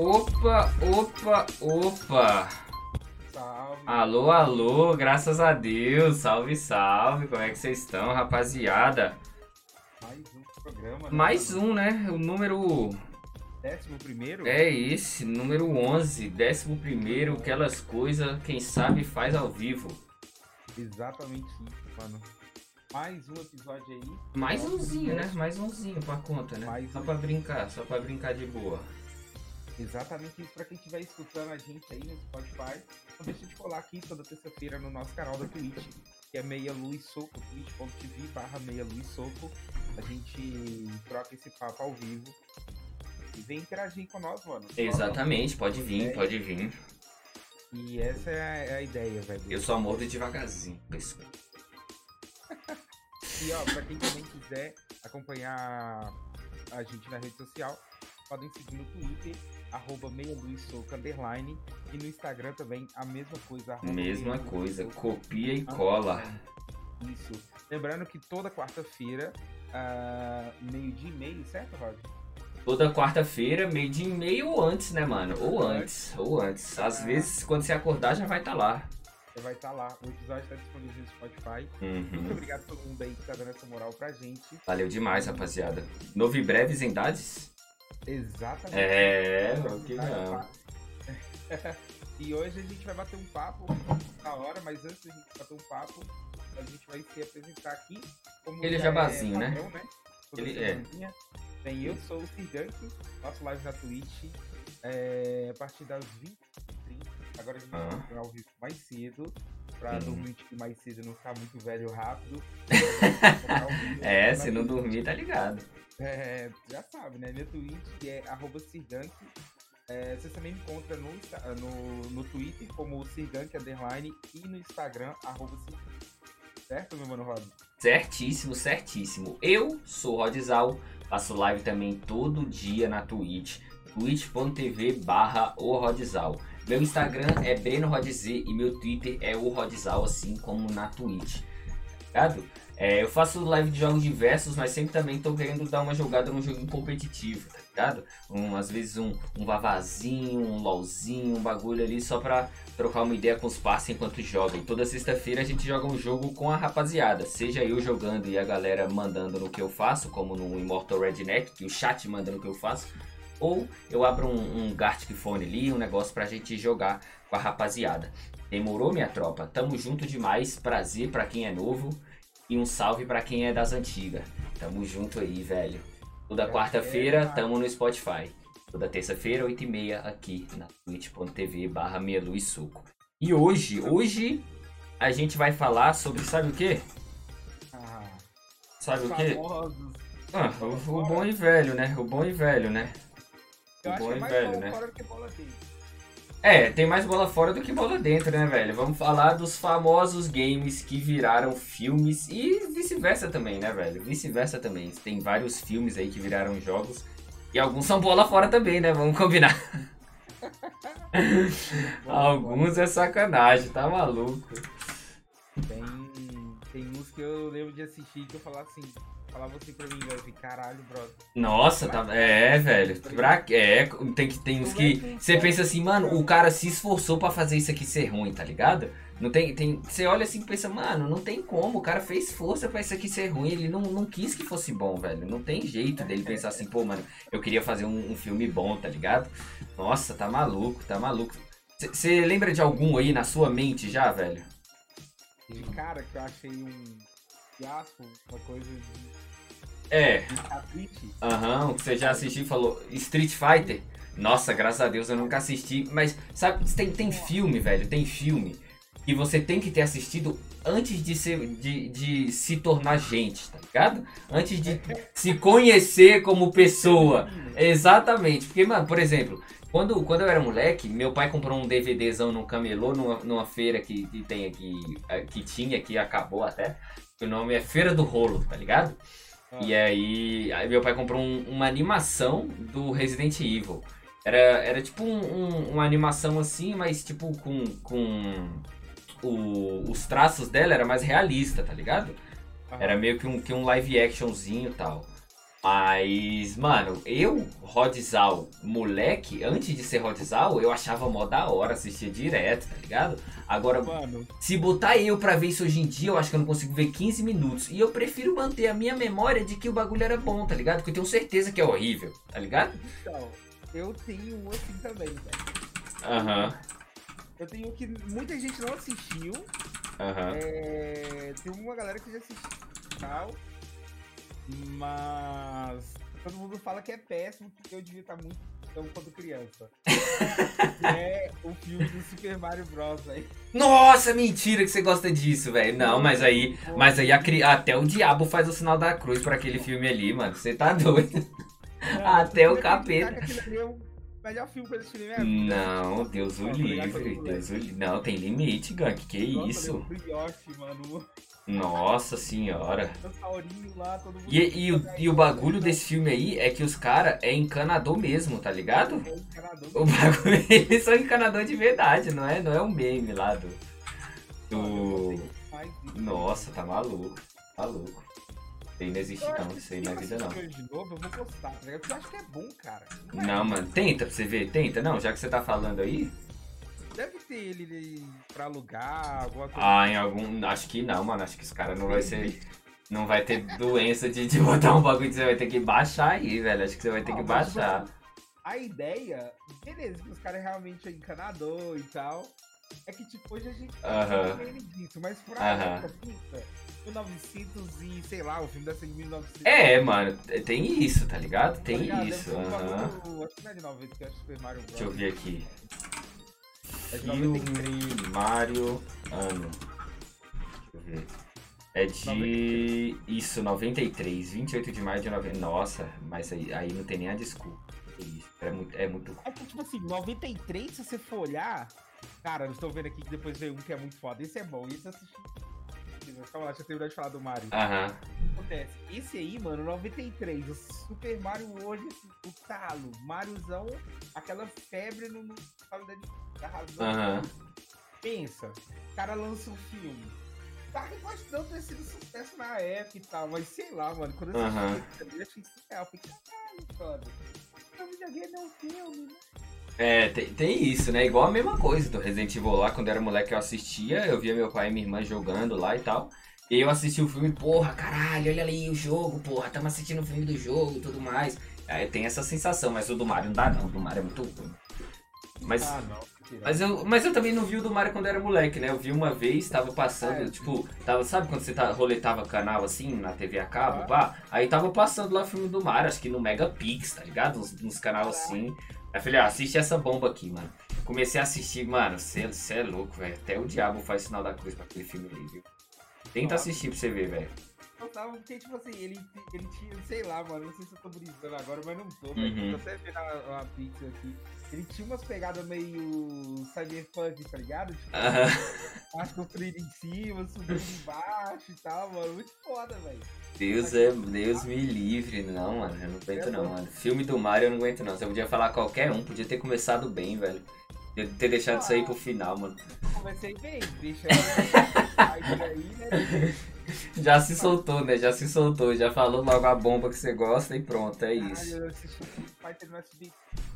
Opa, opa, opa. Salve. Alô, alô, graças a Deus. Salve, salve. Como é que vocês estão, rapaziada? Mais um programa. né? Mais um, né? O número Décimo primeiro? é esse, número 11, décimo primeiro, aquelas coisas, quem sabe faz ao vivo. Exatamente isso, mano. Mais um episódio aí. Mais umzinho, né? podcast. Mais umzinho pra conta, né? Mais Só um. pra brincar, só pra brincar de boa. Exatamente isso pra quem estiver escutando a gente aí no Spotify. Não deixa de colar aqui toda terça-feira no nosso canal da Twitch, que é Meia Luz Soco, twitch.tv barra Meia Luz Soco. A gente troca esse papo ao vivo. E vem interagir com nós, mano. Exatamente, pode vir, Ideia. pode vir. E essa é a, é a ideia, velho. Eu só mordo devagarzinho. pessoal. E ó, pra quem também quiser acompanhar a gente na rede social, podem seguir no Twitter, arroba meialuissoco, underline, e no Instagram também a mesma coisa. Mesma Meia Luz coisa, copia e cola. underline. Isso. Lembrando que toda quarta-feira, ah, meio dia e meio, certo, Rod? Toda quarta-feira, meio dia e meio ou antes, né, mano? Ou antes, ou antes. Às Ah. vezes, quando você acordar, já vai estar lá. Você vai estar lá. O episódio está disponível no Spotify. Muito Uhum. obrigado a todo mundo aí que tá dando essa moral pra gente. Valeu demais, rapaziada. Novo e breves em Dades? Exatamente. É, Vamos o que não. e hoje a gente vai bater um papo na hora, mas antes da gente bater um papo, a gente vai se apresentar aqui. Como Aquele já jabazinho, é né? padrão, né? Toda Ele- é. Bem, eu sou o Sirgank, nosso live na Twitch, é, a partir das 20h30. Agora a gente vai Ah. entrar ao vivo mais cedo, pra Hum. dormir pouquinho mais cedo e não ficar muito velho rápido. É, Na se não dormir, tá ligado. É, já sabe, né? Meu Twitch é arroba Sirgank. É, você também me encontra no, no, no Twitter como Sirgank Underline e no Instagram, arroba. Certo, meu mano Rod? Certíssimo, certíssimo. Eu sou Rodzal, faço live também todo dia na Twitch, twitch.tv barra o Rodzal. Meu Instagram é Breno Rodz e meu Twitter é o Rodzal, assim como na Twitch. Ligado? É, eu faço live de jogos diversos, mas sempre também tô querendo dar uma jogada num joguinho competitivo, tá ligado? Um, às vezes um, um vavazinho, um lolzinho, um bagulho ali só pra trocar uma ideia com os parceiros enquanto joga. E toda sexta-feira a gente joga um jogo com a rapaziada. Seja eu jogando e a galera mandando no que eu faço, como no Immortal Redneck, que o chat manda no que eu faço. Ou eu abro um, um Gartic Phone ali, um negócio pra gente jogar com a rapaziada. Demorou, minha tropa? Tamo junto demais. Prazer pra quem é novo. E um salve pra quem é das antigas. Tamo junto aí, velho. Toda quarta-feira, tamo no Spotify. Toda terça-feira, 8h30, aqui na twitch.tv barra Meia Luz Suco. E hoje, hoje a gente vai falar sobre, sabe o quê? Ah, Sabe o quê? Ah, o, o bom e velho, né? O bom e velho, né? O bom é e velho, né? É, tem mais bola fora do que bola dentro, né, velho? Vamos falar dos famosos games que viraram filmes e vice-versa também, né, velho? Vice-versa também. Tem vários filmes aí que viraram jogos e alguns são bola fora também, né? Vamos combinar. Alguns é sacanagem, tá maluco. Tem, tem uns que eu lembro de assistir que eu falava assim, falava assim pra mim, velho, assim, caralho, brother. Nossa, tá. É, velho. Pra... É, tem, que, tem uns que. Você pensa assim, mano, o cara se esforçou pra fazer isso aqui ser ruim, tá ligado? Não tem, tem, você olha assim e pensa, mano, não tem como, o cara fez força pra isso aqui ser ruim, ele não, não quis que fosse bom, velho. Não tem jeito dele pensar assim, pô, mano, eu queria fazer um, um filme bom, tá ligado? Nossa, tá maluco, tá maluco. Você lembra de algum aí na sua mente já, velho? De cara que eu achei um fiasco, uma coisa de, É, aham, que você já assistiu e falou Street Fighter? Nossa, graças a Deus eu nunca assisti, mas sabe, tem, tem filme, velho, tem filme que você tem que ter assistido antes de, ser, de, de se tornar gente, tá ligado? Antes de se conhecer como pessoa. Exatamente, porque, mano, por exemplo, quando, quando eu era moleque, meu pai comprou um DVDzão num camelô, numa, numa feira que, que tem aqui, eh, que tinha, que acabou até. O nome é Feira do Rolo, tá ligado? Ah. E aí, aí meu pai comprou um- uma animação do Resident Evil. Era, era tipo um- um- uma animação assim, mas tipo com, com o- os traços dela era mais realista, tá ligado? Aham. Era meio que um, que um live actionzinho e tal. Mas, mano, eu, Rodzal, moleque, antes de ser Rodzal, eu achava mó da hora, assistia direto, tá ligado? Agora, Mano, se botar eu pra ver isso hoje em dia, eu acho que eu não consigo ver 15 minutos. E eu prefiro manter a minha memória de que o bagulho era bom, tá ligado? Porque eu tenho certeza que é horrível, tá ligado? então, eu tenho um assim também, velho. Aham, Eu tenho um que muita gente não assistiu. aham. É, tem uma galera que já assistiu tal. Mas todo mundo fala que é péssimo, porque eu devia estar muito então quando criança. é o filme do Super Mario Bros. Aí. Nossa, mentira que você gosta disso, velho. Não, mas aí, mas aí a até o diabo faz o sinal da cruz pra aquele filme ali, mano. Você tá doido? Até o capeta. é melhor filme que eu assisti na minha vida. Não, Deus o Não, livre, Deus o livre. Não, tem limite, Gank. Que Nossa, isso? Yoshi, mano. Nossa senhora. Lá, mundo. E, e, o, e o bagulho desse filme aí é que os caras é encanador mesmo, tá ligado? É encanador. O bagulho, eles são encanador de verdade, não é, não é um meme lá do. Do. Nossa, tá maluco. Maluco. Isso aí não existe não, isso aí na vida não. assistir hoje de novo, eu vou gostar, tá eu acho que é bom, cara. Não, mano, tenta pra você ver, tenta. Não, já que você tá falando aí. Deve ter ele pra alugar, alguma coisa. Ah, em algum. Acho que não, mano. Acho que os caras não vai ser. Não vai ter doença de, de botar um bagulho que você vai ter que baixar aí, velho. Acho que você vai ter Não, que tipo baixar. assim, A ideia, beleza, que os caras realmente é encanador e tal. É que tipo, hoje a gente Aham. não tem disso, mas pra Aham. época, puta, 1900 e sei lá, o filme dessa em 1900. É, mano, tem isso, tá ligado? tá Tem ligado? Deve isso. aham. bagulho- Acho que não é de 90, que é Super Mario Bros. Deixa eu ver aqui. 93. Filme Mario ano. Deixa eu ver. É de. Isso, 93. 28 de maio de 90. Nossa, mas aí, aí não tem nem a desculpa. É muito. É muito... É que, tipo assim, 93, se você for olhar. Cara, eu estou vendo aqui que depois veio um que é muito foda. Esse é bom, esse eu assisti. Calma lá, deixa eu terminar de falar do Mario. Aham. O que acontece? Esse aí, mano, 93, o Super Mario hoje, o talo, Mariozão, aquela febre no, sabe, da, da razão. Aham. Pensa, o cara lança um filme. Tá pode não ter sido sucesso na época e tal, mas sei lá, mano, quando eu assisti esse eu achei surreal. Eu Falei, caralho, foda. Então videogame é um filme, né? É, tem, tem isso, né? Igual a mesma coisa do Resident Evil lá, quando eu era moleque eu assistia, eu via meu pai e minha irmã jogando lá e tal. E eu assisti o filme, porra, caralho, olha ali o jogo, porra, tamo assistindo o filme do jogo e tudo mais. Aí tem essa sensação, mas o do Mario não dá não, o do Mario é muito ruim. Mas, Ah, mas, eu, mas eu também não vi o do Mario quando eu era moleque, né? Eu vi uma vez, tava passando, É. tipo, tava, sabe quando você tá, roletava canal assim, na TV a cabo, Ah. pá? Aí tava passando lá o filme do Mario, acho que no Megapix, tá ligado? Uns, uns canal assim. Aí eu falei, ah, assiste essa bomba aqui, mano. Comecei a assistir, mano, você é louco, velho. Até o diabo faz sinal da cruz pra aquele filme ali, viu? Tenta Nossa. assistir pra você ver, velho. Eu tava, porque, tipo assim, ele, ele tinha, sei lá, mano, não sei se eu tô brisando agora, mas não tô, Uhum. velho. Tô até vendo a, a pizza aqui. Ele tinha umas pegadas meio cyberpunk, tá ligado? Tipo, Aham. as construídas em cima, subindo embaixo e tal, mano. Muito foda, velho. Deus é. Deus me livre. Não, mano, eu não aguento não, mano. Filme do Mario eu não aguento não. Você podia falar qualquer um, podia ter começado bem, velho. Podia ter deixado isso aí pro final, mano. Comecei bem, aí, né? Já se soltou, né? Já se soltou, já falou logo a bomba que você gosta e pronto, é isso. Caralho, eu assisti Fighter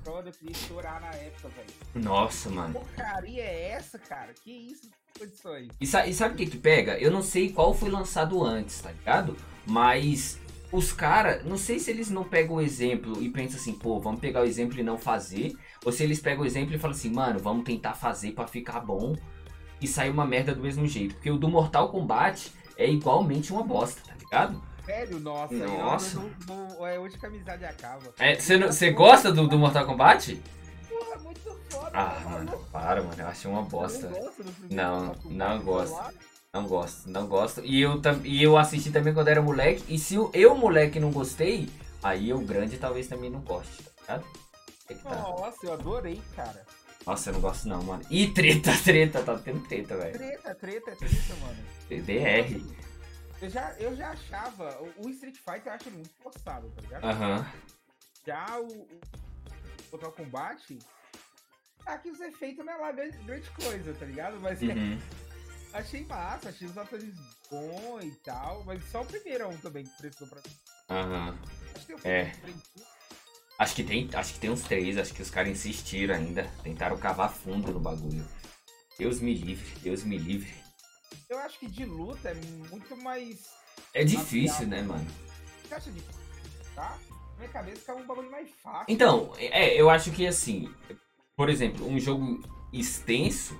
Eu queria chorar na época, velho. Nossa, mano. Porcaria é essa, cara? Que isso? Que condições? E, sa- e sabe o que que pega? Eu não sei qual foi lançado antes, tá ligado? Mas os caras, não sei se eles não pegam o exemplo e pensam assim, pô, vamos pegar o exemplo e não fazer. Ou se eles pegam o exemplo e falam assim, mano, vamos tentar fazer pra ficar bom e sair uma merda do mesmo jeito. Porque o do Mortal Kombat é igualmente uma bosta, tá ligado? Sério, nossa. eu Nossa. Não, não, não, é hoje que a amizade acaba. É, Você você gosta do, do Mortal Kombat? Porra, muito foda. Ah, mano, maluco? para, mano. Eu achei uma bosta. Não, Não, gosto. Não gosto, não gosto. E eu, e eu assisti também quando era moleque. E se eu, moleque, não gostei, aí eu, grande, talvez também não goste, tá? É tá. Nossa, eu adorei, cara. Nossa, eu não gosto não, mano. Ih, treta, treta, tá tendo treta, velho. Treta, treta, é treta, mano. DR. Eu já, eu já achava. O, Street Fighter eu acho muito forçado, tá ligado? Aham. Já o, o Mortal Kombat. Aqui os efeitos não é lá grande, grande coisa, tá ligado? Mas Uhum. achei massa, achei os atores bons e tal. Mas só o primeiro é um também que prestou pra mim. Aham. Acho que tem um É. Acho que tem, acho que tem uns três, acho que os caras insistiram ainda. Tentaram cavar fundo no bagulho. Deus me livre, Deus me livre. Eu acho que de luta é muito mais. É difícil, né, mano? Você acha difícil? Tá? Na minha cabeça fica um bagulho mais fácil. Então, é, eu acho que assim, por exemplo, um jogo extenso,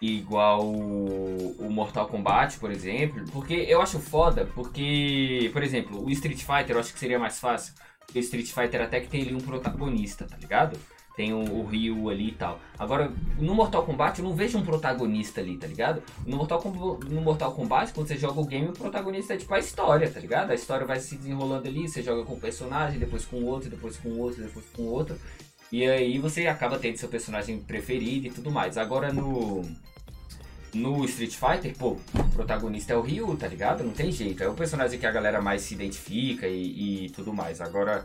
igual o o Mortal Kombat, por exemplo, porque eu acho foda, porque, por exemplo, o Street Fighter eu acho que seria mais fácil, porque o Street Fighter até que tem ali um protagonista, tá ligado? Tem o, o Ryu ali e tal. Agora, no Mortal Kombat eu não vejo um protagonista ali, tá ligado? No Mortal, no Mortal Kombat, quando você joga o game, o protagonista é tipo a história, tá ligado? A história vai se desenrolando ali, você joga com um personagem, depois com outro, depois com outro, depois com outro. E aí você acaba tendo seu personagem preferido e tudo mais. Agora no. No Street Fighter, pô, o protagonista é o Ryu, tá ligado? Não tem jeito. É o personagem que a galera mais se identifica e, e tudo mais. Agora,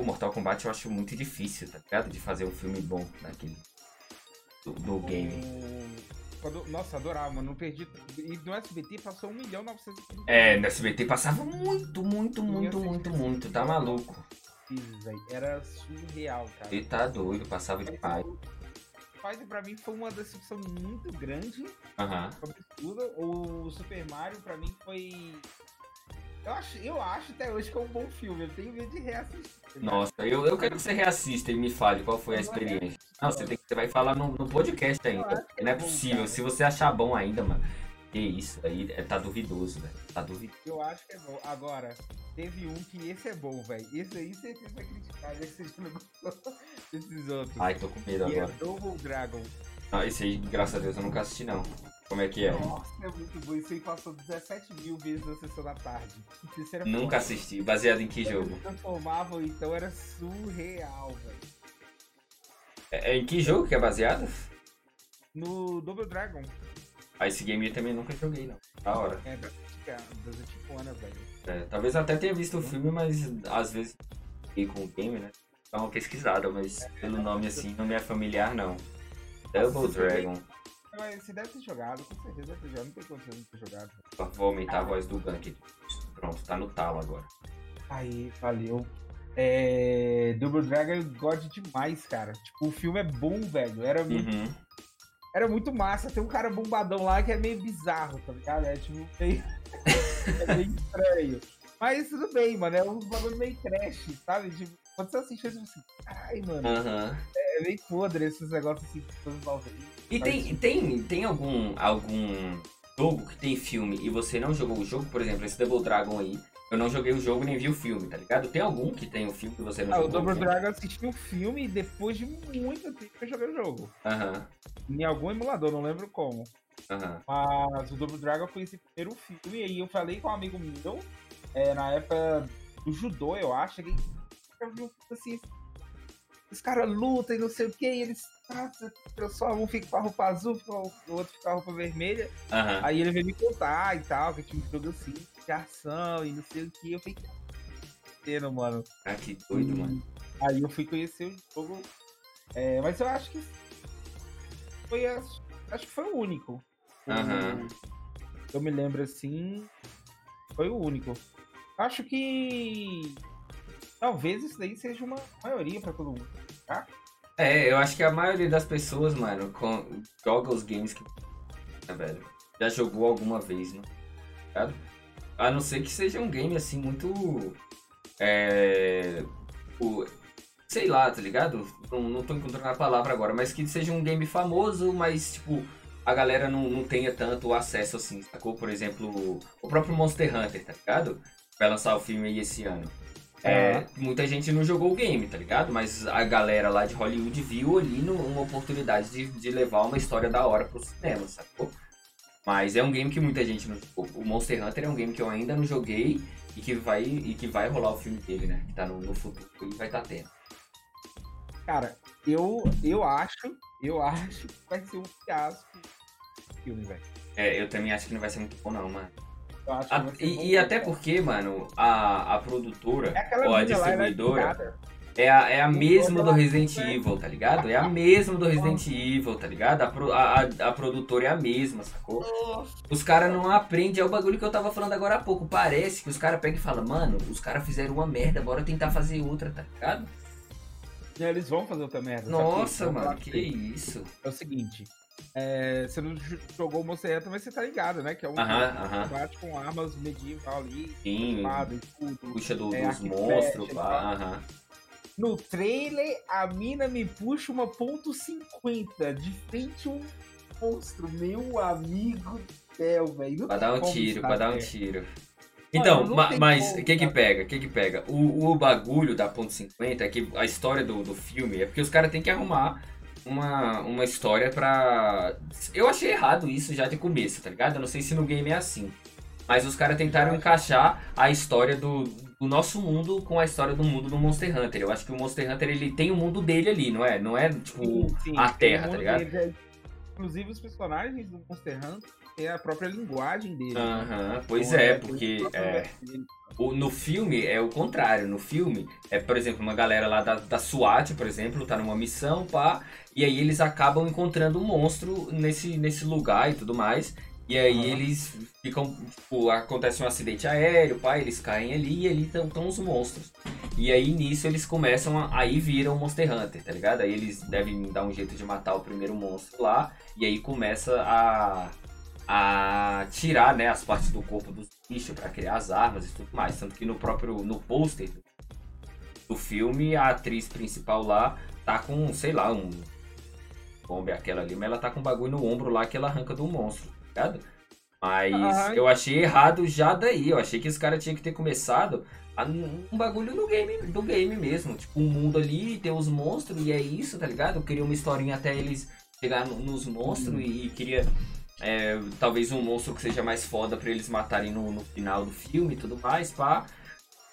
o Mortal Kombat eu acho muito difícil, tá ligado? De fazer um filme bom naquele. Do, do game. Nossa, adorava, mano. Não perdi. E no SBT passou 1 milhão 900 É, no SBT passava muito, muito, muito, muito, muito. Tá maluco. Era surreal, cara. Ele tá doido, passava de pai. Fighter pra mim foi uma decepção muito grande. Aham. tudo. O Super Mario pra mim foi. Eu acho, eu acho até hoje que é um bom filme. Eu tenho medo de reassistir. Nossa, eu, eu quero que você reassista e me fale qual foi a experiência. Não, você, tem, você vai falar no, no podcast ainda. Não é possível. Se você achar bom ainda, mano. Que isso, aí é- tá duvidoso, velho. Tá duvidoso. Eu acho que é bom. Agora, teve um que esse é bom, velho. Esse aí certeza vai criticar. Esse já não gostou desses outros. Ai, tô com medo é agora. Double Dragon. Não, esse aí, graças a Deus, eu nunca assisti, não. Como é que é? Nossa, é muito bom. Isso aí passou 17 mil vezes na sessão da tarde. Era Nunca assisti. Baseado em que jogo? Transformavam, então era surreal, velho. É, é em que jogo que é baseado? No Double Dragon. Ah, esse game eu também nunca joguei, não. Da hora. É das antigonas, velho. É, talvez até tenha visto o filme, mas às vezes fiquei com o game, né? Dá uma pesquisada, mas pelo nome assim não me é familiar, não. Double Dragon. Mas Você deve ter jogado, com certeza deve ter jogado. Não tem você não ter jogado. Vou aumentar a voz do aqui. Pronto, tá no talo agora. Aí, valeu. É. Double Dragon eu gosto demais, cara. Tipo, o filme é bom, velho. Era, muito, Uhum. era muito massa. Tem um cara bombadão lá que é meio bizarro, tá ligado? É tipo meio. é meio estranho. Mas tudo bem, mano. É um bagulho meio trash, sabe? Tipo, quando você assiste, você assim, ai, mano. É meio podre esses negócios assim, todos malvados. E tem, tem, tem algum, algum jogo que tem filme e você não jogou o jogo? Por exemplo, esse Double Dragon aí. Eu não joguei o jogo nem vi o filme, tá ligado? Tem algum que tem o filme que você não Ah, o jogou? Double Dragon eu assisti um filme e depois de muito tempo eu joguei o jogo. Aham, Em algum emulador, não lembro como. aham. Mas o Double Dragon foi esse primeiro filme. E aí eu falei com um amigo meu, é, na época do judô, eu acho. Cheguei, um filme assim. Os caras lutam e não sei o que, e eles se transformam, um fica com a roupa azul, o outro fica com a roupa vermelha. Aham. Aí ele veio me contar e tal, que tinha um jogo assim, de ação e não sei o que. Eu fiquei entendendo, mano. Ah, que doido, mano. Aí eu fui conhecer o jogo. é, mas eu acho que foi a- acho que foi o único. Aham. Eu me lembro assim. Foi o único. Acho que talvez isso daí seja uma maioria pra todo mundo. É, eu acho que a maioria das pessoas, mano, com, joga os games que. né, velho? Já jogou alguma vez, né? Ligado? A não ser que seja um game assim muito. É. O, sei lá, tá ligado? Não, não tô encontrando a palavra agora, mas que seja um game famoso, mas tipo. A galera não, não tenha tanto acesso assim, sacou? Por exemplo, o próprio Monster Hunter, tá ligado? Vai lançar o filme aí esse ano. É, muita gente não jogou o game, tá ligado? Mas a galera lá de Hollywood viu ali no- uma oportunidade de, de levar uma história da hora pro cinema, sacou? Mas é um game que muita gente não jogou. O Monster Hunter é um game que eu ainda não joguei e que vai, e que vai rolar o filme dele, né? Que tá no, no futuro e vai estar tá tendo. Cara, eu, eu acho, eu acho que vai ser um fiasco o filme, velho. É, eu também acho que não vai ser muito bom, não, mano. A- e, bom, e até porque, mano, a, a produtora É ou a é distribuidora. pirada. É a, é a mesma do Resident Evil, tá ligado? É a mesma do Resident Evil, tá ligado? A, pro, a, a, a produtora é a mesma, sacou? Os caras não aprendem, é o bagulho que eu tava falando agora há pouco. Parece que os caras pegam e falam, mano, os caras fizeram uma merda, bora tentar fazer outra, tá ligado? E eles vão fazer outra merda. Nossa, mano, que isso. É o seguinte, é, você não jogou Monster Hunter, mas você tá ligado, né? Que é um combate com armas medieval ali, Sim, espada, escudo. puxa do- é, dos monstros flecha, lá, aham. No trailer, a mina me puxa uma ponto .50 de frente a um monstro. Meu amigo do céu, velho. Pra dar um tiro, pra dar um tiro. Então, não ma- tem mas o que que pega? O que que pega? O, o bagulho da ponto .50 é que a história do, do filme é porque os caras têm que arrumar uma, uma história pra... Eu achei errado isso já de começo, tá ligado? Eu não sei se no game é assim. Mas os caras tentaram encaixar a história do, do nosso mundo com a história do mundo do Monster Hunter. Eu acho que o Monster Hunter ele tem o mundo dele ali, não é? Não é tipo Sim, sim, a Terra, tá ligado? deles, é- Inclusive os personagens do Monster Hunter têm a própria linguagem deles. né? Aham, pois Então, é, tem porque é. O- no filme é o contrário. No filme é, por exemplo, uma galera lá da, da SWAT, por exemplo, tá numa missão, pá, e aí eles acabam encontrando um monstro nesse, nesse lugar e tudo mais. E aí Aham. eles ficam, tipo, acontece um acidente aéreo, pá, eles caem ali e ali estão os monstros. E aí nisso eles começam a. Aí viram Monster Hunter, tá ligado? Aí eles devem dar um jeito de matar o primeiro monstro lá. E aí começa a. a tirar, né, as partes do corpo dos bichos pra criar as armas e tudo mais. Tanto que no próprio. no pôster do filme, a atriz principal lá tá com, sei lá, um. Bomba é aquela ali, mas ela tá com um bagulho no ombro lá que ela arranca do monstro, tá ligado? Mas Ai. eu achei errado já daí. Eu achei que esse cara tinha que ter começado a- um bagulho do game, do game mesmo. Tipo, um mundo ali, ter os monstros, e é isso, tá ligado? Eu queria uma historinha até eles chegar no- nos monstros e, e queria é, talvez um monstro que seja mais foda pra eles matarem no, no final do filme e tudo mais, pá.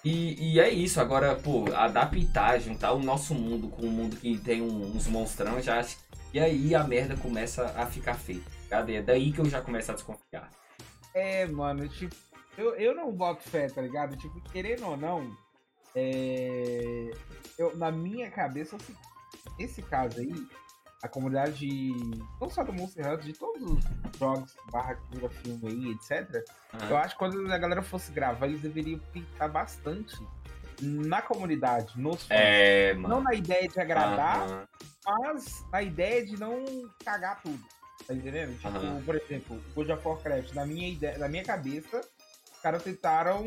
E, e é isso, agora, pô, adaptar, juntar o nosso mundo com um mundo que tem um- uns monstrão, já acho. E aí a merda começa a ficar feia, tá ligado? É daí que eu já começo a desconfiar. É, mano, tipo, eu, eu não boto fé, tá ligado? Tipo, querendo ou não, é, eu, na minha cabeça, esse caso aí, a comunidade, não só do Monster Hunter, de todos os jogos, barra cultura, filme aí, etc., eu acho que quando a galera fosse gravar, eles deveriam pensar bastante na comunidade, nos fãs. É, Não na ideia de agradar, Aham. mas na ideia de não cagar tudo. Tá entendendo? Tipo, Aham. por exemplo, World of Warcraft, na minha, ideia, na minha cabeça, os caras tentaram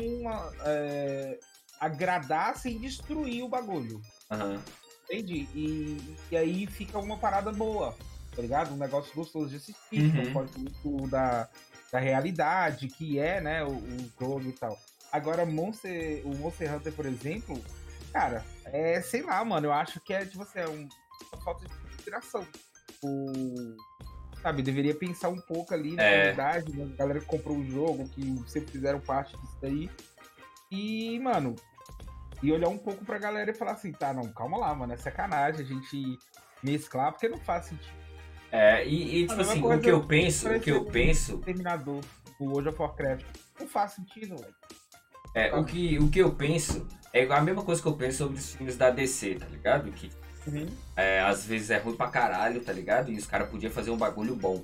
é, agradar sem destruir o bagulho. Aham. Entende? E, e aí fica uma parada boa, tá ligado? Um negócio gostoso de assistir, Uhum. pode muito da, da realidade, que é, né, o, o jogo e tal. Agora, Monster, o Monster Hunter, por exemplo, cara, é, sei lá, mano, eu acho que é, tipo assim, é um- uma falta de inspiração. O, sabe, deveria pensar um pouco ali na É. realidade, né? A galera que comprou o jogo, que sempre fizeram parte disso daí. E, mano, e olhar um pouco pra galera e falar assim, tá, não, calma lá, mano, é sacanagem a gente mesclar, porque não faz sentido. É, e, e, tipo mesma assim, o que eu penso, o que eu penso Terminador do World of Warcraft. Não faz sentido, velho. É, o que, o que eu penso é a mesma coisa que eu penso sobre os filmes da DC, tá ligado? Que é, às vezes é ruim pra caralho, tá ligado? E os caras podiam fazer um bagulho bom.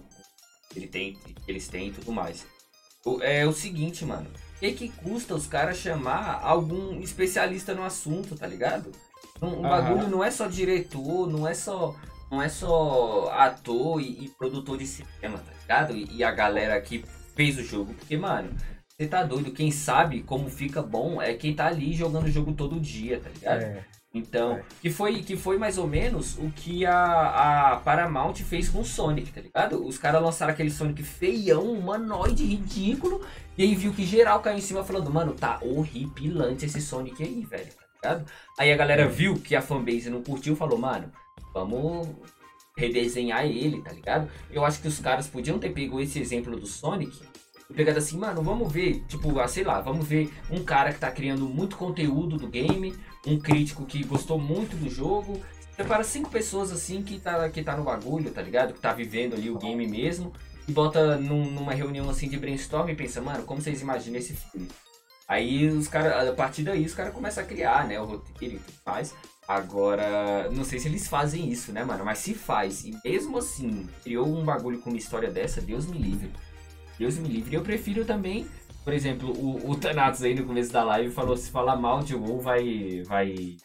Ele tem, eles têm e tudo mais. O- é o seguinte, mano. O que, que custa os caras chamar algum especialista no assunto, tá ligado? Um, um Aham. bagulho não é só diretor, não é só. Não é só ator e, e produtor de cinema, tá ligado? E, e a galera que fez o jogo. Porque, mano, você tá doido. Quem sabe como fica bom é quem tá ali jogando o jogo todo dia, tá ligado? É. Então, É. que foi, que foi mais ou menos o que a, a Paramount fez com o Sonic, tá ligado? Os caras lançaram aquele Sonic feião, humanoide, ridículo, e aí viu que geral caiu em cima falando, mano, tá horripilante esse Sonic aí, velho, tá ligado? Aí a galera viu que a fanbase não curtiu falou, mano, vamos redesenhar ele, tá ligado? Eu acho que os caras podiam ter pego esse exemplo do Sonic e pegado assim, mano, vamos ver, tipo, ah, sei lá, vamos ver um cara que tá criando muito conteúdo do game, um crítico que gostou muito do jogo. Prepara cinco pessoas assim que tá, que tá no bagulho, tá ligado? Que tá vivendo ali o game mesmo. E bota num- numa reunião assim de brainstorm e pensa, mano, como vocês imaginam esse filme? Aí os caras, a partir daí os caras começam a criar, né, o roteiro e tudo mais. Agora, não sei se eles fazem isso, né, mano? Mas se faz, e mesmo assim, criou um bagulho com uma história dessa, Deus me livre. Deus me livre. Eu prefiro também, por exemplo, o, o Thanatos aí no começo da live falou: se falar mal de WoW, vai. vai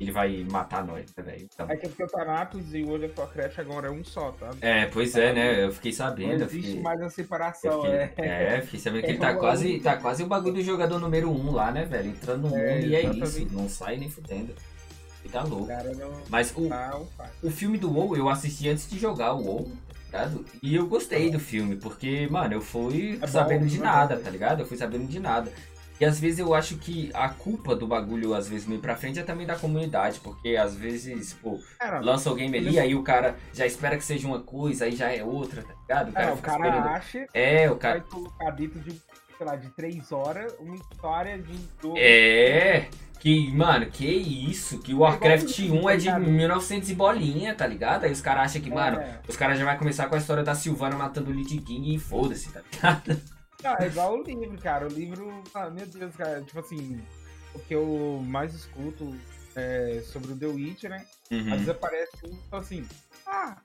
ele vai matar nós, né, velho? Então, É que porque o Thanatos e o World of Warcraft agora é um só, tá? é, pois é, né? Eu fiquei Não sabendo. eu existe fiquei- mais a separação, fiquei- é. é, fiquei sabendo que ele tá É, quase, eu- tá quase o bagulho do jogador número 1 um lá, né, velho? Entrando no É, mundo e é isso. Não sai nem fudendo. E tá louco. Não Mas o, tá fato. o filme do WoW eu assisti antes de jogar o WoW, tá? E eu gostei do filme, porque, mano, eu fui É bom, sabendo de né? nada, tá ligado? Eu fui sabendo de nada. E às vezes eu acho que a culpa do bagulho, às vezes, meio pra frente é também da comunidade, porque às vezes, pô, lança o game ali, aí o cara já espera que seja uma coisa, aí já é outra, tá ligado? O cara é, o cara esperando. acha É, o que cara. vai colocar dentro de, sei lá, de três horas uma história de jogo. É. Que, mano, que isso? Que o Warcraft igual 1 é de tá ligado? 1900 e bolinha, tá ligado? Aí os caras acham que, mano, É. os caras já vai começar com a história da Silvana matando o Lich King e foda-se, tá ligado? Não, é igual o livro, cara. O livro, ah, meu Deus, cara, tipo assim, o que eu mais escuto é sobre o The Witcher, né? Às Uhum. vezes aparece um fala assim, ah,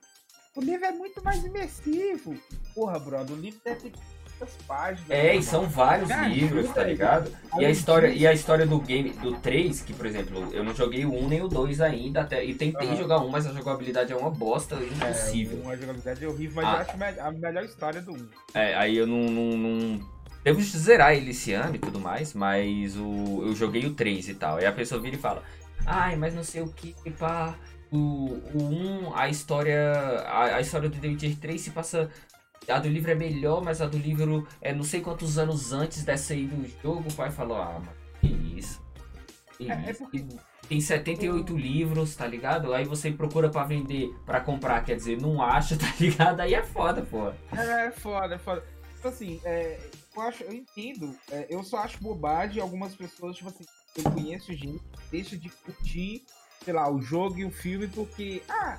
o livro é muito mais imersivo. Porra, brother, o livro deve ter páginas. É, e são vários Cara, livros, tá ligado? E a história, e a história do game do 3, que por exemplo, eu não joguei o 1 nem o 2 ainda, até, e tentei Aham. jogar um, mas a jogabilidade é uma bosta É, impossível. uma jogabilidade horrível, mas Ah. eu acho a melhor história do 1. É, aí eu não, não, não- Devo zerar ele esse ano e tudo mais, mas o, eu joguei o 3 e tal. Aí a pessoa vira e fala, ai, mas não sei o que, pá. O, o 1, a história. A, a história do The Witcher 3 se passa. A do livro é melhor, mas a do livro é não sei quantos anos antes dessa aí do jogo. O pai falou, ah, mano, que isso. Que É, é isso. porque- Tem 78 livros, tá ligado? Aí você procura pra vender, pra comprar, quer dizer, não acha, tá ligado? Aí é foda, pô. É foda, é foda. Tipo assim, é, eu acho, eu entendo. é, eu só acho bobagem algumas pessoas, tipo assim, eu conheço gente que deixa de curtir, sei lá, o jogo e o filme porque, ah,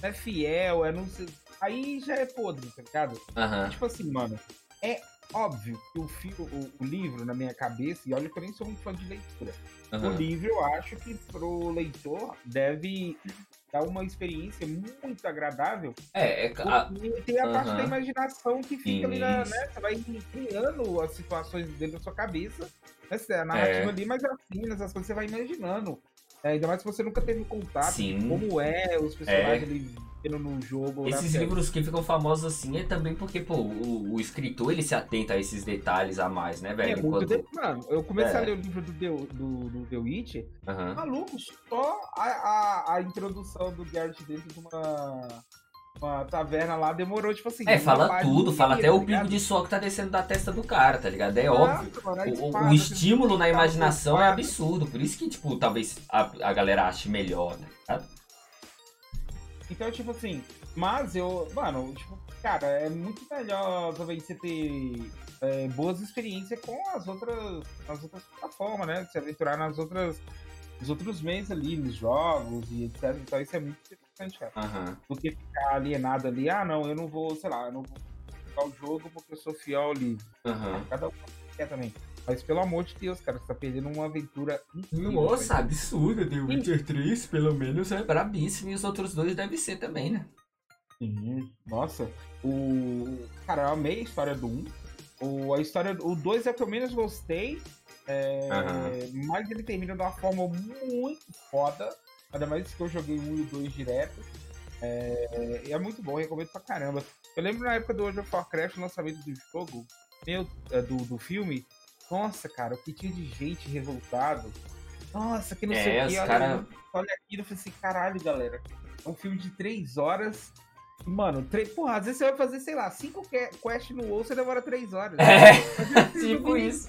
é fiel, é não sei. Aí já é podre, tá ligado? Aham. Tipo assim, mano, é óbvio que o, o, o livro, na minha cabeça, e olha que eu nem sou um fã de leitura. O aham. livro, eu acho que pro leitor deve dar uma experiência muito agradável É, é. a- porque tem a parte aham. da imaginação que fica ali na, né? Você vai criando as situações dentro da sua cabeça. Né? A narrativa É. ali, mas as cenas, as coisas você vai imaginando. É, ainda mais se você nunca teve contato Sim. com como é os personagens ali no jogo. Esses livros que ficam famosos assim é também porque, pô, o, o escritor ele se atenta a esses detalhes a mais, né, É velho? Enquanto- de... Mano, eu comecei É. a ler o livro do The, do, do The Witcher, Aham. maluco, só a, a, a introdução do Garrett dentro de uma, uma taverna lá demorou, tipo assim. É, fala tudo, fala até inteira, o tá pingo de suor que tá descendo da testa do cara, tá ligado? É óbvio. mano, aí O, o- espada, o estímulo na cara, imaginação é espada. absurdo, por isso que, tipo, talvez a, a galera ache melhor, tá ligado? Então, tipo assim, mas eu, mano, tipo, cara, é muito melhor também você ter é, boas experiências com as outras, as outras plataformas, né? Se aventurar nas outras, nos outros meios ali, nos jogos e etc. Então isso é muito interessante, cara. Aham. Do que ficar alienado ali, ah, não, eu não vou, sei lá, eu não vou jogar o jogo porque eu sou fiel livro. Aham. Cada um quer também. Mas pelo amor de Deus, cara, você tá perdendo uma aventura incrível. Nossa, velho. absurdo. The Witcher 3, pelo menos, é brabíssimo. E os outros dois devem ser também, né? Sim, nossa. O. Cara, eu amei a história do 1. O, a história do o 2 é o que eu menos gostei. é. Mas ele termina de uma forma muito foda. Ainda mais que eu joguei o 1 e o 2 direto. É, e é muito bom, recomendo pra caramba. Eu lembro na época do World of Warcraft, o lançamento do jogo, meu, é, do, do filme. Nossa, cara, o que tinha de gente revoltado. Nossa, que não sei É, o que. Olha, cara- olha aquilo, eu falei assim, caralho, galera. É um filme de três horas. Mano, tre... porra, às vezes você vai fazer, sei lá, cinco que- quests no WoW, você demora três horas. É, tipo isso.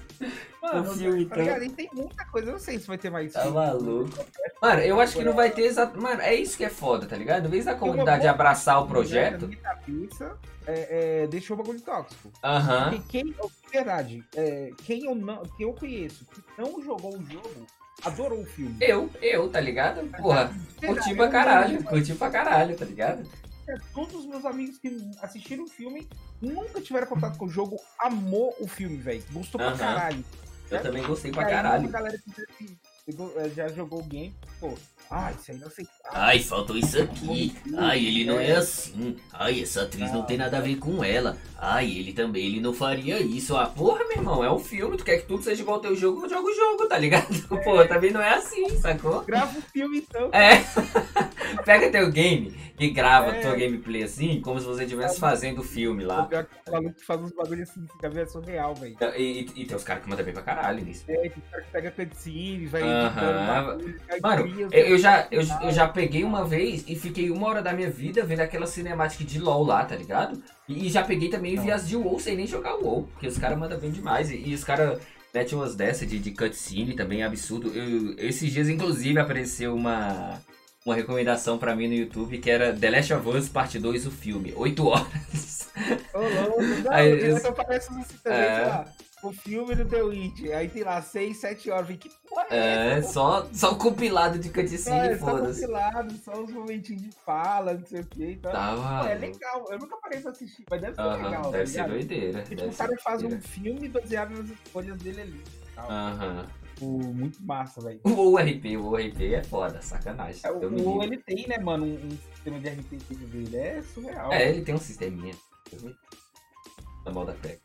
Mano, o filme, tá então. ligado? Tem muita coisa, eu não sei se vai ter mais Tá filme. maluco. Mano, eu acho que não vai ter exato. Mano, é isso que é foda, tá ligado? Em vez da comunidade abraçar o projeto. cabeça, é, é, deixou o bagulho tóxico. Aham. Porque quem, de verdade, é, quem, eu não, quem eu conheço que não jogou o jogo, adorou o filme. Eu, eu, tá ligado? Porra, De verdade, curti pra caralho, curti pra caralho, tá ligado? Todos os meus amigos que assistiram o filme nunca tiveram contato com o jogo, amou o filme, velho. Gostou pra Aham. caralho. Eu também gostei pra caralho. A galera que assim, já jogou o game, pô, ah, isso aí não sei. Ai, faltou isso aqui. Ai, ele não é assim. Ai, essa atriz não tem nada a ver com ela. Ai, ele também, ele não faria isso. Ah, porra, meu irmão, é um filme. Tu quer que tudo seja igual ao teu jogo, joga o jogo, tá ligado? É. Pô, também não é assim, sacou? Grava o filme então. É. Pega teu game e grava é. tua gameplay assim, como se você estivesse fazendo o filme lá. O pior que maluco faz uns bagulhos assim, fica vendo surreal, velho. E, e, e, tem os caras que mandam bem pra caralho nisso. É, tem os caras que pega cutscene, vai -huh. Mano, eu, eu, já, eu, eu já peguei uma vez e fiquei uma hora da minha vida vendo aquela cinemática de LOL lá, tá ligado? E, já peguei também e vi as de WoW sem nem jogar WoW, porque os caras mandam bem demais. E, e os caras metem umas dessas de, de cutscene também, absurdo. Eu, esses dias, inclusive, apareceu uma uma recomendação pra mim no YouTube que era The Last of Us Parte 2, o filme. 8 horas. Ô, louco. Não, Aí, eu... aparece assim também, é... o filme do The Witch. Aí tem lá 6, 7 horas. Que porra é, é só, só compilado de cutscene, é, foda-se. Só compilado, só uns momentinhos de fala, não sei o que. Então, tá, pô, é legal. Eu nunca parei pra assistir, mas deve ser uh -huh, legal. Deve tá ser doideira. Porque, tipo, o cara faz um filme baseado nas escolhas dele ali. Aham. Tipo, muito massa, velho. O URP, o URP é foda, sacanagem. É, o, o ele tem, né, mano, um, um, sistema de RP dele, é surreal. É, ele tem um sisteminha. Na moda tech.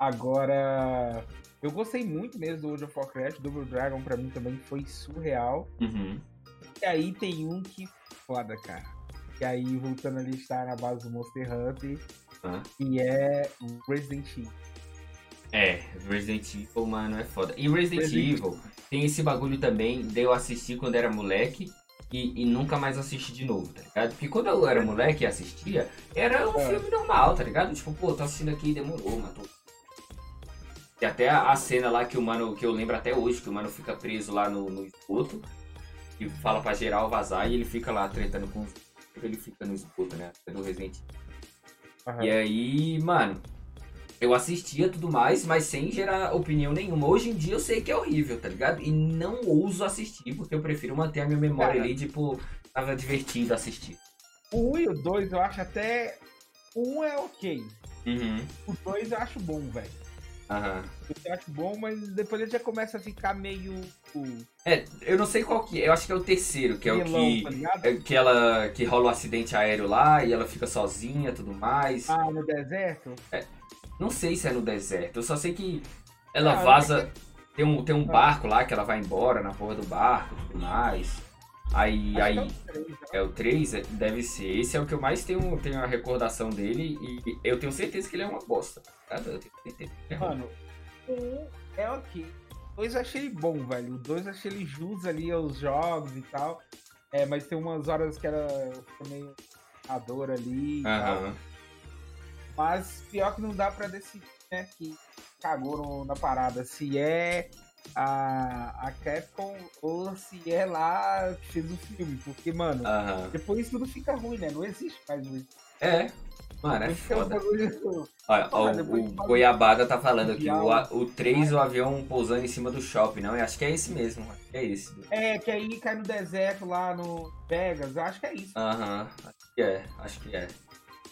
Agora, eu gostei muito mesmo do World of Warcraft, Double Dragon pra mim também foi surreal. Uhum. E aí tem um que foda, cara. E aí, voltando ali, está na base do Monster Hunter, uhum. e é Resident Evil. É, Resident Evil, mano, é foda. E Resident, Resident Evil tem esse bagulho também de eu assistir quando era moleque e, e, nunca mais assistir de novo, tá ligado? Porque quando eu era moleque e assistia, era um é. filme normal, tá ligado? Tipo, pô, tô assistindo aqui e demorou, matou. E até a, a, cena lá que o mano, que eu lembro até hoje, que o mano fica preso lá no, no esgoto e fala pra geral vazar e ele fica lá tretando com ele fica no esgoto, né? Do Resident Evil. E aí, mano, eu assistia tudo mais, mas sem gerar opinião nenhuma. Hoje em dia eu sei que é horrível, tá ligado? E não ouso assistir, porque eu prefiro manter a minha memória Cara, ali, tipo, tava divertido assistir. O 1 e o 2 eu acho até. O 1 é ok. Uhum. O 2 eu acho bom, velho. Aham. Eu acho bom, mas depois ele já começa a ficar meio. É, eu não sei qual que é. Eu acho que é o terceiro, que é o que. Tá é, que ela. Que rola o um acidente aéreo lá e ela fica sozinha tudo mais. Ah, no deserto? É. Não sei se é no deserto. Eu só sei que ela ah, vaza. Tem um, tem um ah. barco lá que ela vai embora na porra do barco e tudo mais. Aí. Acho aí é o 3, né? é, deve ser. Esse é o que eu mais tenho, tenho a recordação dele. E eu tenho certeza que ele é uma bosta. Tá? Que é Mano, um é ok. O 2 eu achei bom, velho. O 2 eu achei ele jus ali aos jogos e tal. É, mas tem umas horas que fica meio adora ali. Aham. Mas pior que não dá pra decidir, né? Que cagou no, na parada. Se é a, a Capcom ou se é lá que fez o filme. Porque, mano, depois tudo fica ruim, né? Não existe mais isso. É. Mano, é foda. Olha, ó, o, o Goiabada tá falando aqui, o, o 3, o avião pousando em cima do shopping, não? Eu acho que é esse mesmo, é esse. É, que aí cai no deserto lá no Vegas, eu acho que é isso. Aham, acho que é, acho que é.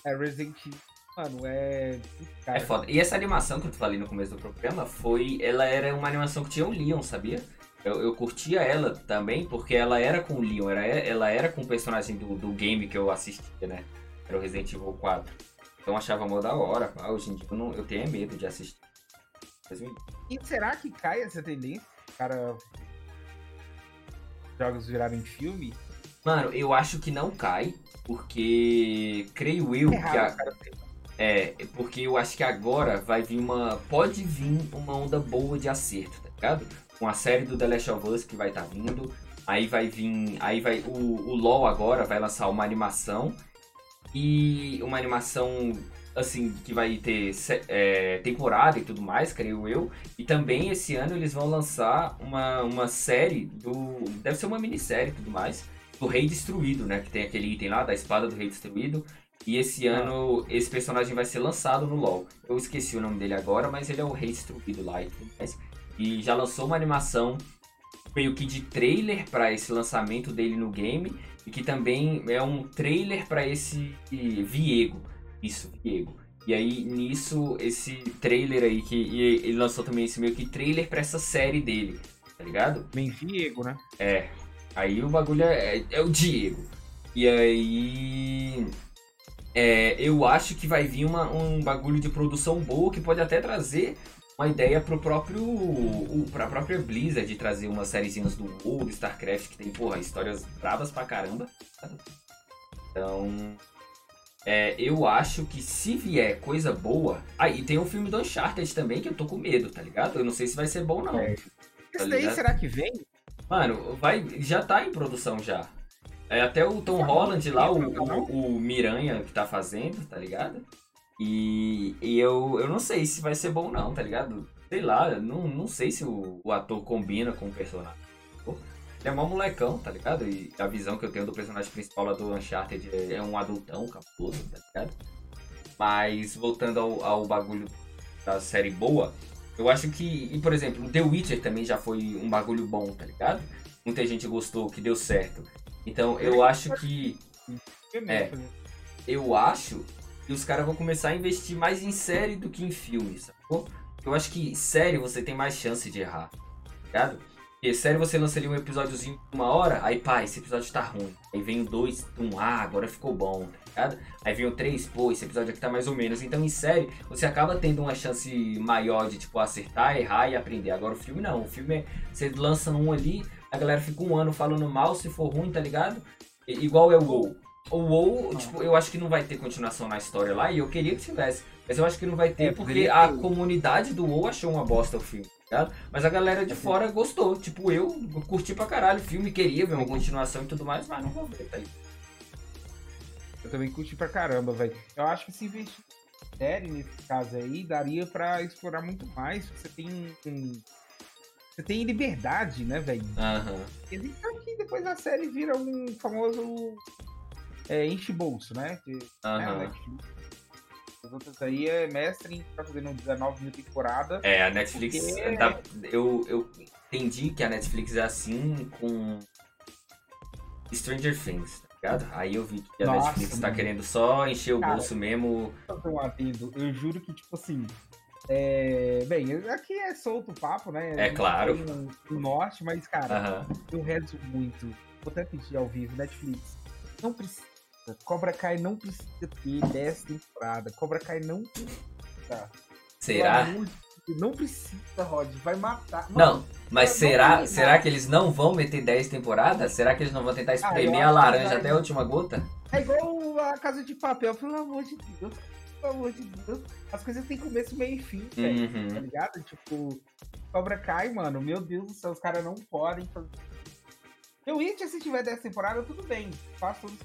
É Resident Evil mano, é. Cara. É foda. E essa animação que eu falei no começo do programa foi. Ela era uma animação que tinha o Leon, sabia? Eu, eu curtia ela também, porque ela era com o Leon, era, ela era com o personagem do, do game que eu assistia, né? Era o Resident Evil 4. Então eu achava mó da hora, pá. Hoje em dia eu, não, eu tenho medo de assistir. E será que cai essa tendência? Cara. Jogos virarem filme? Mano, eu acho que não cai, porque creio eu é que a. Cara, é, porque eu acho que agora vai vir uma. Pode vir uma onda boa de acerto, tá ligado? Com a série do The Last of Us que vai estar tá vindo. Aí vai vir. Aí vai. O, o LOL agora vai lançar uma animação. E uma animação assim, que vai ter é, temporada e tudo mais, creio eu. E também esse ano eles vão lançar uma, uma série do. Deve ser uma minissérie e tudo mais. Do Rei Destruído, né? Que tem aquele item lá da espada do Rei Destruído. E esse ah. ano, esse personagem vai ser lançado no LoL. Eu esqueci o nome dele agora, mas ele é o rei destruído lá e tudo mais. E já lançou uma animação meio que de trailer para esse lançamento dele no game. E que também é um trailer para esse Viego. Isso, Viego. E aí, nisso, esse trailer aí, que ele lançou também esse meio que trailer para essa série dele. tá ligado? Bem Diego, né? É. Aí o bagulho é, é, é o Diego. E aí. É, eu acho que vai vir uma, um bagulho de produção boa que pode até trazer uma ideia pro próprio. Pra própria Blizzard de trazer umas sériezinhas do WoW, do StarCraft, que tem, porra, histórias bravas pra caramba. Então. É, eu acho que se vier coisa boa. Ah, tem o filme do Uncharted também, que eu tô com medo, tá ligado? Eu não sei se vai ser bom, não. É. Tá Esse daí será que vem? Mano, vai, já tá em produção já. É até o Tom Holland lá, o, o, o Miranha que tá fazendo, tá ligado? E, e eu, eu não sei se vai ser bom não, tá ligado? Sei lá, não, não sei se o, o ator combina com o personagem. Ele é mó molecão, tá ligado? E a visão que eu tenho do personagem principal lá do Uncharted é, é um adultão capuloso, tá ligado? Mas voltando ao, ao bagulho da série boa, eu acho que, e por exemplo, The Witcher também já foi um bagulho bom, tá ligado? Muita gente gostou, que deu certo. Então eu acho que. É. Eu acho que os caras vão começar a investir mais em série do que em filmes, sacou? Eu acho que série você tem mais chance de errar, tá ligado? Porque série você lança ali um episódiozinho de uma hora, aí pá, esse episódio tá ruim. Aí vem o dois, um, ah, agora ficou bom, tá ligado? Aí vem o três, pô, esse episódio aqui tá mais ou menos. Então em série você acaba tendo uma chance maior de, tipo, acertar, errar e aprender. Agora o filme não, o filme é, você lança um ali, a galera fica um ano falando mal, se for ruim, tá ligado? I igual é o WoW. O WoW, tipo, eu acho que não vai ter continuação na história lá, e eu queria que tivesse. Mas eu acho que não vai ter, é, porque a comunidade do WoW achou uma bosta o filme. Tá? Mas a galera de fora gostou. Tipo, eu curti pra caralho o filme, queria ver uma continuação e tudo mais, mas não vou ver, tá aí. Eu também curti pra caramba, velho. Eu acho que se investir série nesse caso aí, daria pra explorar muito mais. Você tem um, você tem liberdade, né, velho? Aham. Uhum. que depois a série vira um famoso é, enche-bolso, né? Aham. Uhum. As outras aí é mestre tá fazendo 19 mil temporada. É, a Netflix. Porque... Dá, eu, eu entendi que a Netflix é assim com Stranger Things, tá ligado? Aí eu vi que a Nossa, Netflix tá querendo só encher o cara, bolso mesmo. Adendo. Eu juro que, tipo assim. É... Bem, aqui é solto o papo, né? É claro. No norte, mas, cara, eu rezo muito. Vou até pedir ao vivo, Netflix. Não precisa Cobra Kai não precisa ter 10 temporadas. Cobra Kai não precisa. Será? Não precisa, Rod. Vai matar. Mano, não, mas será, será que eles não vão meter 10 temporadas? Será que eles não vão tentar ah, espremer ah, a laranja até a última gota? É igual a Casa de Papel, pelo amor de Deus. Pelo amor de Deus. As coisas têm começo, meio e fim, uhum. tá ligado? Tipo, Cobra Kai, mano, meu Deus do céu, os caras não podem fazer. Eu Witcher, se tiver 10 temporadas, tudo bem. Faço tudo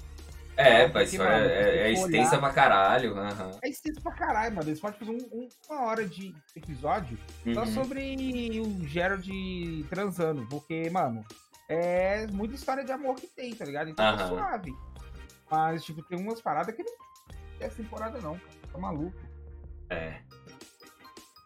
é, mas isso é, é, é extensa olhar, pra caralho. Uhum. É extensa pra caralho, mano. Eles podem fazer um, um, uma hora de episódio uhum. só sobre o Gerald transando. Porque, mano, é muita história de amor que tem, tá ligado? Então uhum. tá suave. Mas, tipo, tem umas paradas que não essa temporada, não. Tá maluco. É.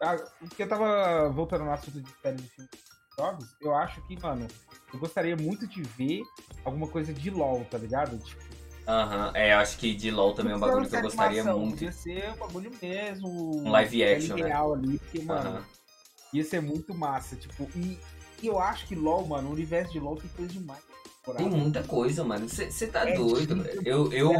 Ah, porque eu tava voltando no assunto de série de filmes jogos, eu acho que, mano, eu gostaria muito de ver alguma coisa de LOL, tá ligado? Tipo, Aham, é, acho que de LoL também é um bagulho que eu gostaria animação, muito. Ia ser um bagulho mesmo. Um live action, né? real ali, porque, mano, ia ser muito massa, tipo, e, e, eu acho que LoL, mano, o universo de LoL tem coisa demais. Tem muita coisa, mano, você tá é doido. Eu, eu,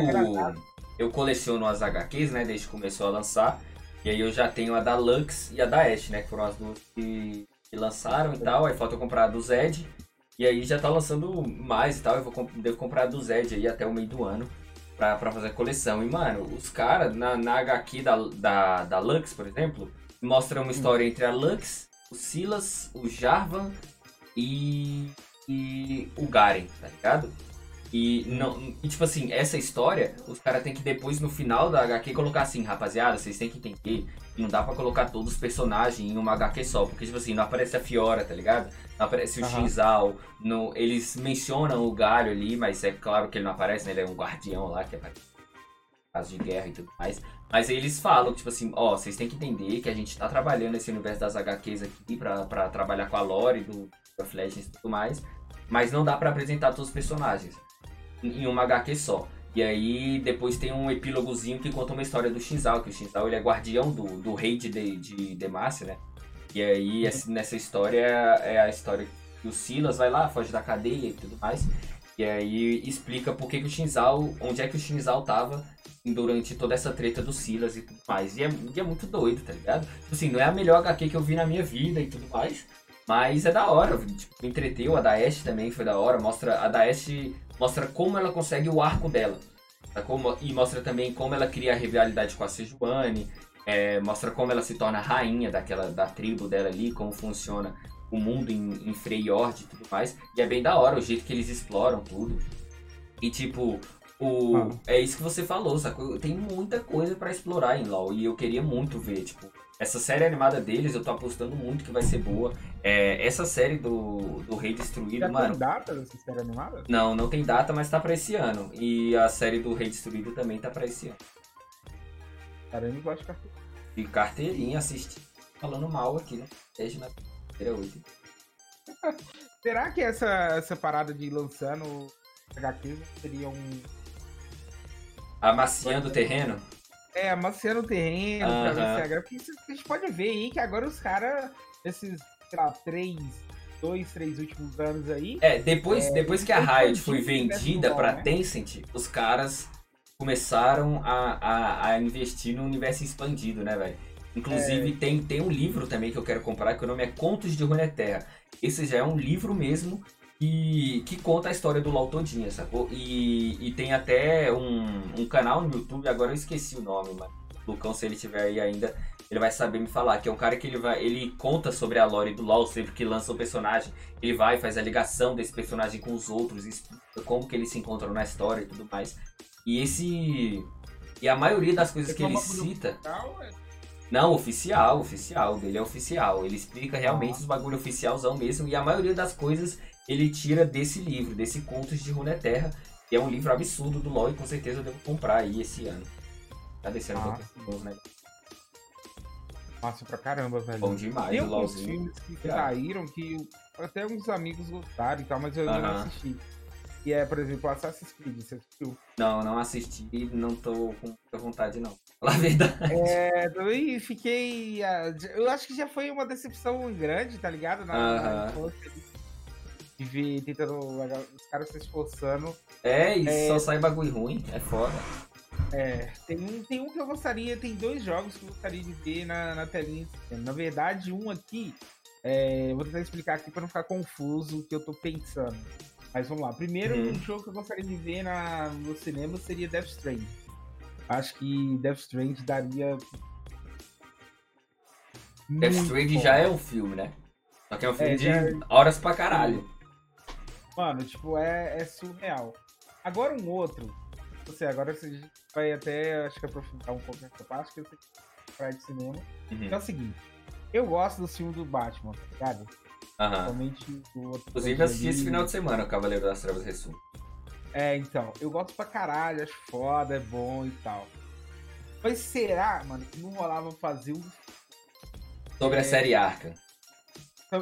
eu coleciono as HQs, né, desde que começou a lançar, e aí eu já tenho a da Lux e a da Ashe, né, que foram as duas que, que lançaram e tal, aí falta eu comprar a do Zed, e aí já tá lançando mais e tal. Eu vou, devo comprar do Zed aí até o meio do ano pra, pra fazer a coleção. E, mano, os caras, na, na HQ da, da, da Lux, por exemplo, mostram uma história entre a Lux, o Silas, o Jarvan e, e o Garen, tá ligado? E, não, e tipo assim, essa história, os caras tem que depois, no final da HQ, colocar assim, rapaziada, vocês têm que entender que não dá pra colocar todos os personagens em uma HQ só. Porque, tipo assim, não aparece a Fiora, tá ligado? Não aparece o uhum. Shinzal. No, eles mencionam o Galho ali, mas é claro que ele não aparece, né? Ele é um guardião lá que aparece caso de guerra e tudo mais. Mas aí eles falam, tipo assim, ó, vocês têm que entender que a gente tá trabalhando esse universo das HQs aqui pra, pra trabalhar com a lore do of Legends e tudo mais. Mas não dá para apresentar todos os personagens em uma HQ só. E aí depois tem um epílogozinho que conta uma história do Shinzal, que o Shinzal ele é guardião do, do rei de, de, de Demacia, né? E aí essa, nessa história é a história E o Silas vai lá, foge da cadeia e tudo mais. E aí explica por que, que o Shinzal, onde é que o Shinzal tava durante toda essa treta do Silas e tudo mais. E é, e é muito doido, tá ligado? Tipo assim, não é a melhor HQ que eu vi na minha vida e tudo mais. Mas é da hora, tipo, me entreteu. A Daesh também foi da hora. Mostra, a Daesh mostra como ela consegue o arco dela. Como, e mostra também como ela cria a rivalidade com a Sejuani. É, mostra como ela se torna rainha daquela da tribo dela ali, como funciona o mundo em, em Freyord e tudo mais. E é bem da hora o jeito que eles exploram tudo. E tipo, o, ah. é isso que você falou, sacou? Tem muita coisa para explorar em LoL e eu queria muito ver, tipo, essa série animada deles, eu tô apostando muito que vai ser boa. É, essa série do, do Rei Destruído, Já mano. Tem data dessa série animada? Não, não tem data, mas tá pra esse ano. E a série do Rei Destruído também tá pra esse ano. Caramba, eu gosto de carteirinha. E carteirinha, assisti. Falando mal aqui, né? Desde na primeira 8. Será que essa, essa parada de lançando HQ seria um. Amaciando o terreno? É, amaciando o terreno, uhum. pra ver se Porque a gente pode ver aí que agora os caras, esses, sei lá, três, dois, três últimos anos aí. É, depois, é, depois que a Riot foi vendida pra né? Tencent, os caras começaram a, a, a investir no universo expandido, né, velho? Inclusive, é... tem, tem um livro também que eu quero comprar, que o nome é Contos de Runeterra. Esse já é um livro mesmo que, que conta a história do LoL todinha, sacou? E, e tem até um, um canal no YouTube, agora eu esqueci o nome, mas o Lucão, se ele tiver aí ainda, ele vai saber me falar, que é um cara que ele vai, ele conta sobre a lore do LoL sempre que lança o um personagem, ele vai faz a ligação desse personagem com os outros, explica como que eles se encontram na história e tudo mais. E esse. E a maioria das coisas que ele cita. É? Não, oficial, oficial. Dele é oficial. Ele explica realmente os bagulho oficialzão mesmo. E a maioria das coisas ele tira desse livro, desse Contos de Runeterra. Que é um livro absurdo do LoL e com certeza eu devo comprar aí esse ano. Tá descendo ah, um pouco né? Massa pra caramba, velho. Bom demais, Tem alguns filmes que saíram que até uns amigos gostaram e tal, mas eu uh -huh. não assisti. Que é, por exemplo, Assassin's Creed, você assistiu? Não, não assisti, não tô com muita vontade, não. Falar a verdade. É, e fiquei. Ah, eu acho que já foi uma decepção grande, tá ligado? Na, uh -huh. De ver tentando. Os caras se esforçando. É, e é... só sai bagulho ruim, é foda. É, tem um, tem um que eu gostaria, tem dois jogos que eu gostaria de ver na, na telinha. Na verdade, um aqui, é, vou tentar explicar aqui para não ficar confuso o que eu tô pensando. Mas vamos lá. Primeiro, uhum. um jogo que eu gostaria de ver na, no cinema seria Death Stranding. Acho que Death Stranding daria. Death Stranding já é um filme, né? Só que é um filme é, de é... horas pra caralho. Mano, tipo, é, é surreal. Agora um outro. Você, agora você vai até, acho que aprofundar um pouco nessa parte, que eu sei que de cinema. Uhum. é o seguinte. Eu gosto do filme do Batman, tá ligado? Aham. o outro. Inclusive, assisti esse final de semana o Cavaleiro das Trevas Ressurge. É, então. Eu gosto pra caralho, acho foda, é bom e tal. Mas será, mano, que não rolava fazer um. Sobre é... a série Arca.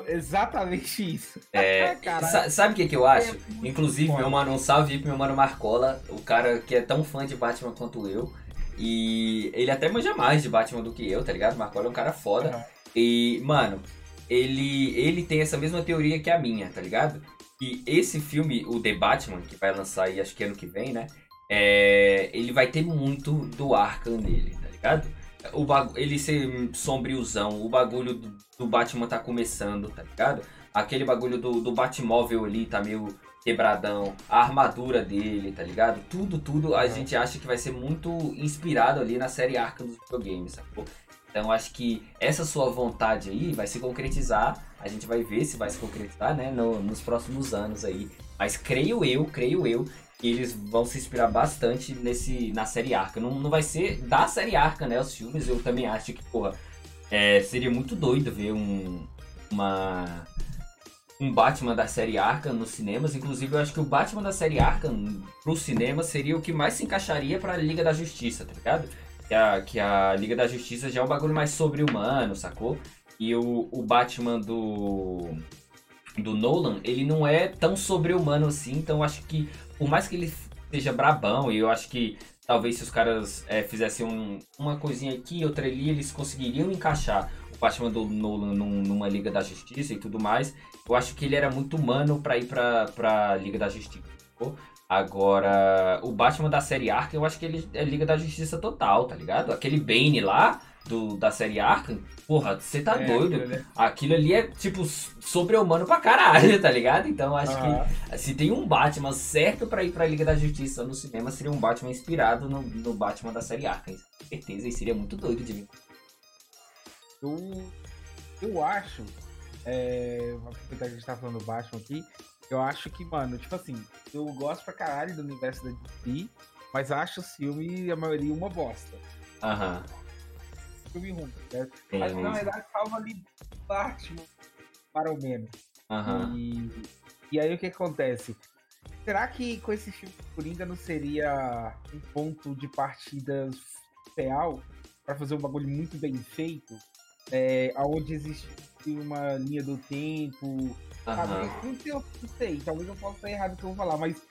Exatamente isso. É, sabe o que, que eu acho? É Inclusive, meu mano, um salve aí pro meu mano Marcola, o cara que é tão fã de Batman quanto eu. E ele até manja mais de Batman do que eu, tá ligado? Marcola é um cara foda. Uhum. E, mano, ele, ele tem essa mesma teoria que a minha, tá ligado? E esse filme, o The Batman, que vai lançar aí acho que ano que vem, né? É, ele vai ter muito do Arkham nele, tá ligado? O bag... Ele ser sombriozão, o bagulho do, do, Batman tá começando, tá ligado? Aquele bagulho do, do Batmóvel ali tá meio quebradão, a armadura dele, tá ligado? Tudo, tudo a uhum. gente acha que vai ser muito inspirado ali na série Arkham dos videogames, sacou? Então acho que essa sua vontade aí vai se concretizar. A gente vai ver se vai se concretizar, né, no, nos próximos anos aí. Mas creio eu, creio eu, que eles vão se inspirar bastante nesse na série Arca. Não, não vai ser da série Arca, né, os filmes. Eu também acho que, porra, é, seria muito doido ver um uma um Batman da série Arkham nos cinemas. Inclusive, eu acho que o Batman da série Arkham pro cinema seria o que mais se encaixaria pra Liga da Justiça, tá ligado? que a, que a Liga da Justiça já é um bagulho mais sobre-humano, sacou? E o, o Batman do, do Nolan, ele não é tão sobre-humano assim, então acho que, por mais que ele seja brabão, e eu acho que talvez se os caras é, fizessem um, uma coisinha aqui, outra ali, eles conseguiriam encaixar Batman do Nolan num- numa Liga da Justiça e tudo mais. Eu acho que ele era muito humano pra ir pra, pra Liga da Justiça. Agora, o Batman da série Arkham, eu acho que ele é Liga da Justiça total, tá ligado? Aquele Bane lá, do, da série Arkham, porra, você tá É, doido. aquilo, né? Aquilo ali é, tipo, sobre-humano pra caralho, tá ligado? Então, acho Aham. que se tem um Batman certo pra ir pra Liga da Justiça no cinema, seria um Batman inspirado no, no Batman da série Arkham. Com certeza, e seria muito doido de ver. Eu, eu acho. É, aproveitar que a gente tá falando do Batman aqui. Eu acho que, mano, tipo assim, eu gosto pra caralho do universo da DC, mas acho o filme, a maioria, uma bosta. Aham. Filme ruim, certo? Tem Mas na verdade salva ali Batman, para o menos. Aham. E, e aí o que acontece? Será que com esse filme Coringa não seria um ponto de partida real para fazer um bagulho muito bem feito? É, onde existe uma linha do tempo, sabe? Não, sei, não sei, talvez eu possa estar errado que eu vou falar, mas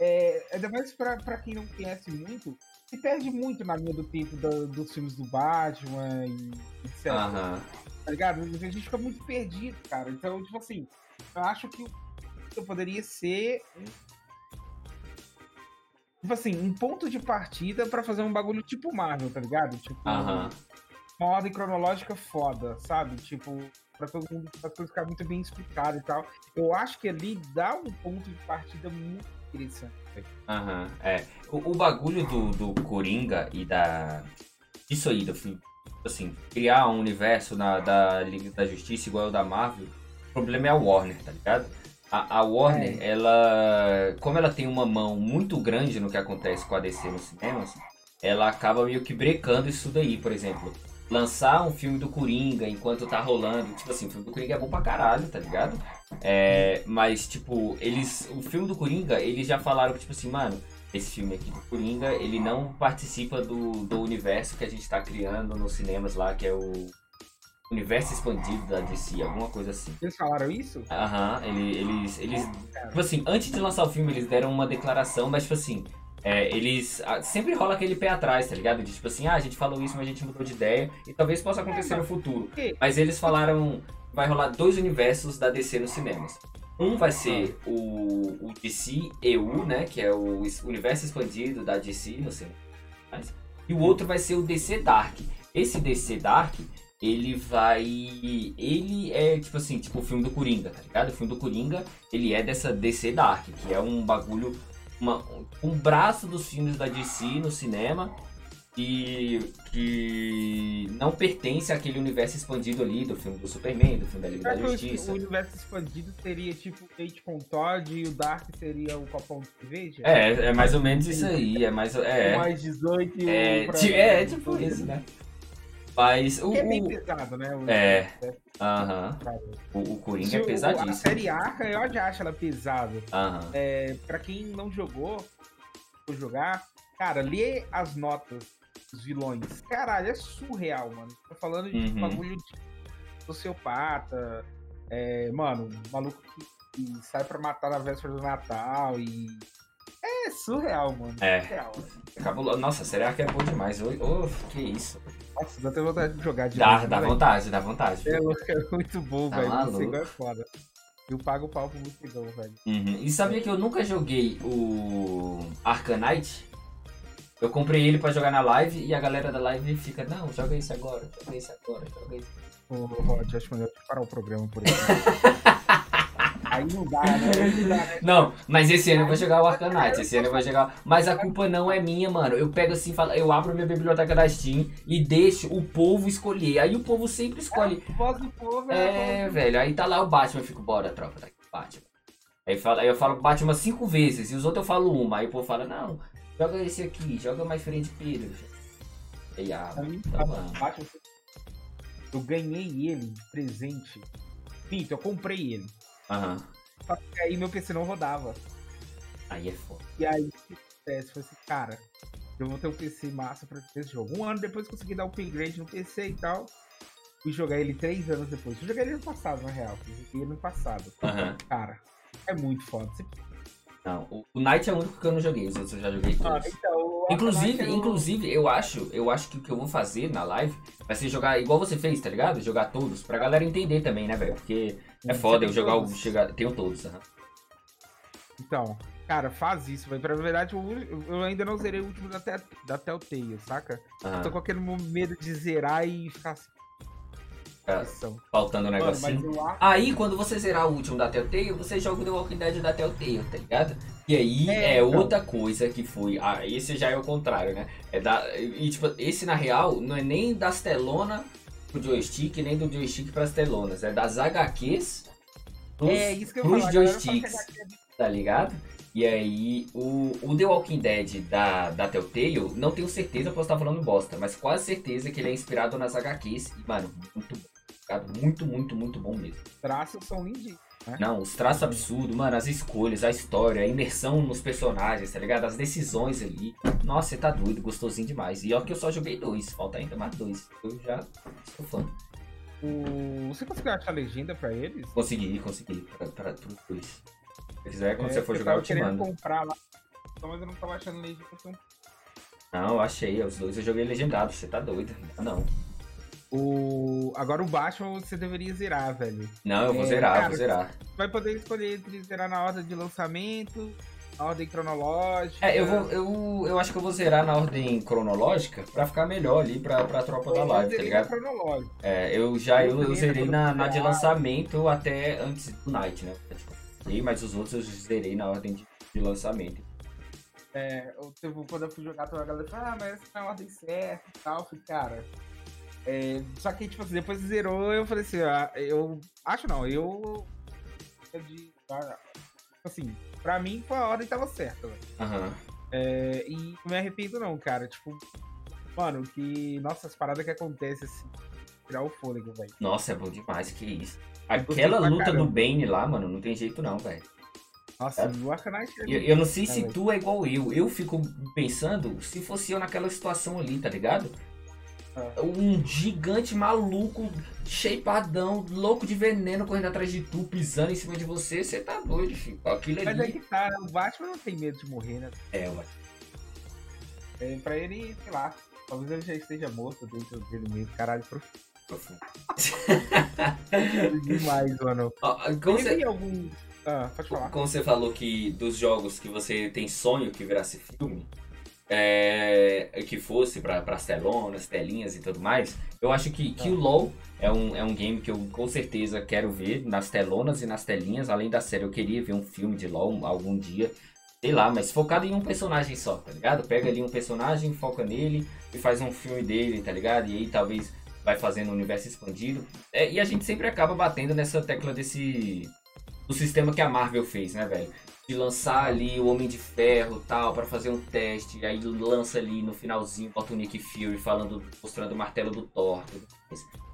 é, ainda mais pra, pra quem não conhece muito, se perde muito na linha do tempo da- dos filmes do Batman e etc Aham. tá ligado? A gente fica muito perdido, cara. Então, tipo assim, eu acho que o poderia ser um. Tipo assim, um ponto de partida pra fazer um bagulho tipo Marvel, tá ligado? Tipo, Aham. uma ordem cronológica foda, sabe? Tipo, pra todo mundo, pra tudo ficar muito bem explicado e tal. Eu acho que ali dá um ponto de partida muito velho. Aham. É. O, o bagulho do, do Coringa e da. Isso aí, do filme. Assim, criar um universo na, da Liga da Justiça igual o da Marvel. O problema é a Warner, tá ligado? A, a Warner, ela. Como ela tem uma mão muito grande no que acontece com a DC nos cinemas, ela acaba meio que brecando isso daí, por exemplo. Lançar um filme do Coringa enquanto tá rolando. Tipo assim, o filme do Coringa é bom pra caralho, tá ligado? É, mas, tipo, eles. O filme do Coringa, eles já falaram que, tipo assim, mano, esse filme aqui do Coringa, ele não participa do, do universo que a gente tá criando nos cinemas lá, que é o universo expandido da DC, alguma coisa assim. Eles falaram isso? Aham, ele- eles, eles. Cara, Tipo assim, antes de lançar o filme, eles deram uma declaração, mas, tipo assim. É, eles. ah, Sempre rola aquele pé atrás, tá ligado? De tipo assim, ah, a gente falou isso, mas a gente mudou de ideia. E talvez possa acontecer no futuro. quê? Mas eles falaram. Vai rolar dois universos da DC nos cinemas. Um vai ser o, o DC EU, né? Que é o universo expandido da DC no cinema. E o outro vai ser o DC Dark. Esse DC Dark, ele vai. Ele é tipo assim, tipo o filme do Coringa, tá ligado? O filme do Coringa, ele é dessa DC Dark, que é um bagulho. Uma, um braço dos filmes da DC no cinema que, que não pertence àquele universo expandido ali do filme do Superman, do filme da Liga da Justiça. o universo expandido seria tipo Kate com Todd e o Dark seria o copão de cerveja? É, é mais ou menos isso aí, é mais é, mais 18 e é, pra- é tipo isso, né? Mas o, é bem pesado, né? O- É. aham, Cara, o, o se Coringa é o- A pesadíssimo. série Arca, eu já acho ela pesada. Aham. É, pra quem não jogou, for jogar, cara, lê as notas dos vilões. Caralho, é surreal, mano. Tô falando de Uhum. bagulho de sociopata. É, mano, maluco que, que sai pra matar na véspera do Natal e. É surreal, mano. É. Surreal. Cabuloso. Nossa, será que é bom demais? Ô, que isso. Nossa, dá até vontade de jogar de Dá, novo, dá velho. vontade, dá vontade. É, louco, é muito bom, Tá velho. maluco. Morcegão é foda. Eu pago o pau pro morcegão, velho. Uhum. E sabia que eu nunca joguei o Arcanite? Eu comprei ele pra jogar na live e a galera da live fica, não, joga isso agora, joga isso agora, joga isso. Ô, Rod, acho melhor parar o programa por aí. aí não dá, né? Aí não dá, né? Não, mas esse ano eu vou jogar o Arcanite, esse ano eu vou jogar. Mas a culpa não é minha, mano. Eu pego assim, falo, eu abro minha biblioteca da Steam e deixo o povo escolher. Aí o povo sempre escolhe. Voz do povo É, velho, aí tá lá o Batman, eu fico, bora, tropa, tá aqui, Batman. Aí, fala, aí eu falo Batman cinco vezes e os outros eu falo uma. Aí o povo fala, não, joga esse aqui, joga mais frente Pedro. Aí, ah, tá bom. Batman, eu ganhei ele presente. Pinto, eu comprei ele. Aham. Só que aí meu PC não rodava. Aí é foda. E aí, o que acontece? Foi assim, cara, eu vou ter um PC massa pra ter esse jogo. Um ano depois consegui dar um upgrade no PC e tal. Fui jogar ele três anos depois. Fui jogar ele no passado, na real. Jogar ele no passado. Aham. Cara, é muito foda. Você Não, o o Knight é o único que eu não joguei, os outros eu já joguei Ah, todos. então, o Inclusive, é o- inclusive, eu acho, eu acho que o que eu vou fazer na live vai ser jogar igual você fez, tá ligado? Jogar todos, pra galera entender também, né, velho? Porque é Você foda eu jogar o. todos? Chegar, tenho todos, aham. Então, cara, faz isso, velho. Pra verdade, eu, eu ainda não zerei o último da, Tel- da Telltale, saca? aham. Tô com aquele medo de zerar e ficar assim. Pressão. faltando um Mano, negocinho. eu acho. Aí, quando você zerar o último da Telltale, você joga o The Walking Dead da Telltale, tá ligado? E aí É, é, então. outra coisa que foi. Ah, esse já é o contrário, né? É da, e, tipo, esse na real não é nem das telonas pro joystick, nem do joystick pras telonas. É das HQs pros, É isso que eu pros joysticks. tá ligado? E aí, o, o The Walking Dead da, da Telltale, não tenho certeza, posso estar falando bosta, mas quase certeza que ele é inspirado nas HQs. E, mano, muito bom. tá? Muito, muito, muito bom mesmo. Os traços são lindinhos. Não, os traços absurdos, mano, as escolhas, a história, a imersão nos personagens, tá ligado? As decisões ali. Nossa, você tá doido, gostosinho demais. E ó que eu só joguei dois, falta ainda mais dois. Eu já sou fã. O... Você conseguiu achar legenda pra eles? Consegui, consegui, pra, pra, pros dois. Se quiser, quando É, você for jogar, eu te mando. comprar lá. Mas eu não tava achando legenda. Então... Não, eu achei, os dois eu joguei legendado, você tá doido. Não, O... Agora o Batman você deveria zerar, velho. não, eu vou É, zerar, cara, vou zerar. Vai poder escolher entre zerar na ordem de lançamento, na ordem cronológica. É, eu vou, eu, eu acho que eu vou zerar na ordem cronológica pra ficar melhor ali pra, pra tropa da Eu live, tá ligado? cronológica. É, eu já eu, eu zerei na, na de lançamento até antes do Night, né? Tipo, zerei, mas os outros eu zerei na ordem de, de lançamento. É, eu, tipo, quando eu fui jogar, toda a galera ah, mas essa tá na ordem certa e tal. Eu falei, cara. É, só que, tipo assim, depois zerou, eu falei assim, ah, eu. Acho não, eu. de, ah, assim, pra mim foi a ordem tava certa, velho. Aham. É, e não me arrependo, não, cara. Tipo, mano, que. Nossa, as paradas que acontecem assim. Tirar o fôlego, velho. Nossa, é bom demais, que isso. Aquela luta do. Bane lá, mano, não tem jeito não, velho. Nossa, É. o Arcanite. Eu, eu não sei Ah, se tu é igual eu. Eu fico pensando se fosse eu naquela situação ali, tá ligado? Um gigante maluco, shapeadão, louco de veneno correndo atrás de tu, pisando em cima de você, você tá doido, filho. Aquilo Mas é ali. que tá, o Batman não tem medo de morrer, né? É, ué. É, pra ele, sei lá, talvez ele já esteja morto dentro dele mesmo. Caralho, profundo. profundo demais, mano. Como você- algum. Ah, pode falar. Como você falou que dos jogos que você tem sonho que virasse filme, é, que fosse para as telonas, telinhas e tudo mais, eu acho que, que o LoL é um, é um game que eu com certeza quero ver nas telonas e nas telinhas. Além da série, eu queria ver um filme de LoL algum dia. Sei lá, mas focado em um personagem só, tá ligado? Pega ali um personagem, foca nele e faz um filme dele, tá ligado? E aí talvez vai fazendo um universo expandido. É, e a gente sempre acaba batendo nessa tecla desse do sistema que a Marvel fez, né, velho? De lançar ali o Homem de Ferro tal, pra fazer um teste, aí lança ali no finalzinho, bota o Nick Fury falando, mostrando o martelo do Thor.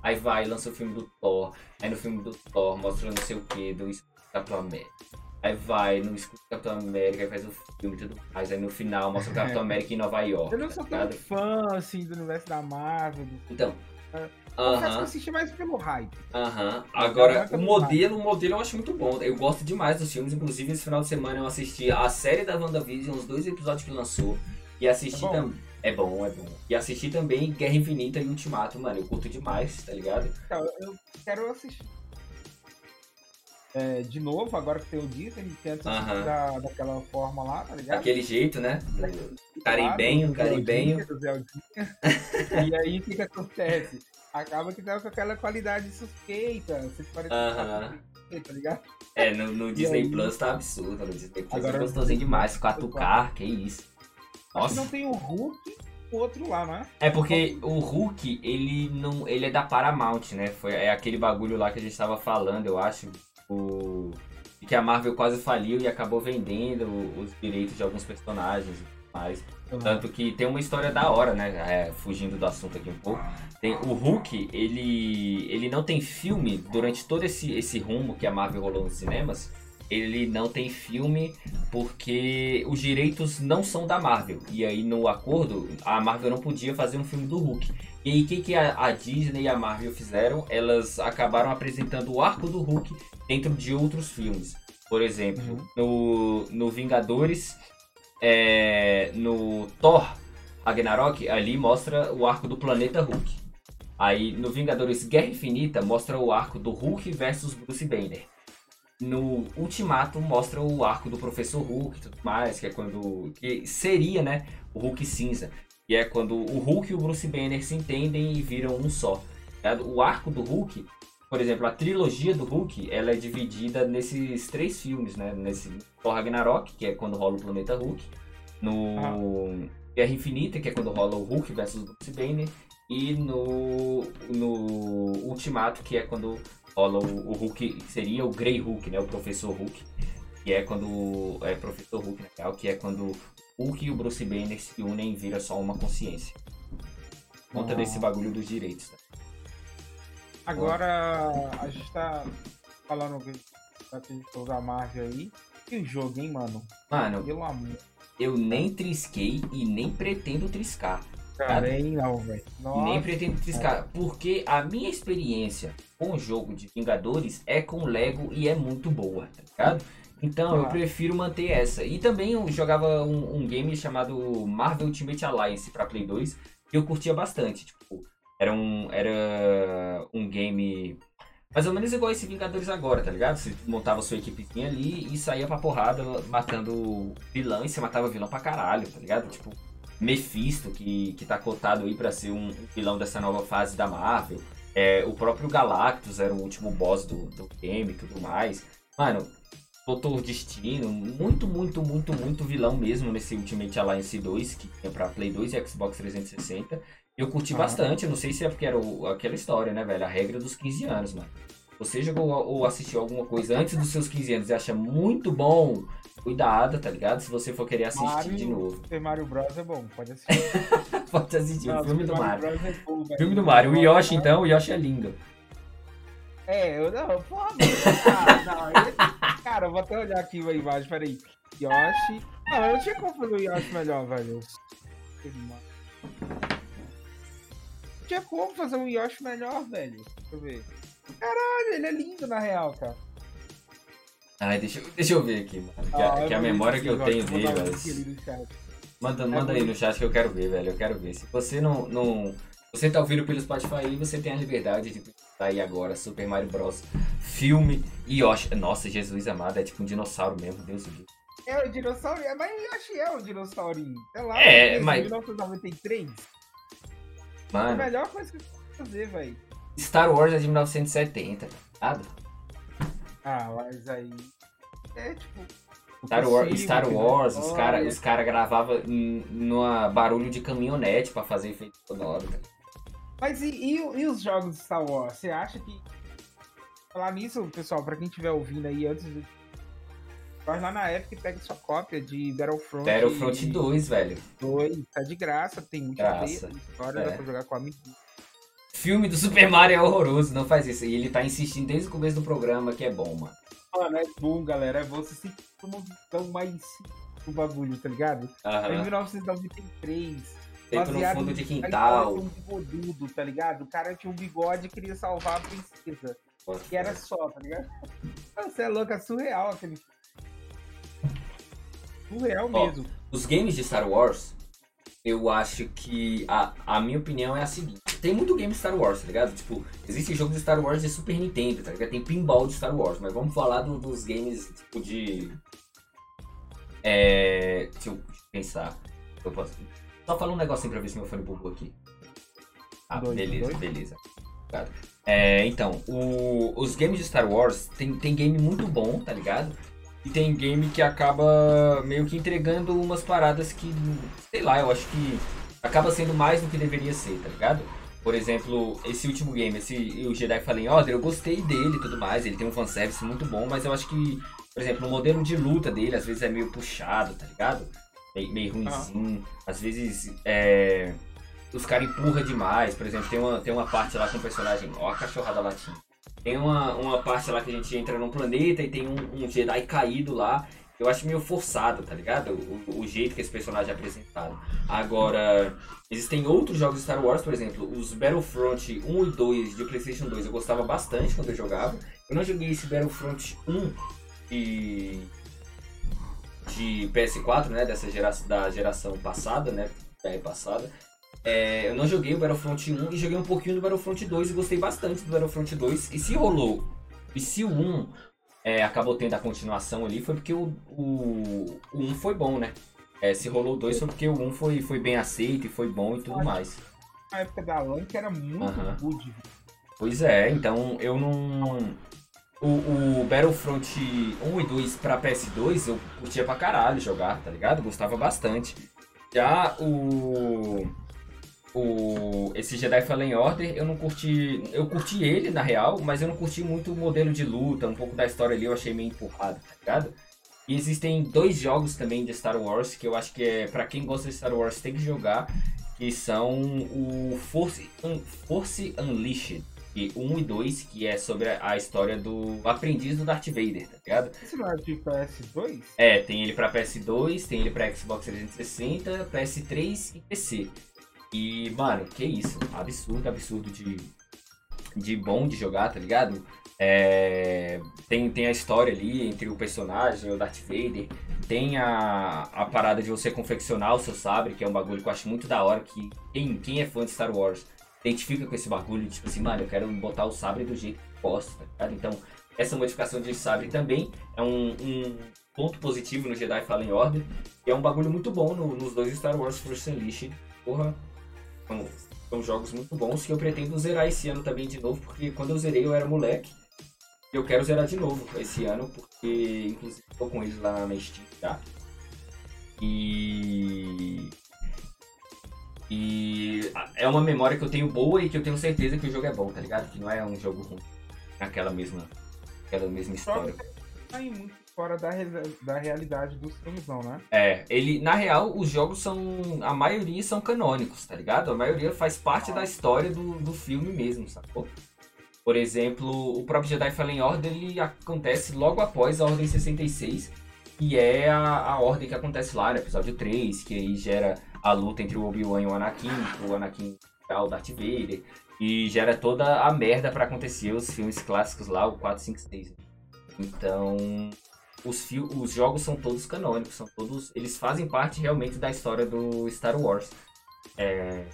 Aí vai, lança o filme do Thor, aí no filme do Thor mostra não sei o que, do Capitão América. Aí vai no escudo do Capitão América, faz o filme e tudo mais. Aí no final mostra o Capitão América em Nova York. Eu não tá sou tão ligado? fã, assim, do universo da Marvel. Então. Confesso que eu assisti mais pelo hype. Aham. Mas Agora, o modelo, o modelo eu acho muito bom. Eu gosto demais dos filmes. Inclusive, esse final de semana eu assisti a série da WandaVision, os dois episódios que lançou. E assisti É também. É bom, é bom. E assisti também Guerra Infinita e Ultimato, mano. Eu curto demais, tá ligado? Então, eu quero assistir. É, de novo, agora que tem o Disney, tenta assistir Aham. da, daquela forma lá, tá ligado? Daquele jeito, né? Caribenho, caribenho. E aí o que, acontece? Acaba que tá com aquela qualidade suspeita. Você parece que tá, tá ligado? É, no, no Disney aí? Plus tá absurdo. No Disney Plus Agora- é gostosinho demais. 4K, que isso. Acho que Nossa. não tem o Hulk o outro lá, não é? É porque o Hulk, ele não. ele é da Paramount, né? Foi, é aquele bagulho lá que a gente tava falando, eu acho. O, que a Marvel quase faliu e acabou vendendo os direitos de alguns personagens e tudo mais. Tanto que tem uma história da hora, né? É, fugindo do assunto aqui um pouco. Tem, o Hulk, ele, ele não tem filme durante todo esse, esse rumo que a Marvel rolou nos cinemas. Ele não tem filme porque os direitos não são da Marvel. E aí, no acordo, a Marvel não podia fazer um filme do Hulk. E aí, o que, que a, a Disney e a Marvel fizeram? Elas acabaram apresentando o arco do Hulk dentro de outros filmes. Por exemplo, no, no Vingadores, é, no Thor Ragnarok, ali mostra o arco do planeta Hulk. Aí no Vingadores Guerra Infinita mostra o arco do Hulk versus Bruce Banner. No Ultimato mostra o arco do Professor Hulk e tudo mais, que é quando. que seria, né? O Hulk cinza. Que é quando o Hulk e o Bruce Banner se entendem e viram um só. O arco do Hulk, por exemplo, a trilogia do Hulk, ela é dividida nesses três filmes, né? Nesse Thor Ragnarok, que é quando rola o planeta Hulk. No ah. Guerra Infinita, que é quando rola o Hulk versus Bruce Banner. E no, no Ultimato, que é quando rola o, o Hulk, que seria o Grey Hulk, né? O Professor Hulk. Que é quando. É Professor Hulk, na real, que é quando Hulk e o Bruce Banner se unem e vira só uma consciência. Conta ah. desse bagulho dos direitos. Tá? Agora, a gente tá falando pra gente usar Marvel aí. E o jogo, hein, mano? Mano, Pelo amor. eu nem trisquei e nem pretendo triscar. Cara, nem não, velho. Nem pretendo triscar. Porque a minha experiência com o jogo de Vingadores é com Lego e é muito boa, tá ligado? Então eu prefiro manter essa. E também eu jogava um, um game chamado Marvel Ultimate Alliance pra Play 2 que eu curtia bastante. Tipo, era um, era um game mais ou menos igual esse Vingadores agora, tá ligado? Você montava sua equipezinha ali e saía pra porrada matando vilão e você matava vilão pra caralho, tá ligado? Tipo, Mephisto, que, que tá cotado aí pra ser um vilão dessa nova fase da Marvel. É, o próprio Galactus era o último boss do, do game e tudo mais. Mano, Doutor Destino, muito, muito, muito, muito vilão mesmo nesse Ultimate Alliance 2, que tinha pra Play 2 e Xbox 360. Eu curti ah. bastante, não sei se é porque era o, aquela história, né, velho? A regra dos 15 anos, mano. Você jogou ou assistiu alguma coisa antes dos seus 15 anos e acha muito bom, cuidado, tá ligado? Se você for querer assistir Mario, de novo. Mario Bros é bom, pode assistir. pode assistir, não, o filme do Mario. Mario é bom, filme do Mario. O Yoshi, então, o Yoshi é lindo. É, eu não, porra, ah, não, ele, cara, eu vou até olhar aqui a imagem, peraí. Yoshi. Não, eu tinha como fazer o Yoshi melhor, velho. Tinha como fazer um Yoshi melhor, velho. Deixa eu ver. Caralho, ele é lindo na real, cara. Ai, deixa, deixa eu ver aqui, mano. Que, ah, a, que a memória que eu tenho dele, velho. Manda, manda aí no chat que eu quero ver, velho. Eu quero ver. Se você não. não você tá ouvindo pelo Spotify você tem a liberdade de tá aí agora Super Mario Bros. Filme e Yoshi. Nossa, Jesus amado, é tipo um dinossauro mesmo, Deus do céu. É um dinossauro, é, mas Yoshi é um dinossaurinho. É lá, é, mas... 1993. Mano. É a melhor coisa que eu fazer, velho. Star Wars é de 1970, tá Ah, mas aí. É tipo. Star, War, Star Wars, os caras os cara gravavam numa barulho de caminhonete pra fazer efeito sonoro. Mas e, e, e, os jogos de Star Wars? Você acha que. Falar nisso, pessoal, pra quem estiver ouvindo aí antes do. Vai lá na época e pega sua cópia de Battlefront. Battlefront 2, velho. 2, tá de graça, tem muita graça. história, é. dá pra jogar com amigos. Filme do Super Mario é horroroso, não faz isso. E ele tá insistindo desde o começo do programa que é bom, mano. Mano, é bom, galera. É você se como tão mais o bagulho, tá ligado? Uhum. Em 1993. Feito no fundo de quintal. Um bigodudo, tá ligado? O cara tinha um bigode e queria salvar a princesa. Nossa, e era só, tá ligado? Você é louco, é surreal aquele. Surreal mesmo. Os games de Star Wars, eu acho que a, a minha opinião é a seguinte. Tem muito game Star Wars, tá ligado? Tipo, existe jogo de Star Wars de Super Nintendo, tá ligado? Tem pinball de Star Wars, mas vamos falar do, dos games, tipo, de... É... Deixa eu pensar. Eu posso... Só falar um negocinho pra ver se meu fone bugou aqui. Ah, dois, beleza, dois? beleza. É, então, o, os games de Star Wars tem, tem game muito bom, tá ligado? E tem game que acaba meio que entregando umas paradas que, sei lá, eu acho que acaba sendo mais do que deveria ser, tá ligado? Por exemplo, esse último game, esse o Jedi Fallen Order, eu gostei dele e tudo mais, ele tem um fanservice muito bom, mas eu acho que, por exemplo, o modelo de luta dele às vezes é meio puxado, tá ligado? Meio, meio ruimzinho, ah. às vezes é, os caras empurram demais, por exemplo, tem uma, tem uma parte lá com o personagem, ó a cachorrada latinha. Tem uma, uma parte lá que a gente entra num planeta e tem um, um Jedi caído lá. Eu acho meio forçado, tá ligado? O, o, jeito que esse personagem é apresentado. Agora, existem outros jogos de Star Wars, por exemplo, os Battlefront 1 e 2 de PlayStation 2 eu gostava bastante quando eu jogava. Eu não joguei esse Battlefront 1 de, de PS4, né? Dessa geração, da geração passada, né? É, passada. É, eu não joguei o Battlefront 1 e joguei um pouquinho do Battlefront 2 e gostei bastante do Battlefront 2. E se rolou, e se o 1 é, acabou tendo a continuação ali, foi porque o, o, o 1 foi bom, né? É, se rolou o 2 foi porque o 1 foi, foi bem aceito e foi bom e tudo mais. Na época da LAN que era muito Aham. good. Pois é, então eu não. O, o Battlefront 1 e 2 pra PS2 eu curtia pra caralho jogar, tá ligado? Gostava bastante. Já o. O, esse Jedi Fallen Order eu não curti. Eu curti ele na real, mas eu não curti muito o modelo de luta, um pouco da história ali eu achei meio empurrado, tá ligado? E existem dois jogos também de Star Wars que eu acho que é para quem gosta de Star Wars tem que jogar, que são o Force, Un- Force Unleashed, e 1 e 2, que é sobre a a história do aprendiz do Darth Vader, tá ligado? Esse não é de PS2? É, tem ele pra PS2, tem ele pra Xbox 360, PS3 e PC. E, mano, que isso? Absurdo, absurdo de, de bom de jogar, tá ligado? É, tem, tem a história ali entre o personagem e o Darth Vader. Tem a, a parada de você confeccionar o seu sabre, que é um bagulho que eu acho muito da hora. Que quem, quem é fã de Star Wars identifica com esse bagulho. Tipo assim, mano, eu quero botar o sabre do jeito que posso, tá? Então, essa modificação de sabre também é um, um ponto positivo no Jedi Fallen Order. E é um bagulho muito bom no- nos dois Star Wars Force Unleashed. Porra, são, são jogos muito bons que eu pretendo zerar esse ano também de novo, porque quando eu zerei eu era moleque. E eu quero zerar de novo esse ano, porque inclusive tô com eles lá na Steam já. E. E é uma memória que eu tenho boa e que eu tenho certeza que o jogo é bom, tá ligado? Que não é um jogo ruim. Naquela mesma, aquela mesma história. Sai muito fora da, da realidade dos filmes, não, né? É, ele, na real, os jogos são. A maioria são canônicos, tá ligado? A maioria faz parte da história do, do filme mesmo, sacou? Por exemplo, o próprio Jedi Fallen Order ele acontece logo após a Ordem 66, que é a, a ordem que acontece lá no episódio 3, que aí gera a luta entre o Obi-Wan e o Anakin, o Anakin é o Darth Vader, e gera toda a merda pra acontecer os filmes clássicos lá, o 4, 5, 6. Então, os, os jogos são todos canônicos, são todos. Eles fazem parte realmente da história do Star Wars. É,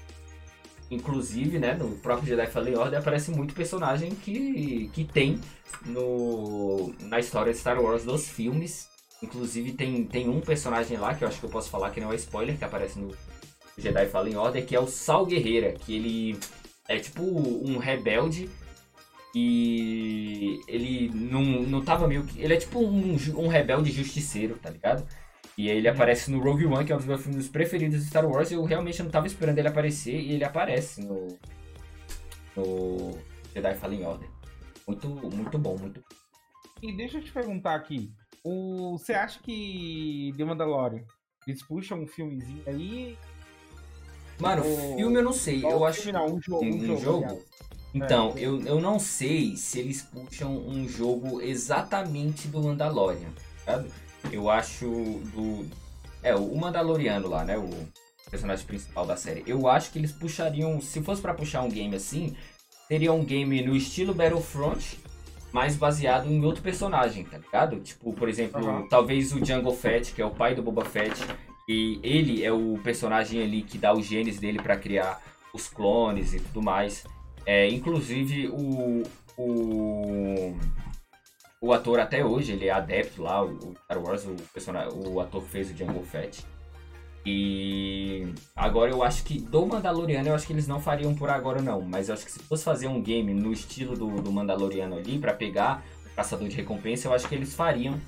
inclusive, né, no próprio Jedi Fallen Order aparece muito personagem que, que tem no, na história de Star Wars dos filmes. Inclusive tem, tem um personagem lá que eu acho que eu posso falar que não é spoiler, que aparece no Jedi Fallen Order, que é o Sal Guerreira, que ele é tipo um rebelde e ele não, não tava meio que. Ele é tipo um, um rebelde justiceiro, tá ligado? E aí ele aparece no Rogue One, que é um dos meus filmes preferidos de Star Wars. e Eu realmente não tava esperando ele aparecer e ele aparece no. No Jedi Fallen Order. Muito, muito bom, muito E deixa eu te perguntar aqui. O, você acha que The Mandalorian, eles puxam um filmezinho aí? Mano, O- filme eu não sei. Ou Eu acho. filme não, um jogo. Um, Um, jogo, jogo? Então, É. eu, eu não sei se eles puxam um jogo exatamente do Mandalorian, sabe? Eu acho do. É, o Mandaloriano lá, né? O personagem principal da série. Eu acho que eles puxariam. Se fosse pra puxar um game assim, seria um game no estilo Battlefront, mas baseado em outro personagem, tá ligado? Tipo, por exemplo, Aham. talvez o Jungle Fett, que é o pai do Boba Fett, e ele é o personagem ali que dá os genes dele pra criar os clones e tudo mais. É, inclusive o, o o ator até hoje ele é adepto lá, o o Star Wars, o personagem, o ator que fez o Jungle Fett. E agora eu acho que do Mandaloriano eu acho que eles não fariam por agora não, mas eu acho que se fosse fazer um game no estilo do, do Mandaloriano ali pra pegar o caçador de recompensa, eu acho que eles fariam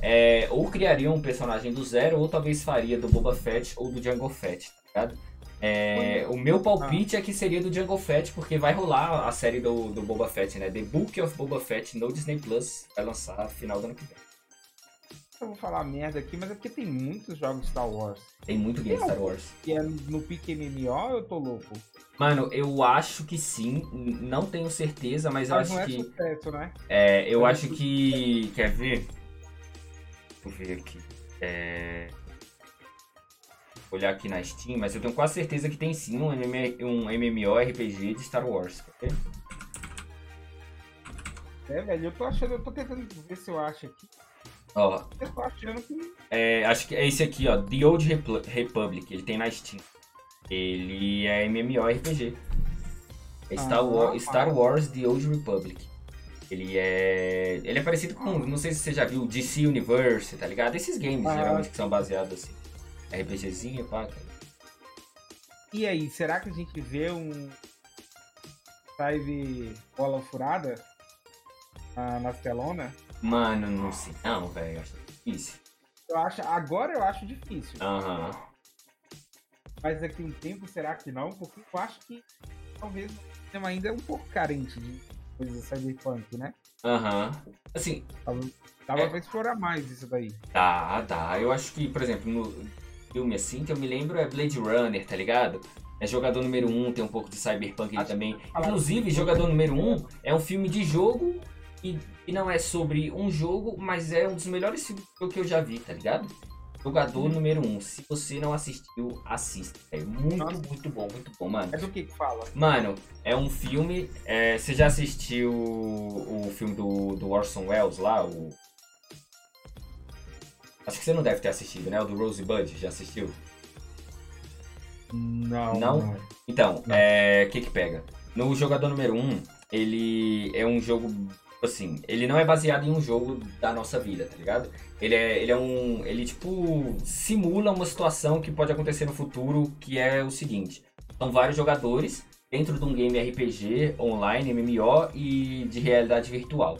é, ou criariam um personagem do zero ou talvez faria do Boba Fett ou do Jungle Fett, tá ligado? É, o meu palpite é que seria do Jungle Fett, porque vai rolar a série do, do Boba Fett, né? The Book of Boba Fett no Disney Plus. Vai lançar no final do ano que vem. Eu vou falar merda aqui, mas é porque tem muitos jogos Star Wars. Tem muito game Star Wars. E é no pique MMO eu tô louco? Mano, eu acho que sim. Não tenho certeza, mas eu Mas não acho é que. sucesso, né? É, eu Mas acho isso- que. Quer ver? Deixa eu ver aqui. É. Vou olhar aqui na Steam, mas eu tenho quase certeza que tem sim um, MM um MMORPG de Star Wars. Quer ver? É, velho, eu tô achando, eu tô tentando ver se eu acho aqui. Ó, Eu tô achando que. é, acho que é esse aqui, ó. The Old Repl- Republic. Ele tem na Steam. Ele é MMORPG. É Star, Ah, War-. Star Wars The Old Republic. Ele é. Ele é parecido com. Não sei se você já viu DC Universe, tá ligado? Esses games, Ah. geralmente, que são baseados assim. RPGzinho, pá. cara. E aí, será que a gente vê um. Live bola furada na, na telona? Mano, não sei. Não, velho. Acho difícil. Eu acho, agora eu acho difícil. Aham. Mas daqui um tempo, será que não? Porque eu acho que talvez o cinema ainda é um pouco carente de coisas cyberpunk, né? Aham. Assim, Tava, dava É. pra explorar mais isso daí. Tá, tá. Eu acho que, por exemplo, no filme assim que eu me lembro é Blade Runner, tá ligado? É jogador número 1, um, tem um pouco de cyberpunk ali também. Inclusive, jogador número 1 um é um filme de jogo e, e não é sobre um jogo, mas é um dos melhores filmes que eu já vi, tá ligado? Jogador número 1. Um. Se você não assistiu, assista. É muito, Nossa. muito bom, muito bom, mano. É do que que fala? Mano, é um filme. é, você já assistiu o, o filme do, do Orson Welles lá? O... Acho que você não deve ter assistido, né? O do Rosebud, já assistiu? Não. Não? Então, Não. é, o que que pega? No jogador número 1, um, ele é um jogo, assim, ele não é baseado em um jogo da nossa vida, tá ligado? Ele é, ele é um, ele tipo simula uma situação que pode acontecer no futuro, que é o seguinte. São vários jogadores dentro de um game RPG online, MMO e de realidade virtual.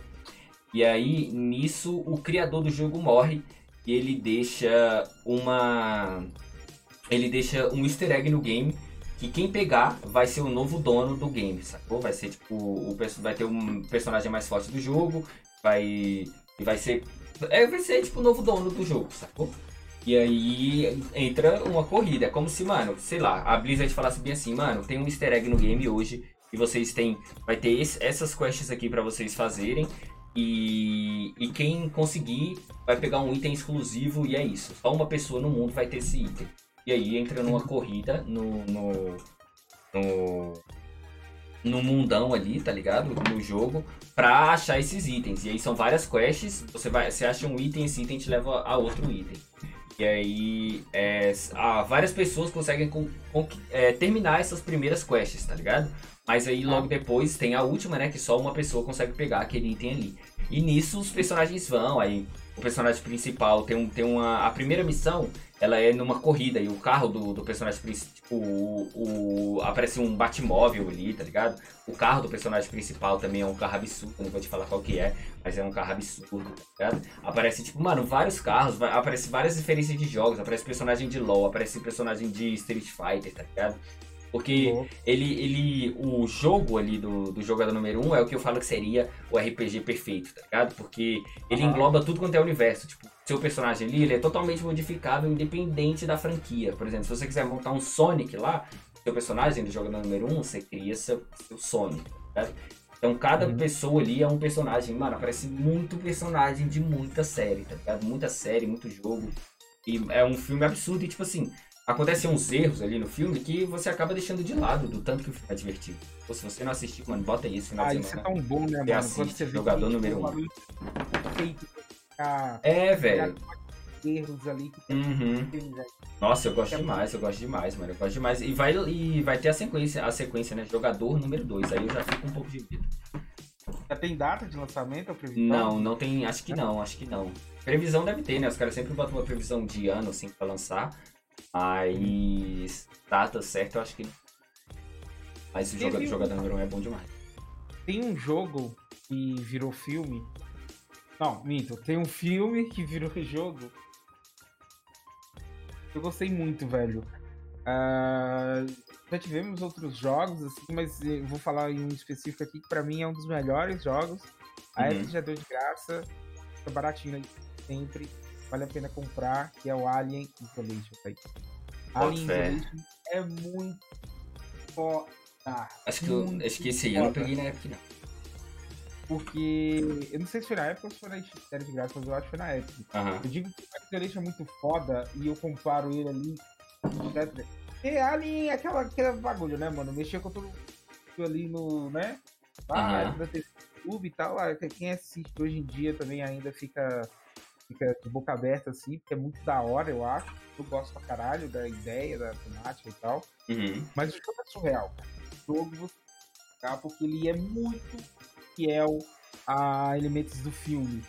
E aí, nisso, o criador do jogo morre e ele deixa uma ele deixa um easter egg no game que quem pegar vai ser o novo dono do game, sacou? Vai ser tipo, o, vai ter um personagem mais forte do jogo, vai vai ser é, vai ser tipo o novo dono do jogo, sacou? E aí entra uma corrida, é como se, mano, sei lá, a Blizzard falasse bem assim, mano, tem um easter egg no game hoje e vocês têm, vai ter esse- essas quests aqui pra vocês fazerem e, e quem conseguir vai pegar um item exclusivo e é isso. Só uma pessoa no mundo vai ter esse item. E aí entra numa corrida no, no, no, no mundão ali, tá ligado? No jogo, pra achar esses itens. E aí são várias quests, você, vai, você acha um item, esse item te leva a outro item. E aí é, ah, várias pessoas conseguem con- con- é, terminar essas primeiras quests, tá ligado? Mas aí logo depois tem a última, né? Que só uma pessoa consegue pegar aquele item ali. E nisso os personagens vão, aí o personagem principal tem, um, tem uma. A primeira missão, ela é numa corrida, e o carro do, do personagem principal, tipo, o, o- aparece um Batmóvel ali, tá ligado? O carro do personagem principal também é um carro absurdo, não vou te falar qual que é, mas é um carro absurdo, tá ligado? Aparece, tipo, mano, vários carros, vai- aparece várias referências de jogos, aparece personagem de LoL, aparece personagem de Street Fighter, tá ligado? Porque Louco. ele, ele, o jogo ali do, do jogador número 1 um é o que eu falo que seria o RPG perfeito, tá ligado? Porque ele Aham. engloba tudo quanto é universo. Tipo, seu personagem ali, ele é totalmente modificável, independente da franquia. Por exemplo, se você quiser montar um Sonic lá, seu personagem do jogador número 1, um, você cria seu, seu Sonic, tá? Então cada Uhum. pessoa ali é um personagem. Mano, aparece muito personagem de muita série, tá ligado? Muita série, muito jogo. E é um filme absurdo e, tipo assim, acontecem uns erros ali no filme que você acaba deixando de lado do tanto que o filme é divertido. Ou se você não assistiu, mano, bota aí esse final Ah, de isso é semana. tão bom, né, Você mano? assiste, você jogador número um. feito É, velho. erros ali que Uhum. tem. Nossa, eu gosto É demais, eu gosto demais, mano. Eu gosto demais. E vai, e vai ter a sequência, a sequência, né? Jogador número 2. Aí eu já fico um pouco de medo. Já tem data de lançamento ou previsão? Não, não tem. Acho que não, acho que não. Previsão deve ter, né? Os caras sempre botam uma previsão de ano, assim, pra lançar. Mas. Data certa, eu acho que. Mas o jogador, um- jogador número 1 um é bom demais. Tem um jogo que virou filme. Não, minto. Tem um filme que virou jogo. Eu gostei muito, velho. Ah, já tivemos outros jogos, assim, mas eu vou falar em um específico aqui que pra mim é um dos melhores jogos. A Uhum. Epic já deu de graça. Tá baratinho sempre. Vale a pena comprar, que é o Alien Isolation. Tá aí. Alien. Isolation é muito foda. Acho que, eu, acho que esse aí eu não peguei na época, não. Porque. Eu não sei se foi na época ou se foi na série de graça, mas eu acho que foi na época. Aham. Eu digo que o Isolation é muito foda e eu comparo ele ali. etc. E ali aquela, aquele bagulho, né, mano? Mexer com todo mundo ali no. né? Ah, TV YouTube e tal. ah, Quem assiste hoje em dia também ainda fica fica de boca aberta assim, porque é muito da hora, eu acho. Eu gosto pra caralho da ideia, da temática e tal. Uhum. Mas o jogo é surreal, cara. O jogo você tá, porque ele é muito fiel a elementos do filme.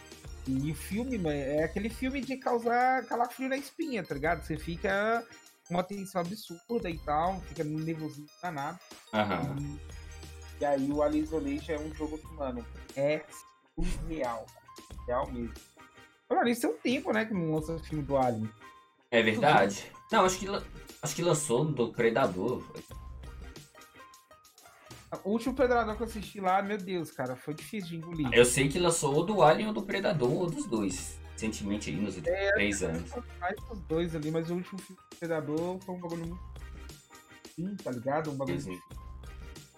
E o filme, mano, é aquele filme de causar calafrio na espinha, tá ligado? Você fica com uma tensão absurda e tal, fica nervosinho danado. Aham. E, e aí o Alien Isolation é um jogo que, mano, é surreal. Real mesmo. Olha, isso tem um tempo, né, que não lança o filme do Alien. É verdade. Não, acho que, acho que lançou do Predador. O último Predador que eu assisti lá, meu Deus, cara, foi difícil de engolir. Eu sei que lançou ou do Alien ou do Predador, ou dos dois. Recentemente aí, nos últimos três anos. Mais os dois ali, mas o último filme do Predador foi um bagulho muito. Sim, tá ligado? Um bagulho Uhum.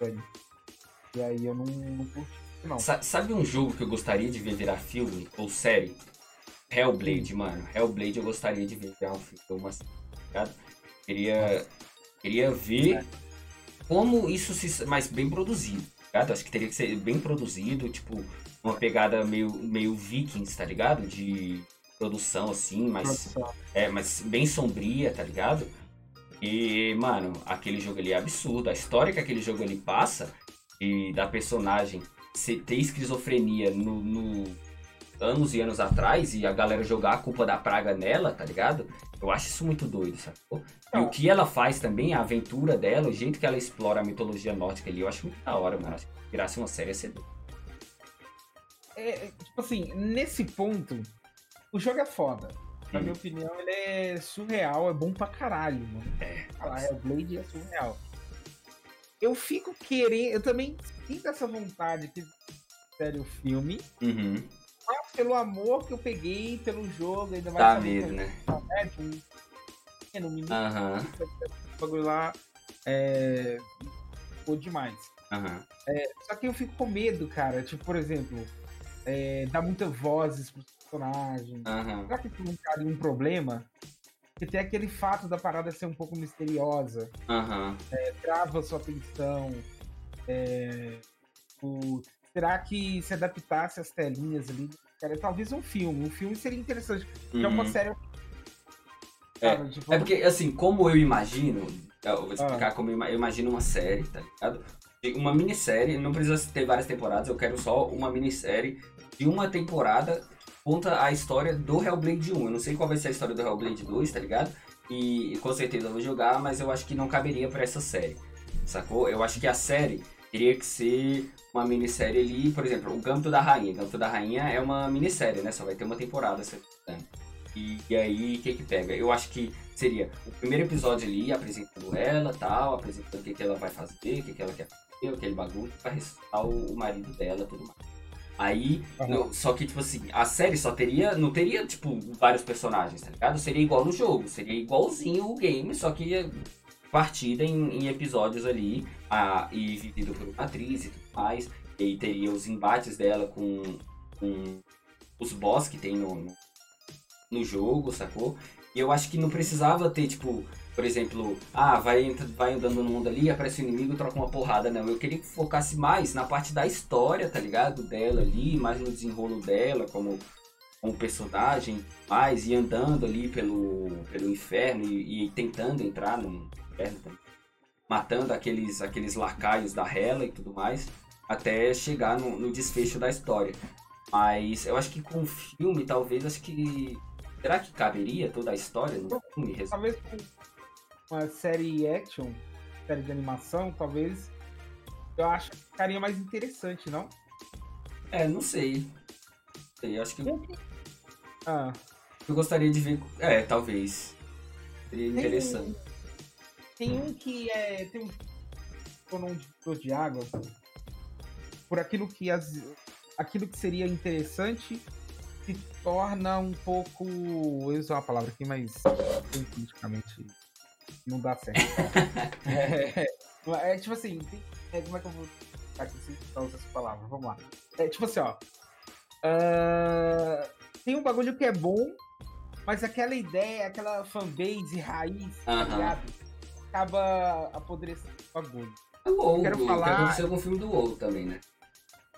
velho. E aí eu não, não curti, não. Sa- sabe um jogo que eu gostaria de ver virar filme ou série? Hellblade, mano. Hellblade eu gostaria de ver virar um filme ou uma série, tá? Queria, queria ver como isso se. Mas bem produzido, tá ligado? Acho que teria que ser bem produzido, tipo, uma pegada meio, meio vikings, tá ligado? De produção assim, mas. É, mas bem sombria, tá ligado? E, mano, aquele jogo ali é absurdo. A história que aquele jogo ali passa e da personagem ter esquizofrenia no, no- anos e anos atrás e a galera jogar a culpa da praga nela, tá ligado? Eu acho isso muito doido, sacou? E o que ela faz também, a aventura dela, o jeito que ela explora a mitologia nórdica ali, eu acho muito da hora, mano. Acho que se virasse uma série ia ser doido. É, é, tipo assim, nesse ponto, o jogo é foda. Na Hum. minha opinião, ele é surreal, é bom pra caralho, mano. É. Falar Hellblade é surreal. Eu fico querendo, eu também sinto essa vontade que sério o filme, Uhum. Pelo amor que eu peguei pelo jogo, ainda mais medo, que né? é de um pequeno menino, bagulho lá é ficou demais. aham. Só que eu fico com medo, cara. Tipo, por exemplo, é, dá muitas vozes pros personagens. Aham. Será que não cabe um problema? Porque tem aquele fato da parada ser um pouco misteriosa, Aham. trava sua atenção. É, o- será que se adaptasse as telinhas ali? Cara, talvez um filme. Um filme seria interessante. Porque é uma Uhum. série. É, sabe, tipo, É porque, assim, como eu imagino, eu vou explicar como eu ima- eu imagino uma série, tá ligado? Uma minissérie, não precisa ter várias temporadas, eu quero só uma minissérie de uma temporada conta a história do Hellblade 1. Eu não sei qual vai ser a história do Hellblade 2, tá ligado? E com certeza eu vou jogar, mas eu acho que não caberia pra essa série, sacou? Eu acho que a série teria que ser uma minissérie ali, por exemplo, o Gâmbito da Rainha. Gâmbito da Rainha é uma minissérie, né? Só vai ter uma temporada, se. E, e aí, o que que pega? Eu acho que seria o primeiro episódio ali, apresentando ela tal, apresentando o que, que ela vai fazer, o que, que ela quer fazer, aquele bagulho, pra ressuscitar o, o marido dela e tudo mais. Aí, só que, tipo assim, a série só teria, não teria, tipo, vários personagens, tá ligado? Seria igual no jogo, seria igualzinho o game, só que partida em, em episódios ali, a, e vivido por uma atriz e tudo mais. E teria os embates dela com, com os boss que tem no, no, no jogo, sacou? E eu acho que não precisava ter, tipo, por exemplo, ah, vai, vai andando no mundo ali, aparece o inimigo, troca uma porrada. Não, eu queria que focasse mais na parte da história, tá ligado? Dela ali, mais no desenrolo dela, como, como personagem, mais e andando ali pelo, pelo inferno e, e tentando entrar no também. Matando aqueles, aqueles lacaios da Hela e tudo mais, até chegar no, no desfecho da história. Mas eu acho que com o filme, talvez, acho que. Será que caberia toda a história no filme? Talvez com uma série action, série de animação, talvez eu acho que ficaria mais interessante, não? É, não sei. Não sei, acho que Ah, eu gostaria de ver. É, talvez. Seria interessante. Tem um que é. Tem um. Eu não de água. Por aquilo que as. Aquilo que seria interessante se torna um pouco. Eu usar uma palavra aqui, mas politicamente não dá certo. é, é, tipo assim, é, como é que eu vou aqui sem usar essa palavra? Vamos lá. É tipo assim, ó. ah, tem um bagulho que é bom, mas aquela ideia, aquela fanbase raiz, tá Aham. Acaba apodrecendo o bagulho. É o WoW, quero o que falar- aconteceu com o filme do WoW também, né?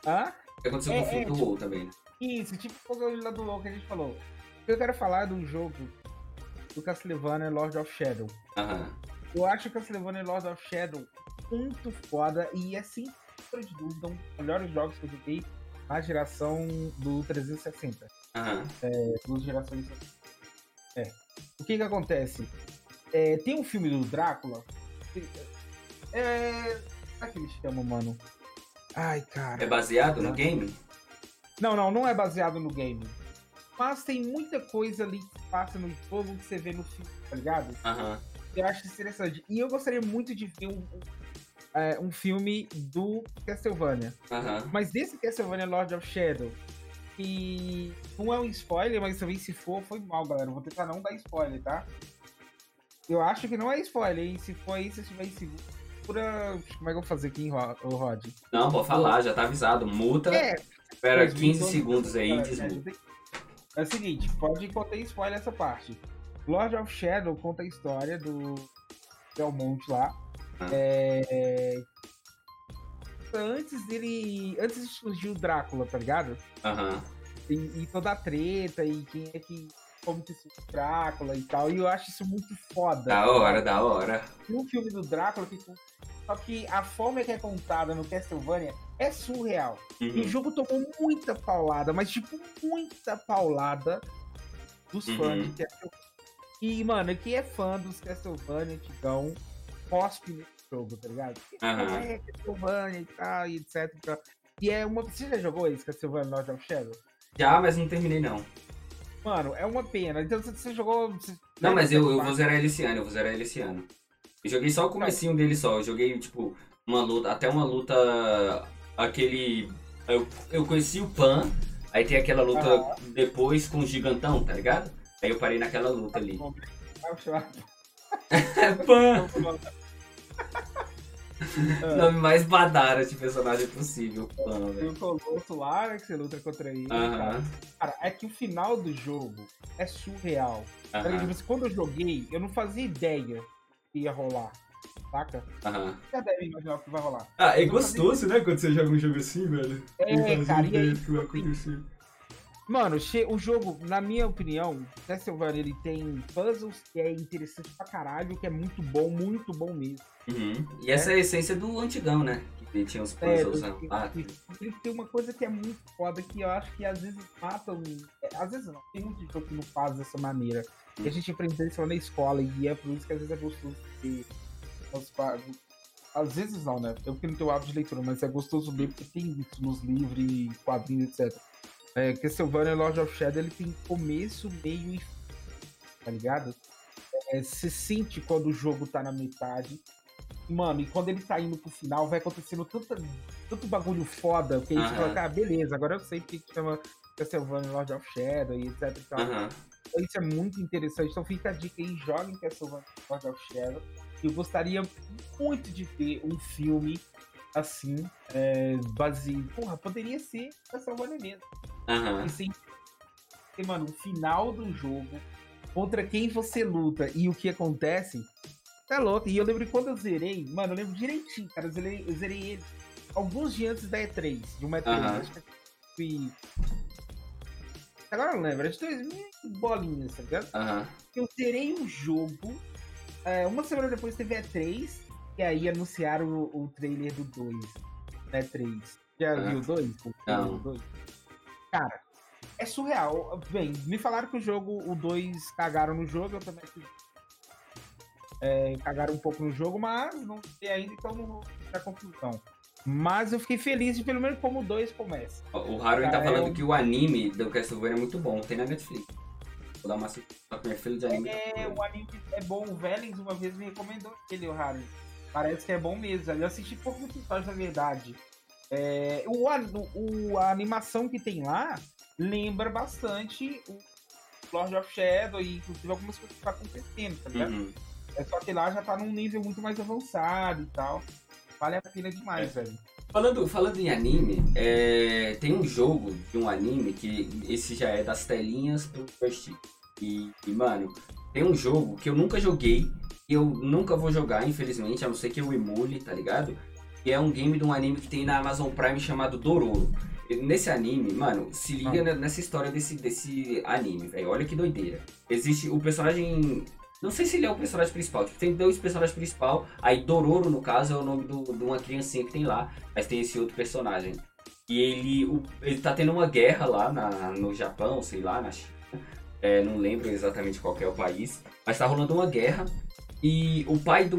Hã? O que aconteceu É, com o filme é, do tipo- WoW também, né? Isso, tipo o bagulho lá do LoL que a gente falou. Eu quero falar do jogo do Castlevania Lord of Shadow. Aham. Eu acho o Castlevania Lord of Shadow muito foda e é sem sombra de dúvida um dos melhores jogos que eu joguei na geração do 360. Aham. É, duas gerações. É. O que que acontece? É, tem um filme do Drácula. É. Como é que ele chama, mano? Ai, cara. É baseado no game? Não, não, não é baseado no game. Mas tem muita coisa ali que passa no jogo que você vê no filme, tá ligado? Aham. Eu acho interessante. E eu gostaria muito de ver um, um, é, um filme do Castlevania. Aham. Mas desse Castlevania Lord of Shadow, que não é um spoiler, mas também se for, foi mal, galera. Eu vou tentar não dar spoiler, tá? Eu acho que não é spoiler, hein? Se for aí, se estiver em seguro. Como é que eu vou fazer aqui, ô, Rod? Não, pode falar, já tá avisado. Multa. É, Espera Mas 15 muito- segundos aí e desmuta. É o seguinte, pode contar spoiler essa parte. Lord of Shadow conta a história do Belmont lá. Ah. É... Antes dele. Antes de surgir o Drácula, tá ligado? Aham. E, e toda a treta e quem é que. Como que surgiu o Drácula e tal. E eu acho isso muito foda. Da hora, da hora. Tem um filme do Drácula que. Só que a forma que é contada no Castlevania é surreal. E o Uhum. jogo tomou muita paulada, mas tipo, muita paulada dos Uhum. fãs de Castlevania. E, mano, quem é fã dos Castlevania antigão, cospe nesse jogo, tá ligado? Pô, É, Castlevania e tal, e etc. e. E é uma. Você já jogou esse Castlevania Lord of Shadow? Já, mas não terminei não. Mano, é uma pena. Então você, jogou. Você... Não, mas eu, eu vou zerar ele esse ano, eu vou zerar ele esse ano. Eu joguei só o comecinho dele só. Eu joguei, tipo, uma luta, até uma luta. Aquele. Eu, eu conheci o Pan, aí tem aquela luta Aham. depois com o gigantão, tá ligado? Aí eu parei naquela luta ali. Ah, o É Nome mais badara de personagem possível, Pan, Tem o Colosso lá, né, que você luta contra ele. cara. Aham. Cara, é que o final do jogo é surreal. Tá. Tipo assim, Quando eu joguei, eu não fazia ideia que ia rolar. Saca? Aham. Já deve imaginar o que vai rolar. Ah, é gostoso, né? Quando você joga um jogo assim, velho. É, cara, e aí, que vai acontecer. Mano, o jogo, na minha opinião, Castlevania ele tem puzzles que é interessante pra caralho, que é muito bom, muito bom mesmo. Uhum. E essa é a essência do antigão, né? Que tinha os É, puzzles do- lá. e- ele tem uma coisa que é muito foda que eu acho que às vezes matam. é, às vezes não, tem muito jogo que não faz dessa maneira. E a gente aprende isso lá na escola, e é por isso que às vezes é gostoso ter. Às vezes não, né? Eu que não tenho hábito de leitura, mas é gostoso ler porque tem isso nos livros, quadrinhos, etc. É, Castlevania Lord of Shadow ele tem começo, meio e fim, tá ligado? É, Você sente quando o jogo tá na metade. Mano, e quando ele tá indo pro final, vai acontecendo tanta, tanto bagulho foda, que você Aham. fala, cara, beleza, agora eu sei porque que chama Castlevania Lord of Shadow e etc e tal. Então, Isso é muito interessante. Então fica a dica aí, joguem Castlevania Lord of Shadow. Eu gostaria muito de ver um filme assim, é, baseado. Porra, poderia ser Castlevania mesmo. Aham. E sem mano, o final do jogo, contra quem você luta e o que acontece, tá louco. E eu lembro que quando eu zerei, mano, eu lembro direitinho, cara, eu zerei, eu zerei ele alguns dias antes da E3, de uma E3. Aham. Acho que foi. Agora eu não lembro, era de 2000 e bolinhas, tá ligado? Aham. Eu zerei o jogo, é, uma semana depois teve a E3, e aí anunciaram o, o trailer do 2, da E3. Já Ah. viu o 2? O trailer Não. do 2? Cara, é surreal. Bem, me falaram que o jogo, o 2 cagaram no jogo, eu também. É, cagaram um pouco no jogo, mas não sei ainda, então não vou dar conclusão. Mas eu fiquei feliz de pelo menos como o 2 começa. O Haruin tá falando é que o anime do Castlevania é muito bom, tem na Netflix. Vou dar uma assistida meu filho de anime. É, o anime é bom. O Vélez uma vez me recomendou ele, o Harry. Parece que é bom mesmo. Eu assisti poucos episódios, na verdade. É, o, a- o- a animação que tem lá lembra bastante o Lord of Shadow e inclusive algumas coisas que tá acontecendo, tá ligado? Uhum. É só que lá já tá num nível muito mais avançado e tal. Vale a pena demais, velho. Falando, falando em anime, é, tem um jogo de um anime que esse já é das telinhas pro First. E, e, mano, tem um jogo que eu nunca joguei, que eu nunca vou jogar, infelizmente, a não ser que eu emule, tá ligado? Que é um game de um anime que tem na Amazon Prime chamado Dororo. Nesse anime, mano, se liga Ah. ne- nessa história desse, desse anime, velho. Olha que doideira. Existe o personagem. Não sei se ele é o personagem principal. Tipo, tem dois personagens principais. Aí Dororo, no caso, é o nome do- de uma criancinha que tem lá. Mas tem esse outro personagem. E ele, o- ele tá tendo uma guerra lá na, no Japão, sei lá, na China. É, não lembro exatamente qual que é o país. Mas tá rolando uma guerra. E o pai do,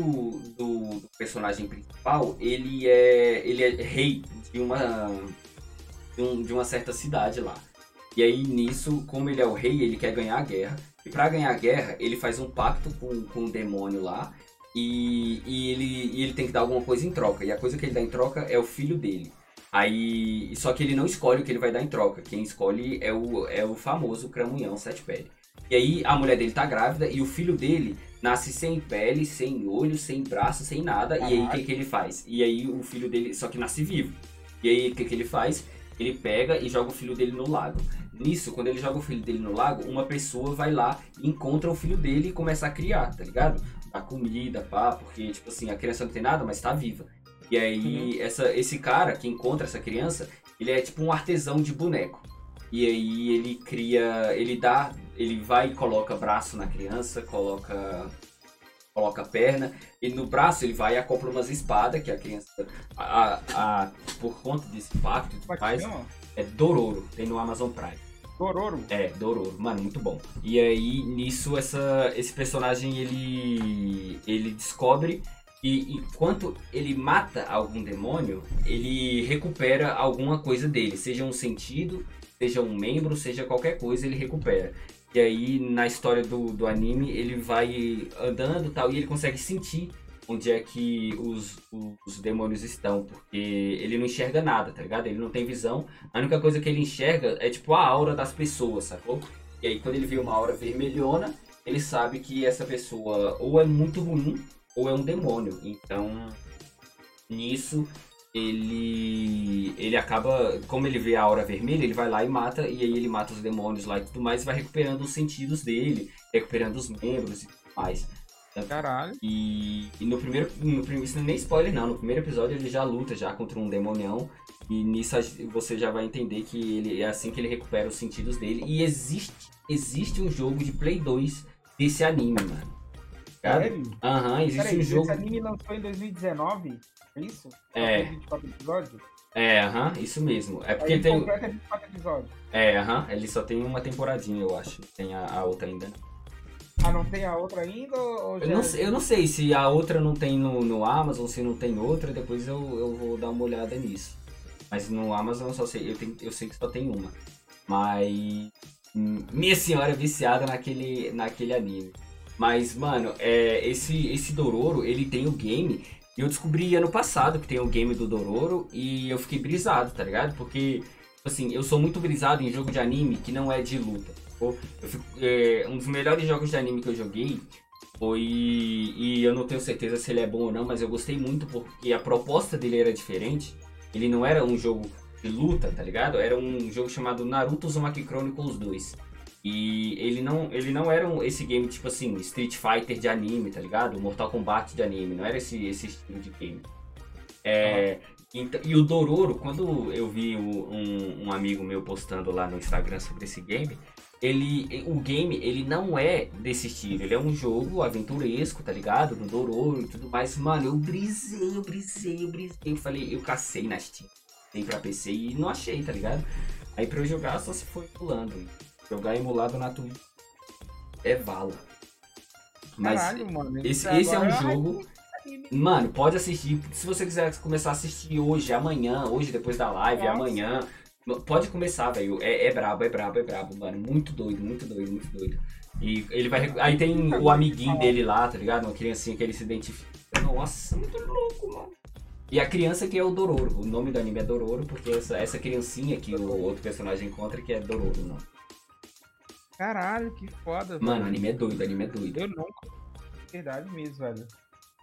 do, do personagem principal, ele é, ele é rei de uma, de, um- de uma certa cidade lá. E aí nisso, como ele é o rei, ele quer ganhar a guerra. E pra ganhar a guerra, ele faz um pacto com, com o demônio lá. E, e ele, e ele tem que dar alguma coisa em troca. E a coisa que ele dá em troca é o filho dele. Aí. Só que ele não escolhe o que ele vai dar em troca. Quem escolhe é o, é o famoso cramunhão sete pele. E aí a mulher dele tá grávida e o filho dele nasce sem pele, sem olho, sem braço, sem nada. E aí o que, que ele faz? E aí o filho dele. Só que nasce vivo. E aí o que, que ele faz? Ele pega e joga o filho dele no lago. Nisso, quando ele joga o filho dele no lago, uma pessoa vai lá, encontra o filho dele e começa a criar, tá ligado? Dá comida, pá, porque, tipo assim, a criança não tem nada, mas tá viva. E aí, essa, esse cara que encontra essa criança, ele é tipo um artesão de boneco. E aí ele cria, ele dá, ele vai e coloca braço na criança, coloca coloca perna, e no braço ele vai e acopla umas espadas que a criança, a, a- a- por conta desse pacto e Como é é Dororo, tem no Amazon Prime. Dororo. É, Dororo, mano, muito bom. E aí, nisso, essa, esse personagem, ele, ele descobre e enquanto ele mata algum demônio, ele recupera alguma coisa dele, seja um sentido, seja um membro, seja qualquer coisa, ele recupera. E aí, na história do, do anime, ele vai andando tal, e ele consegue sentir onde é que os, os demônios estão, porque ele não enxerga nada, tá ligado? Ele não tem visão, a única coisa que ele enxerga é tipo a aura das pessoas, sacou? E aí quando ele vê uma aura vermelhona, ele sabe que essa pessoa ou é muito ruim ou é um demônio. Então, nisso ele ele acaba, como ele vê a aura vermelha, ele vai lá e mata e aí ele mata os demônios lá e tudo mais, e vai recuperando os sentidos dele, recuperando os membros e tudo mais. Caralho. E, e no primeiro, no primeiro, isso não é nem spoiler não, no primeiro episódio ele já luta já contra um demonião e nisso você já vai entender que ele é assim que ele recupera os sentidos dele e existe existe um jogo de Play 2 desse anime, mano. Sério? Aham, existe Peraí, um jogo. esse anime lançou em 2019? É isso? É. Só tem 24 episódios? É, aham, isso mesmo. É porque Aí tem completa 24 episódios. É, aham, ele só tem uma temporadinha, eu acho. Tem a, a outra ainda. Ah, não tem a outra ainda? Ou já... Eu não, sei- eu não sei se a outra não tem no, no Amazon, se não tem outra, depois eu, eu vou dar uma olhada nisso. Mas no Amazon eu só sei, eu, tenho, eu sei que só tem uma. Mas. hum, Minha senhora é viciada naquele, naquele anime. Mas, mano, é, esse, esse Dororo, ele tem o game. E eu descobri ano passado que tem o game do Dororo. E eu fiquei brisado, tá ligado? Porque, tipo assim, eu sou muito brisado em jogo de anime que não é de luta. fico- é, um dos melhores jogos de anime que eu joguei foi. E eu não tenho certeza se ele é bom ou não, mas eu gostei muito porque a proposta dele era diferente. Ele não era um jogo de luta, tá ligado? Era um jogo chamado Naruto Uzumaki Chronicles 2. E ele não, ele não era um, esse game tipo assim, Street Fighter de anime, tá ligado? Mortal Kombat de anime, não era esse, esse estilo de game. É, então- e o Dororo, quando eu vi o- um, um amigo meu postando lá no Instagram sobre esse game, ele, o game, ele não é desse estilo, ele é um jogo aventuresco, tá ligado? Do Dororo e tudo mais. Mano, eu brisei, eu brisei, eu brisei. Eu falei, eu cacei na Steam, tem pra PC e não achei, tá ligado? Aí pra eu jogar só se foi pulando. Jogar emulado na Twitch é vala. Mas Caralho, mano. esse, Agora esse é um jogo. Mano, pode assistir. Se você quiser começar a assistir hoje, amanhã, hoje depois da live, Nossa. amanhã. Pode começar, velho. É, é brabo, é brabo, é brabo, mano. Muito doido, muito doido, muito doido. E ele vai. Aí tem o amiguinho dele lá, tá ligado? Uma criancinha que ele se identifica. Nossa, muito louco, mano. E a criança que é o Dororo. O nome do anime é Dororo, porque essa, essa criancinha que o outro personagem encontra que é Dororo, não. Caralho, que foda, Mano, velho. anime é doido, anime é doido. Eu não. Verdade mesmo, velho.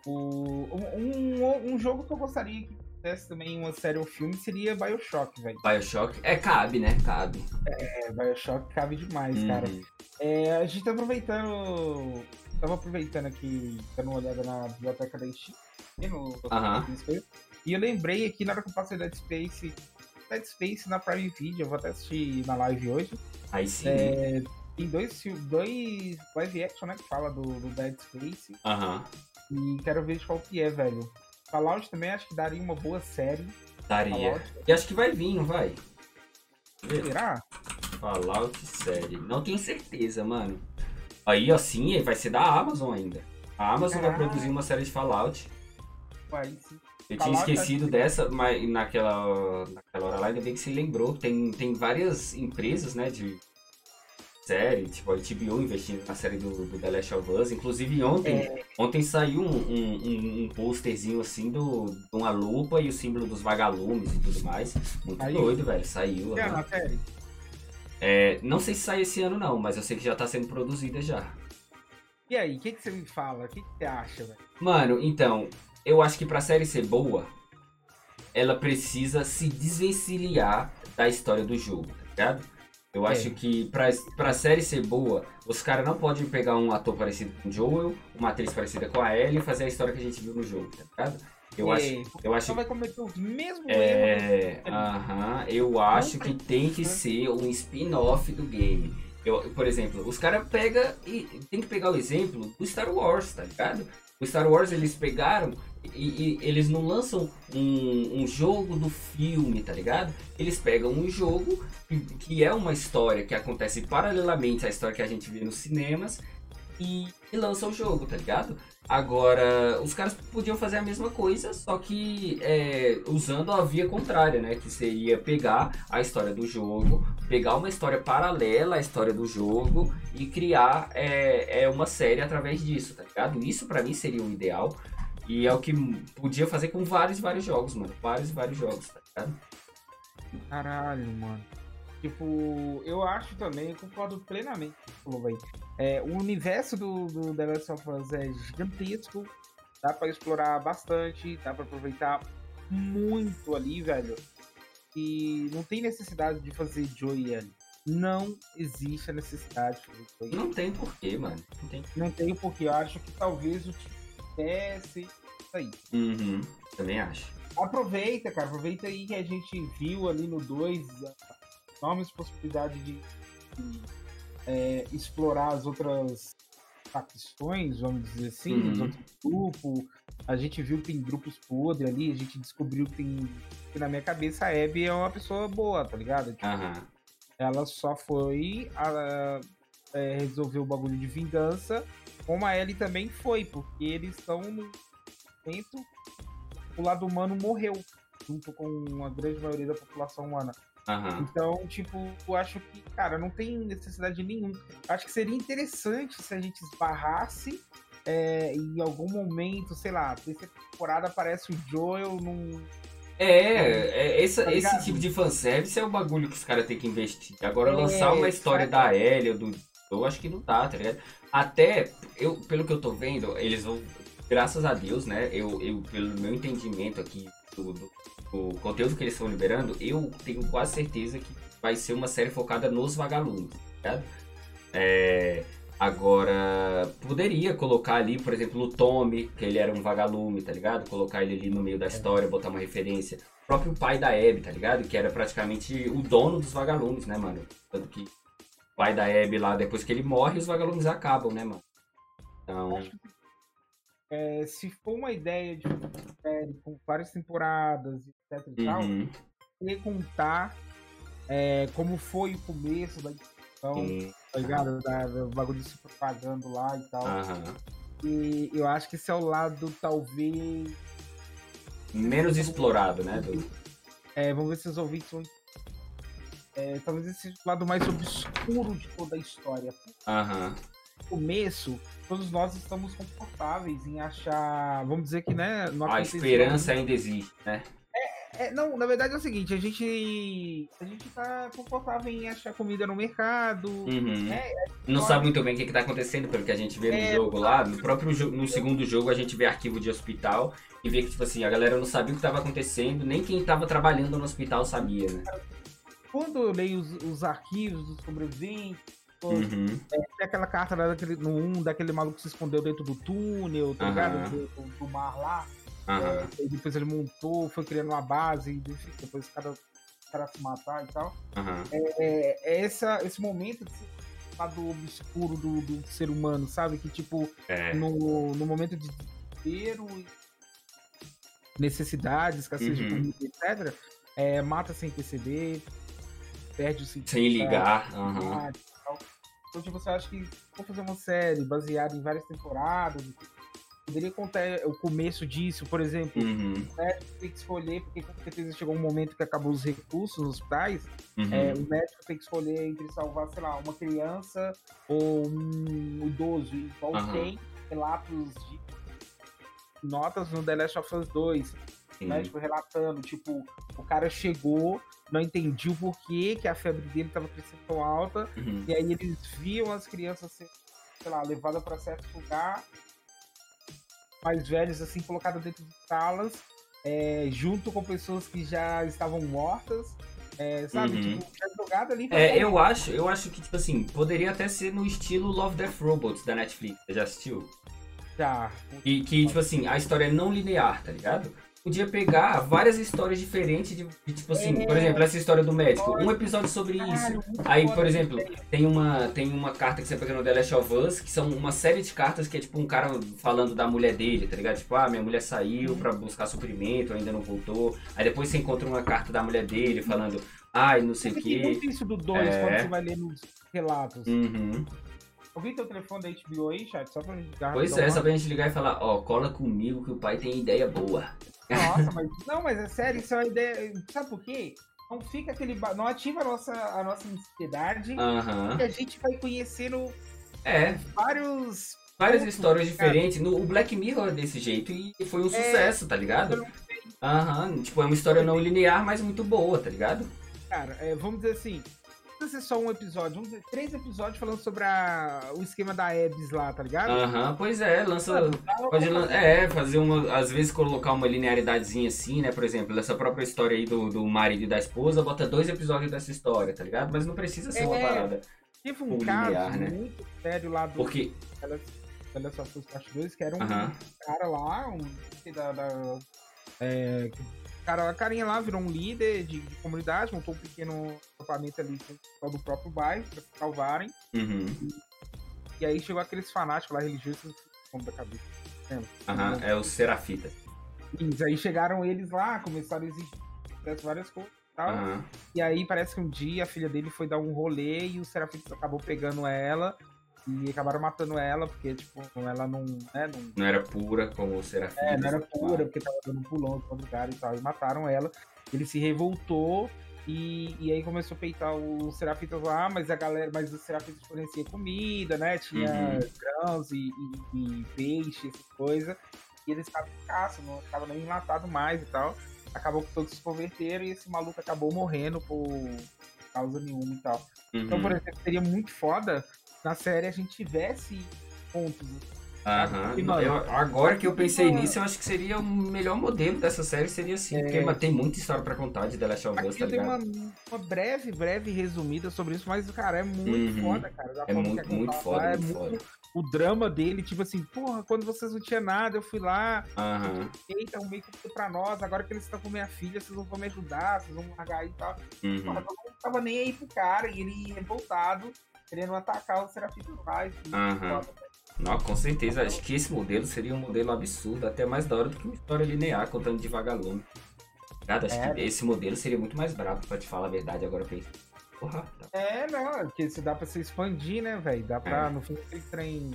O, um, um, um jogo que eu gostaria que tivesse também uma série ou filme seria Bioshock, velho. Bioshock. É, cabe, né? Cabe. É, Bioshock cabe demais, cara. Uhum. É, a gente tá aproveitando. Tava aproveitando aqui, dando uma olhada na biblioteca da Steam. né, No, E eu lembrei aqui, na hora que eu passei Dead Space Dead Space na Prime Video, eu vou até assistir na live hoje. Aí sim. É, tem dois, dois live action, né, que fala do, do Dead Space. Aham. E quero ver de qual que é, velho. Fallout também acho que daria uma boa série. Daria. Fallout. E acho que vai vir, não vai? Será? Fallout série. Não tenho certeza, mano. Aí, assim, vai ser da Amazon ainda. A Amazon vai Caralho. produzir uma série de Fallout. Vai sim. Eu tinha Fallout, esquecido dessa, mas naquela, naquela hora lá, ainda bem que se lembrou. Tem, tem várias empresas, né, de série, tipo a HBO investindo na série do, do The Last of Us. Inclusive ontem, É. ontem saiu um, um, um, posterzinho assim do, de uma lupa e o símbolo dos vagalumes e tudo mais. Muito Aí. doido, velho. Saiu. É, série. É, não sei se sai esse ano não, mas eu sei que já tá sendo produzida já. E aí, o que, que você me fala? O que, que você acha, velho? Mano, então, eu acho que pra série ser boa, ela precisa se desvencilhar da história do jogo, tá ligado? Eu É. acho que pra, pra série ser boa, os caras não podem pegar um ator parecido com o Joel, uma atriz parecida com a Ellie e fazer a história que a gente viu no jogo, tá ligado? Eu É, acho, eu acho Só vai cometer os mesmos erros. é, aham, eu acho que tem que ser um spin-off do game. Eu, por exemplo, os caras pegam e tem que pegar o exemplo do Star Wars, tá ligado? O Star Wars eles pegaram e, e eles não lançam um, um jogo do filme, tá ligado? Eles pegam um jogo que, é uma história que acontece paralelamente à história que a gente vê nos cinemas e, e lançam o jogo, tá ligado? Agora, os caras podiam fazer a mesma coisa, só que é, usando a via contrária, né? Que seria pegar a história do jogo, pegar uma história paralela à história do jogo e criar é, é uma série através disso, tá ligado? Isso pra mim seria o ideal. E é o que podia fazer com vários, vários jogos, mano. Vários, vários jogos, tá ligado? Caralho, mano. Tipo, eu acho também, eu concordo plenamente com o que você falou, velho. É, o universo do, do The Last of Us é gigantesco, dá pra explorar bastante, dá pra aproveitar muito ali, velho. E não tem necessidade de fazer Joey Ellie. Não existe a necessidade de fazer Joey. Não tem porquê, mano. Não tem. Não tem porque eu acho que talvez o time pudesse isso aí. Uhum. Também acho. Aproveita, cara. Aproveita aí que a gente viu ali no 2 enormes possibilidades de, de, é, explorar as outras facções, vamos dizer assim, Uhum. os outros grupos. A gente viu que tem grupos podres ali, a gente descobriu que tem. Que na minha cabeça a Abby é uma pessoa boa, tá ligado? Tipo, Aham. ela só foi a, é, resolver o bagulho de vingança, como a Ellie também foi, porque eles estão no momento o lado humano morreu, junto com a grande maioria da população humana. Aham. Então, tipo, eu acho que, cara, não tem necessidade nenhuma. Acho que seria interessante se a gente esbarrasse é, em algum momento, sei lá, terceira temporada aparece o Joel num. É, é esse, Tá esse ligado? tipo de fanservice é o bagulho que os caras têm que investir. Agora, É, lançar uma história da Ellie ou do. Eu acho que não dá, tá ligado? Até, eu, pelo que eu tô vendo, eles vão. Graças a Deus, né? Eu, eu pelo meu entendimento aqui do, do, do conteúdo que eles estão liberando, eu tenho quase certeza que vai ser uma série focada nos vagalumes, tá ligado? É, agora, poderia colocar ali, por exemplo, o Tommy, que ele era um vagalume, tá ligado? Colocar ele ali no meio da história, botar uma referência. O próprio pai da Abby, tá ligado? Que era praticamente o dono dos vagalumes, né, mano? Tanto que pai da Abby lá, depois que ele morre, os vagalumes acabam, né, mano? Então, é, se for uma ideia de uma série com várias temporadas, etc e tal, uhum, contar é, como foi o começo da discussão, sim, tá ligado? Da, do bagulho se propagando lá e tal. aham. E eu acho que esse é o lado, talvez. Menos explorado, né? do- é, vamos ver se os ouvintes vão. É, talvez esse seja o lado mais obscuro de toda a história. Aham. No começo, todos nós estamos confortáveis em achar. Vamos dizer que, né? não A esperança ainda existe, né? É, não, na verdade é o seguinte, a gente. A gente tá confortável em achar comida no mercado. Uhum. É, Não sabe muito bem o que, que tá acontecendo, pelo que a gente vê no É, jogo lá. No próprio jogo, no segundo jogo, a gente vê arquivo de hospital e vê que, tipo assim, a galera não sabia o que tava acontecendo, nem quem tava trabalhando no hospital sabia, né? Quando eu leio os, os arquivos dos sobreviventes, Uhum. tem aquela carta lá daquele, no 1, daquele maluco que se escondeu dentro do túnel, tá Aham. ligado? Do, do- do mar lá. Aham. E depois ele montou, foi criando uma base, enfim, depois cada cara se matar e tal. Aham. É, é essa, esse momento lado obscuro do, do ser humano, sabe? Que, tipo, É. no, no momento de desespero e necessidade, escassez de Uhum. comida, etc., é, mata sem perceber, perde o sentido. Sem ligar. Então, tipo, você acha que vou fazer uma série baseada em várias temporadas, poderia contar o começo disso, por exemplo, Uhum. tem que escolher, porque com certeza chegou um momento que acabou os recursos nos hospitais, Uhum. é, o médico tem que escolher entre salvar, sei lá, uma criança ou um idoso. Igual Aham. tem relatos de notas no The Last of Us 2. Sim. médico relatando, tipo, o cara chegou, não entendia o porquê que a febre dele estava crescendo tão alta, Uhum. e aí eles viam as crianças sendo, sei lá, levadas para certo lugar, mais velhos, assim, colocadas dentro de salas, é, junto com pessoas que já estavam mortas, é, sabe? Uhum. Tipo, já jogado ali É, eu acho, eu acho que, tipo assim, poderia até ser no estilo Love Death Robots da Netflix. Já assistiu? já. E que, tipo assim, a história é não linear, tá ligado? Podia pegar várias histórias diferentes de, de, tipo assim, É. por exemplo, essa história do médico, um episódio sobre isso. Aí, por essa exemplo, tem uma, tem uma carta que você pega no The Last of Us, que são uma série de cartas que é tipo um cara falando da mulher dele, tá ligado? Tipo, ah, minha mulher saiu pra buscar suprimento, ainda não voltou. Aí depois você encontra uma carta da mulher dele falando, ai, não sei o Tem quê. muito isso do 2 É. quando você vai ler nos relatos. Uhum. Alguém tem o telefone da HBO aí, chat? Só pra ligar. Pois é, só pra gente ligar e falar, ó, cola comigo que o pai tem ideia boa. Nossa, mas. Não, mas é sério, isso é uma ideia. Sabe por quê? Não fica aquele. Não ativa a nossa, a nossa ansiedade. Aham. E a gente vai conhecendo É, vários. várias pontos, histórias cara. diferentes. No, o Black Mirror é desse jeito e foi um É. sucesso, tá ligado? Aham, tipo, é uma história não linear, mas muito boa, tá ligado? Cara, é, vamos dizer assim. Não precisa ser só um episódio, vamos dizer, três episódios falando sobre a, o esquema da Ebs lá, tá ligado? Aham, pois é, lança. Pode lan- é, fazer uma. Às vezes colocar uma linearidadezinha assim, né? Por exemplo, essa própria história aí do, do marido e da esposa, bota dois episódios dessa história, tá ligado? Mas não precisa ser uma É. parada. Teve um o caso linear, né? muito sério lá do Porque. Olha só, Us Parte 2, que era um Aham. cara lá, um da, da- é, cara, a carinha lá virou um líder de, de comunidade, montou um pequeno acampamento ali com do próprio bairro pra se salvarem. Uhum. E aí chegou aqueles fanáticos lá religiosos como da cabeça. lembra? Aham, é o Serafita. Isso, aí chegaram eles lá, começaram a exigir várias coisas e tal. Aham. E aí parece que um dia a filha dele foi dar um rolê e o Serafita acabou pegando ela e acabaram matando ela, porque, tipo, ela não, né, não Não era pura como o Serafita. É, não era pura, porque tava dando um pulão de lugar e tal. E mataram ela. Ele se revoltou e, e aí começou a peitar os serafitas lá, mas a galera, mas os serafitas forneciam comida, né? Tinha Uhum. grãos e, e- e peixe, essas coisas. E eles estavam em caça, não estavam nem enlatado mais e tal. Acabou que todos se converteram e esse maluco acabou morrendo por causa nenhuma e tal. Então, Uhum. por exemplo, seria muito foda na série a gente tivesse pontos Aham. E, mano, Eu- agora que eu pensei mano, nisso, eu acho que seria o melhor modelo dessa série, seria assim. É. Porque tem muita história pra contar de The Last of Us, tá eu ligado? uma, uma breve, breve resumida sobre isso, mas, cara, é muito Uhum. foda, cara. É muito, que muito contado foda, é muito foda. O drama dele, tipo assim, porra, quando vocês não tinham nada, eu fui lá, Aham. eita, um meio que pra nós, agora que eles estão com minha filha, vocês não vão me ajudar, vocês vão largar aí e tal. Uhum. Porra, todo mundo tava nem aí pro cara, e ele revoltado, querendo atacar o Serafim Paz. Aham. Não, com certeza. Acho que esse modelo seria um modelo absurdo, até mais da hora do que uma história linear contando de vagalume. Cara, acho É. que esse modelo seria muito mais brabo, pra te falar a verdade, agora eu penso. Porra, tá. É, não, é porque se dá pra se expandir, né, velho? Dá pra, É. no fim, aquele trem.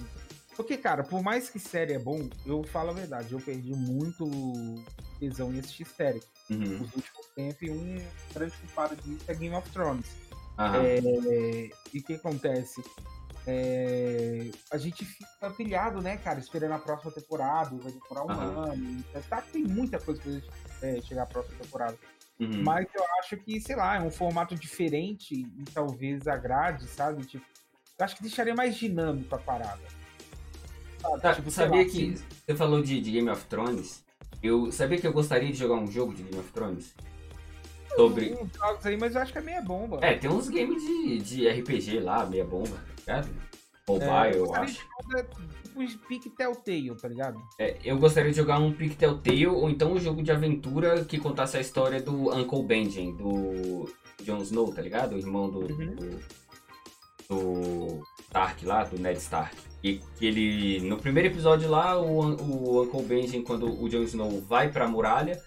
Porque, cara, por mais que série é bom, eu falo a verdade, eu perdi muito tesão em assistir série Uhum. nos últimos tempos e um grande culpado disso é Game of Thrones. É, e o que acontece? É, a gente fica pilhado, né, cara, esperando a próxima temporada, vai demorar um Aham. ano. Tá, tem muita coisa pra gente é, chegar à próxima temporada. Uhum. Mas eu acho que, sei lá, é um formato diferente e talvez agrade, sabe? Tipo, eu acho que deixaria mais dinâmico a parada. Sabe? Tá, Tipo, sabia lá, que se- você falou de, de Game of Thrones? Eu sabia que eu gostaria de jogar um jogo de Game of Thrones? Sobre. uns jogos aí, mas eu acho que é meia bomba. É, tem uns games de, de RPG lá, meia bomba, tá ligado? mobile, É, eu gostaria acho. Tipo pique Telltale, tá ligado? É, eu gostaria de jogar um Pictel Tale ou então um jogo de aventura que contasse a história do Uncle Benjen, do Jon Snow, tá ligado? O irmão do, Uhum. do, do Stark lá, do Ned Stark. E que ele, no primeiro episódio lá, o, o Uncle Benjen, quando o Jon Snow vai pra muralha,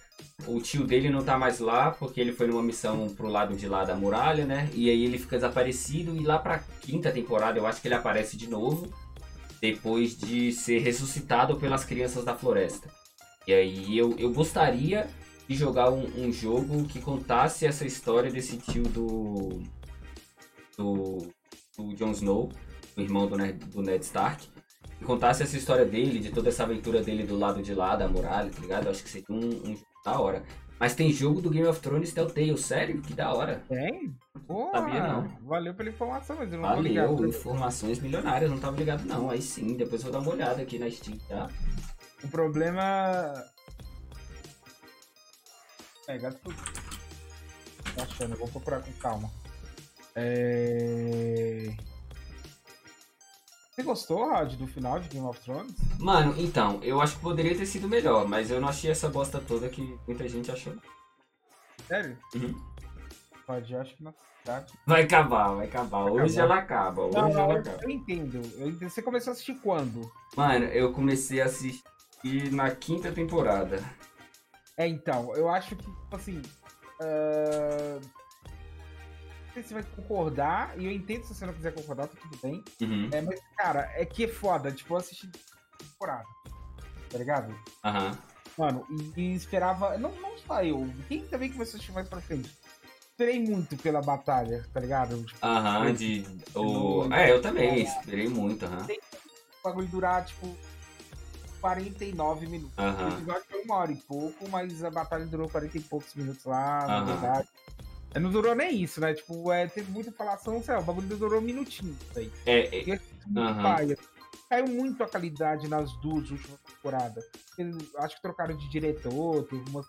o tio dele não tá mais lá, porque ele foi numa missão pro lado de lá da muralha, né? E aí ele fica desaparecido e lá pra quinta temporada eu acho que ele aparece de novo depois de ser ressuscitado pelas crianças da floresta. E aí eu, eu gostaria de jogar um, um jogo que contasse essa história desse tio do. do. do Jon Snow, o irmão do Ned, do Ned Stark. Que contasse essa história dele, de toda essa aventura dele do lado de lá da muralha, tá ligado? Eu acho que seria um, um da hora. Mas tem jogo do Game of Thrones Telltale, sério? Que da hora. Tem? Pô, Sabia não. valeu pela informação, mas eu não Valeu, ligado. informações milionárias, não tava ligado não. Aí sim, depois eu vou dar uma olhada aqui na Steam, tá? O problema. É, gato. Tô achando, eu vou procurar com calma. É... Você gostou, Rod, do final de Game of Thrones? Mano, então, eu acho que poderia ter sido melhor, mas eu não achei essa bosta toda que muita gente achou. Sério? Uhum. Rod, eu acho que na verdade. Vai acabar, vai acabar. Vai Hoje acabar. ela acaba, hoje Não, ela eu, acaba. eu entendo. eu entendo. Você começou a assistir quando? Mano, eu comecei a assistir na quinta temporada. É, então, eu acho que, tipo assim. Não sei se você vai concordar, e eu entendo se você não quiser concordar, tá tudo bem. Uhum. É, mas, cara, é que é foda, tipo, eu assisti temporada. Tá ligado? Aham. Mano, e, e esperava. Não, não só eu. Quem também começou a assistir mais pra frente? Esperei muito pela batalha, tá ligado? Tipo, Aham, de. O... É, eu também, esperei muito, aham. o bagulho durar, tipo, 49 minutos. O Aham. episódio foi uma hora e pouco, mas a batalha durou 40 e poucos minutos lá, na Aham. verdade. É, Não durou nem isso, né? Tipo, é, teve muita falação, sei lá, o bagulho durou um minutinho. Aí. É, é, E muito Aham. paia. Caiu muito a qualidade nas duas últimas temporadas. Eu acho que trocaram de diretor, teve uma.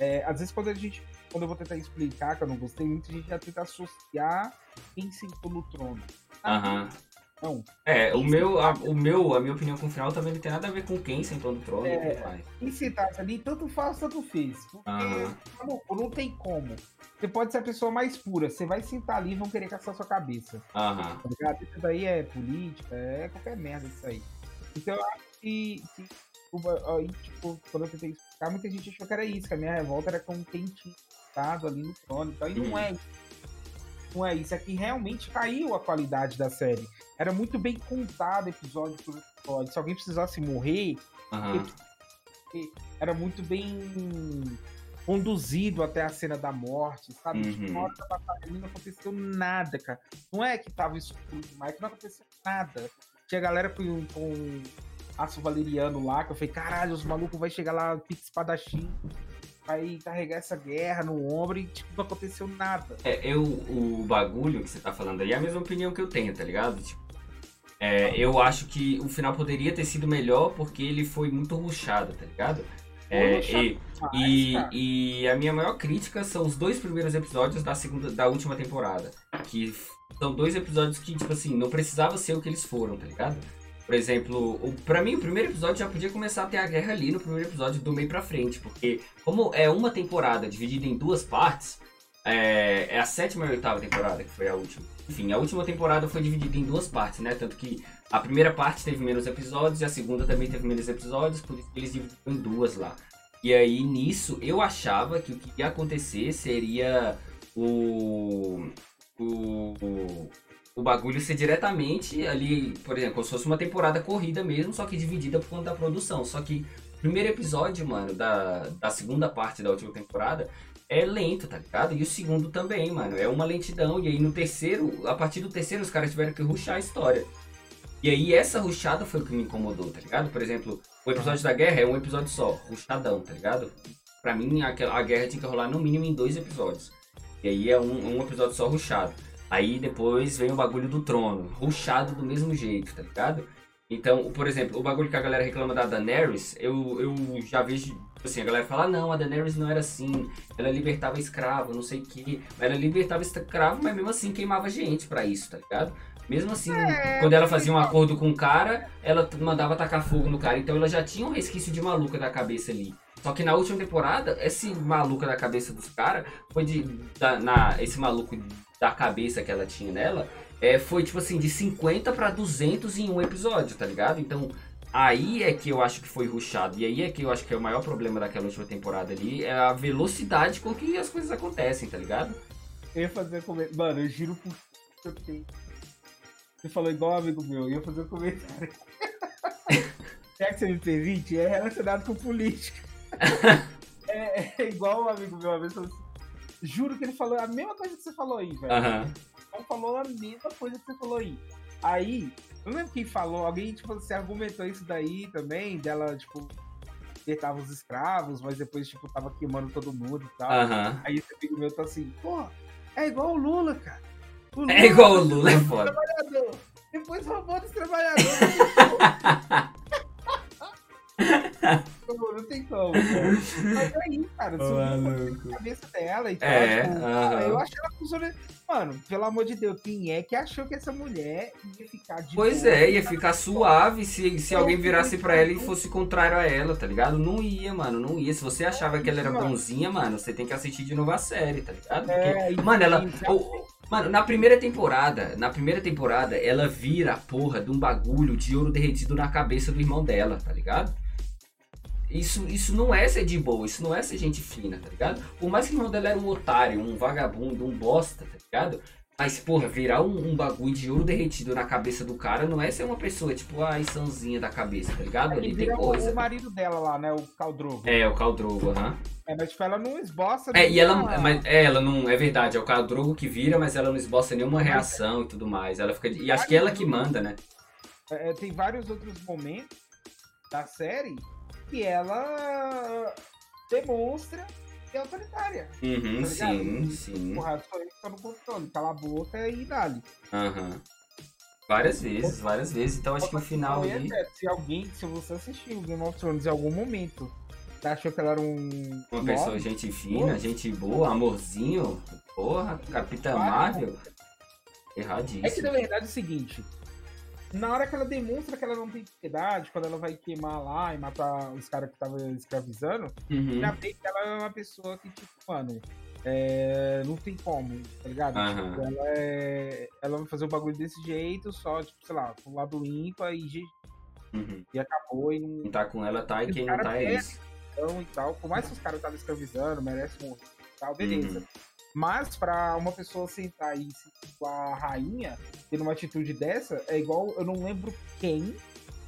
É, às vezes quando a gente. Quando eu vou tentar explicar que eu não gostei, muita gente já tenta associar quem sentou no trono. aham. Não. É, o meu, a, o meu, a minha opinião com o final também não tem nada a ver com quem sentou no trono. É. vai. Quem sentasse ali, tanto faz, tanto fez. Porque maluco, não tem como. Você pode ser a pessoa mais pura. Você vai sentar ali e vão querer caçar sua cabeça. Aham. Tá? Isso daí é política, é qualquer merda isso aí. Então eu acho que, aí, tipo, quando eu tentei explicar, muita gente achou que era isso, que a minha revolta era com quem tinha estado ali no trono e tal. E Uhum. não é isso. Não é isso. É que realmente caiu a qualidade da série. Era muito bem contado episódio por episódio. Se alguém precisasse morrer, Aham. era muito bem conduzido até a cena da morte, sabe? Uhum. Tipo, hora da batalha não aconteceu nada, cara. Não é que tava escuro demais, que não aconteceu nada. Tinha galera com, com aço valeriano lá, que eu falei, caralho, os malucos vai chegar lá, pique espadachim, vai carregar essa guerra no ombro e tipo, não aconteceu nada. É, eu, o bagulho que você tá falando aí é a mesma opinião que eu tenho, tá ligado? Tipo, é, eu acho que o final poderia ter sido melhor porque ele foi muito rushado, tá ligado? É, e, e, e a minha maior crítica são os dois primeiros episódios da segunda, da última temporada. Que são dois episódios que, tipo assim, não precisava ser o que eles foram, tá ligado? Por exemplo, o, pra mim o primeiro episódio já podia começar a ter a guerra ali no primeiro episódio do meio pra frente. Porque como é uma temporada dividida em duas partes, é, é a sétima e a oitava temporada, que foi a última. Enfim, a última temporada foi dividida em duas partes, né? Tanto que a primeira parte teve menos episódios e a segunda também teve menos episódios, por isso eles dividiram em duas lá. E aí, nisso, eu achava que o que ia acontecer seria o. o. o, o bagulho ser diretamente ali, por exemplo, como se fosse uma temporada corrida mesmo, só que dividida por conta da produção. Só que o primeiro episódio, mano, da, da segunda parte da última temporada é lento, tá ligado? E o segundo também, mano. É uma lentidão. E aí no terceiro, a partir do terceiro, os caras tiveram que ruxar a história. E aí essa ruxada foi o que me incomodou, tá ligado? Por exemplo, o episódio da guerra é um episódio só, ruxadão, tá ligado? Pra mim, aquela- a guerra tinha que rolar no mínimo em dois episódios. E aí é um, um episódio só ruxado. Aí depois vem o bagulho do trono, ruxado do mesmo jeito, tá ligado? Então, por exemplo, o bagulho que a galera reclama da Daenerys, eu, eu já vejo, assim, a galera fala, ah, não, a Daenerys não era assim, ela libertava escravo, não sei o que, ela libertava escravo, mas mesmo assim queimava gente pra isso, tá ligado? Mesmo assim, É, quando ela fazia um então- acordo com o cara, ela mandava tacar fogo no cara. Então ela já tinha um resquício de maluca da cabeça ali. Só que na última temporada, esse maluca da cabeça dos caras foi de. Da, na, esse maluco da cabeça que ela tinha nela é, foi tipo assim, de 50 pra 200 em um episódio, tá ligado? Então. Aí é que eu acho que foi ruxado. E aí é que eu acho que é o maior problema daquela última temporada ali. É a velocidade com que as coisas acontecem, tá ligado? Eu ia fazer comentário. Mano, eu giro por. Você falou igual um amigo meu, eu ia fazer um comentário. Já que você me permite, é relacionado com política. é, é igual um amigo meu, uma vez falou assim, Juro que ele falou a mesma coisa que você falou aí, velho. Aham. Então falou a mesma coisa que você falou aí. Aí, eu não lembro quem falou, alguém, tipo, você argumentou isso daí também, dela, tipo, libertava os escravos, mas depois, tipo, tava queimando todo mundo e tal. Aham. Aí esse amigo meu tá assim, pô, é igual o Lula, cara. O Lula É igual o Lula, é foda. trabalhador. Depois roubou dos trabalhadores. Não tem como, cara. Mas aí, cara, subiu a cabeça dela e tal. É, tipo, aham. Eu achei ela funcionando. Mano, pelo amor de Deus, quem é que achou que essa mulher ia ficar de Pois boa? é, ia ficar suave se, se alguém virasse pra ela e fosse contrário a ela, tá ligado? Não ia, mano, não ia. Se você achava que ela era bonzinha, mano, você tem que assistir de novo a série, tá ligado? Porque, É, e mano, ela. sim, sabe? o- mano, na primeira temporada, na primeira temporada, ela vira a porra de um bagulho de ouro derretido na cabeça do irmão dela, tá ligado? Isso, isso não é ser de boa, isso não é ser gente fina, tá ligado? Por mais que o irmão dela era um otário, um vagabundo, um bosta, tá ligado? Mas, porra, virar um, um bagulho de ouro derretido na cabeça do cara não é ser uma pessoa, tipo, a insanzinha da cabeça, tá ligado? Aí Ali tem coisa. o marido dela lá, né? O Caldrogo. É, o Caldrogo, aham. É, mas tipo, ela não esboça. É, e ela, nenhuma- mas, é, ela não, é verdade, é o Caldrogo que vira, mas ela não esboça nenhuma reação e tudo mais. Ela fica, e acho que é ela que manda, né? É, tem vários outros momentos da série que ela demonstra que é autoritária. Uhum, Tá sim, sim. Eu que tô no controle. Cala a boca e dali. Aham. Várias vezes, várias vezes. Então acho que o final ali. até, Se alguém, se você assistiu Game of Thrones em algum momento, achou que ela era um. Uma pessoa, gente fina, gente boa, amorzinho. Porra, Capitã Marvel. É que Erradíssimo. na verdade é o seguinte. Na hora que ela demonstra que ela não tem piedade, quando ela vai queimar lá e matar os caras que estavam escravizando, Uhum. já vê que ela é uma pessoa que, tipo, mano, é, não tem como, tá ligado? Aham. Tipo, ela, é, ela vai fazer o bagulho desse jeito, só, tipo, sei lá, pro lado ímpar e, Uhum. e acabou e não Quem tá com ela tá e quem não tá é isso. então e tal. Por mais que os caras estavam escravizando, merece e tal, beleza. Uhum. Mas pra uma pessoa sentar e se com a rainha, tendo uma atitude dessa, é igual, eu não lembro quem,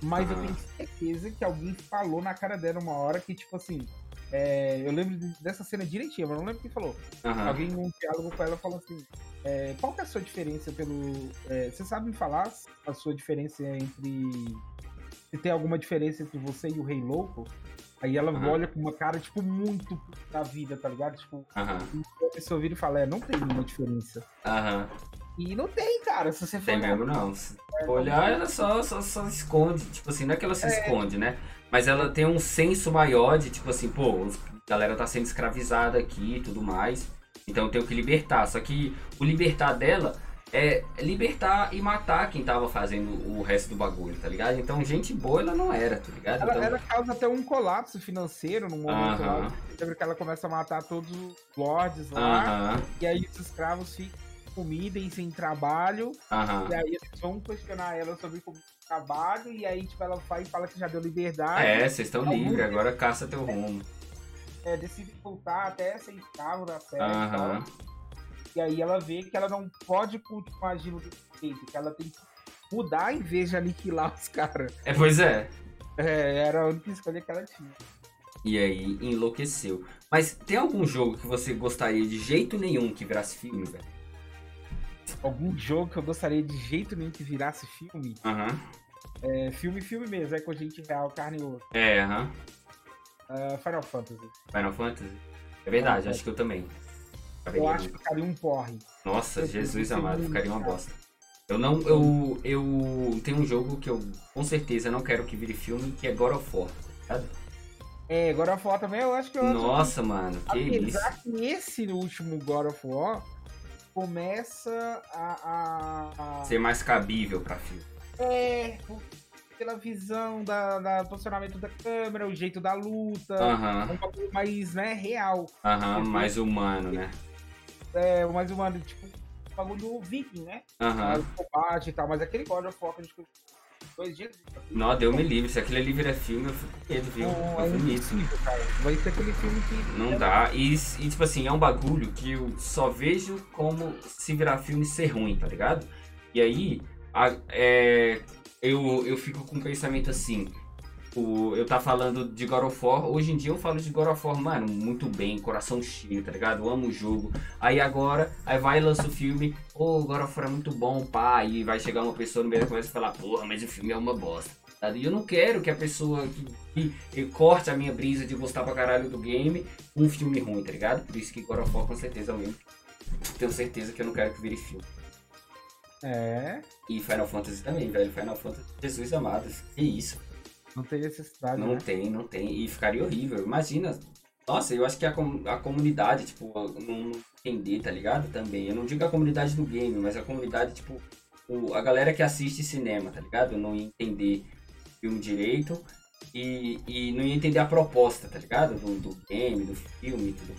mas eu tenho certeza que alguém falou na cara dela uma hora que, tipo assim, é, eu lembro de- dessa cena direitinho, mas não lembro quem falou. Aham. Alguém num diálogo com ela falou assim: é, qual que é a sua diferença pelo. é, você sabe me falar a sua diferença entre. Se tem alguma diferença entre você e o Rei Louco? Aí ela Aham. olha com uma cara, tipo, muito da vida, tá ligado? Tipo, Aham. a pessoa vira e fala, é, não tem nenhuma diferença. Aham. E não tem, cara, se você for. Tem mesmo não. Se olhar, ela só, só, só esconde. Tipo assim, não é que ela se esconde, né? Mas ela tem um senso maior de, tipo assim, pô, a galera tá sendo escravizada aqui e tudo mais. Então eu tenho que libertar. Só que o libertar dela é libertar e matar quem tava fazendo o resto do bagulho, tá ligado? Então gente boa ela não era, tá ligado? Ela, Então, ela causa até um colapso financeiro no momento Aham. lá. Lembra que ela começa a matar todos os lords lá. Aham, E aí os escravos ficam comida e sem trabalho. E aí eles vão questionar ela sobre como trabalho. E aí, tipo, ela vai e fala que já deu liberdade. É, vocês estão livres, agora caça teu rumo. É, decide voltar até ser escravo da série. Aham. tal. E aí ela vê que ela não pode continuar agindo desse jeito. Que ela tem que mudar em vez de aniquilar os caras. É, pois é. É, era a única escolha que ela tinha. E aí enlouqueceu. Mas tem algum jogo que você gostaria de jeito nenhum que virasse filme, velho? Algum jogo que eu gostaria de jeito nenhum que virasse filme. Aham. É filme, filme mesmo, é com gente real, carne e osso. É, aham. É, Final Fantasy. Final Fantasy? É verdade, Final acho que eu também. Eu acho que ficaria um porre. Nossa, eu Jesus amado, ficaria uma bosta. Eu não, eu, eu tenho um jogo que eu com certeza não quero que vire filme, que é God of War, tá? É, God of War também eu acho que eu Nossa, mano, que isso. Apesar que esse último God of War, começa a. a, a... Ser mais cabível pra filme. É, pela visão da, da posicionamento da câmera, o jeito da luta, Aham, um bagulho mais, né, real. aham, mais humano, né? É, mais humano, tipo, bagulho viking, né? Aham. Combate e tal, mas aquele God of War que a gente dois dias. Não, deu me livre. Se aquele ali vira filme, eu fico com medo, viu? Não, é impossível, cara. Vai ser aquele filme que. Não dá. E, e, tipo assim, é um bagulho que eu só vejo como se virar filme ser ruim, tá ligado? E aí, a- é, eu, eu fico com um pensamento assim. O, eu tá falando de God of War, hoje em dia eu falo de God of War, mano, muito bem, coração cheio, tá ligado? Eu amo o jogo. Aí agora, aí vai e lança o filme, ô, God of War é muito bom, pá, e vai chegar uma pessoa no meio da conversa e falar, porra, mas o filme é uma bosta. tá? E eu não quero que a pessoa que, que, corte a minha brisa de gostar pra caralho do game um filme ruim, tá ligado? Por isso que God of War com certeza é o mesmo. Tenho certeza que eu não quero que vire filme. É, E Final Fantasy também, velho. Final Fantasy, Jesus amado, que isso. Não tem necessidade, Não né? tem, não tem. E ficaria horrível. Imagina. Nossa, eu acho que a, com- a comunidade, tipo, não entender, tá ligado? Também. Eu não digo a comunidade do game, mas a comunidade, tipo, o- a galera que assiste cinema, tá ligado? Não ia entender filme direito e, e não ia entender a proposta, tá ligado? Do, do game, do filme e tudo.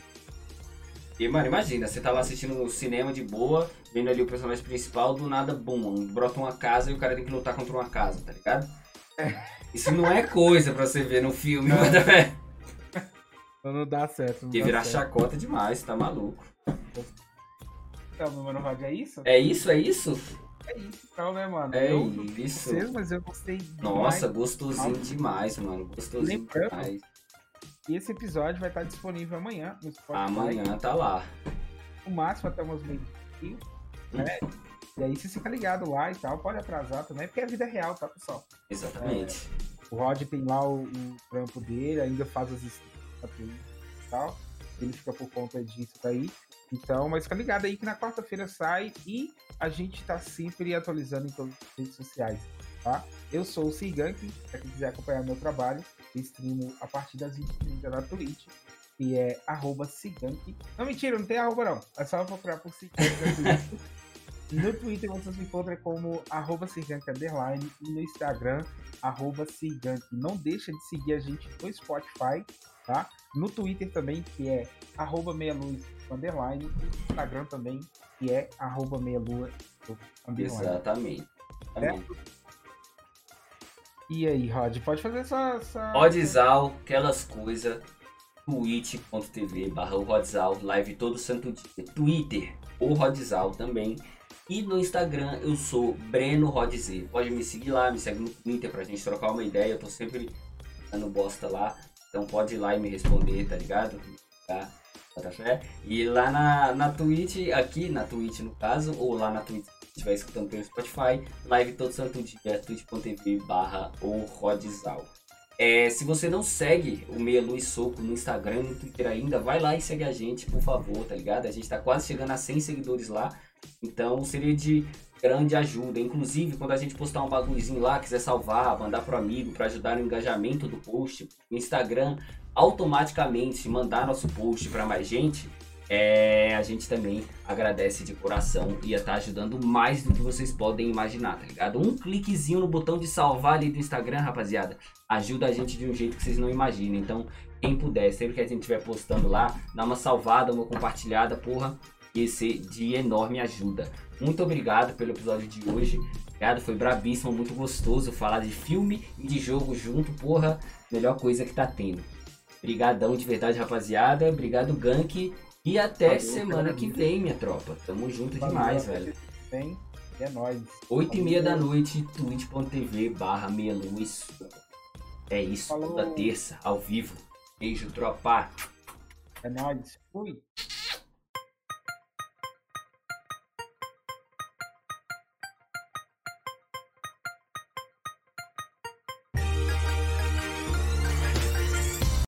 E, mano, imagina, você tá lá assistindo no cinema de boa, vendo ali o personagem principal, do nada, bum, brota uma casa e o cara tem que lutar contra uma casa, tá ligado? Isso não é coisa pra você ver no filme, mano, velho. Então não dá certo. Não Que dá virar certo. chacota demais, tá maluco. Então, meu mano, Rod, é isso? É isso, é isso? É isso, então, né, mano? É eu não isso. sei, mas eu gostei demais. Nossa, gostosinho demais, mano. Gostosinho Lembrando, demais. E esse episódio vai estar disponível amanhã no Spotify. Amanhã tá lá. No máximo até umas meio dia, né? E aí você fica ligado lá e tal. Pode atrasar também, porque é vida real, tá, pessoal? Exatamente. O Rod tem lá o, o trampo dele, ainda faz as Twitch e tal. Ele fica por conta disso daí. Então, mas fica ligado aí que na quarta-feira sai e a gente tá sempre atualizando em todas as redes sociais, tá? Eu sou o Cigank, pra quem quiser acompanhar meu trabalho, eu streamo a partir das 20h30 na Twitch, que é arroba Cigank. Não, mentira, não tem arroba não. É só procurar por Cigank. No Twitter vocês me encontram como arroba Underline e no Instagram arroba Cigank. Não deixa de seguir a gente no Spotify, tá? No Twitter também, que é arroba meia luz underline. E no Instagram também, que é arroba meia lua underline. Exatamente. Exatamente. E aí, Rod, pode fazer essa... essa... Rodzal, aquelas coisas. twitch.tv barra Rodzal, live todo santo dia. Twitter, o Rodzal também. E no Instagram eu sou Breno Rodz. Pode me seguir lá, me segue no Twitter pra gente trocar uma ideia. Eu tô sempre dando bosta lá. Então pode ir lá e me responder, tá ligado? Tá? Bota fé? E lá na, na Twitch, aqui na Twitch no caso, ou lá na Twitch se estiver escutando pelo Spotify, live todo santo dia, twitch.tv barra o Rodzal. É, se você não segue o Meia Luz Soco no Instagram, no Twitter ainda, vai lá e segue a gente, por favor, tá ligado? A gente tá quase chegando a 100 seguidores lá, então seria de grande ajuda. Inclusive, quando a gente postar um bagulhozinho lá, quiser salvar, mandar pro amigo, para ajudar no engajamento do post, o Instagram automaticamente mandar nosso post para mais gente, é, a gente também agradece de coração e estar ajudando mais do que vocês podem imaginar, tá ligado? Um cliquezinho no botão de salvar ali do Instagram, rapaziada, ajuda a gente de um jeito que vocês não imaginam. Então, quem puder, sempre que a gente estiver postando lá, dá uma salvada, uma compartilhada, porra, ia ser de enorme ajuda. Muito obrigado pelo episódio de hoje. Obrigado, foi brabíssimo, muito gostoso falar de filme e de jogo junto, porra, melhor coisa que tá tendo. Obrigadão de verdade, rapaziada. Obrigado, Gank. E até Valeu, semana que vem, minha tropa. Tamo junto demais, velho. Tem, e é nóis. 8 e meia da noite, twitch.tv barra meia luz. É isso, Falou. toda terça, ao vivo. Beijo, tropa. É nóis. Fui.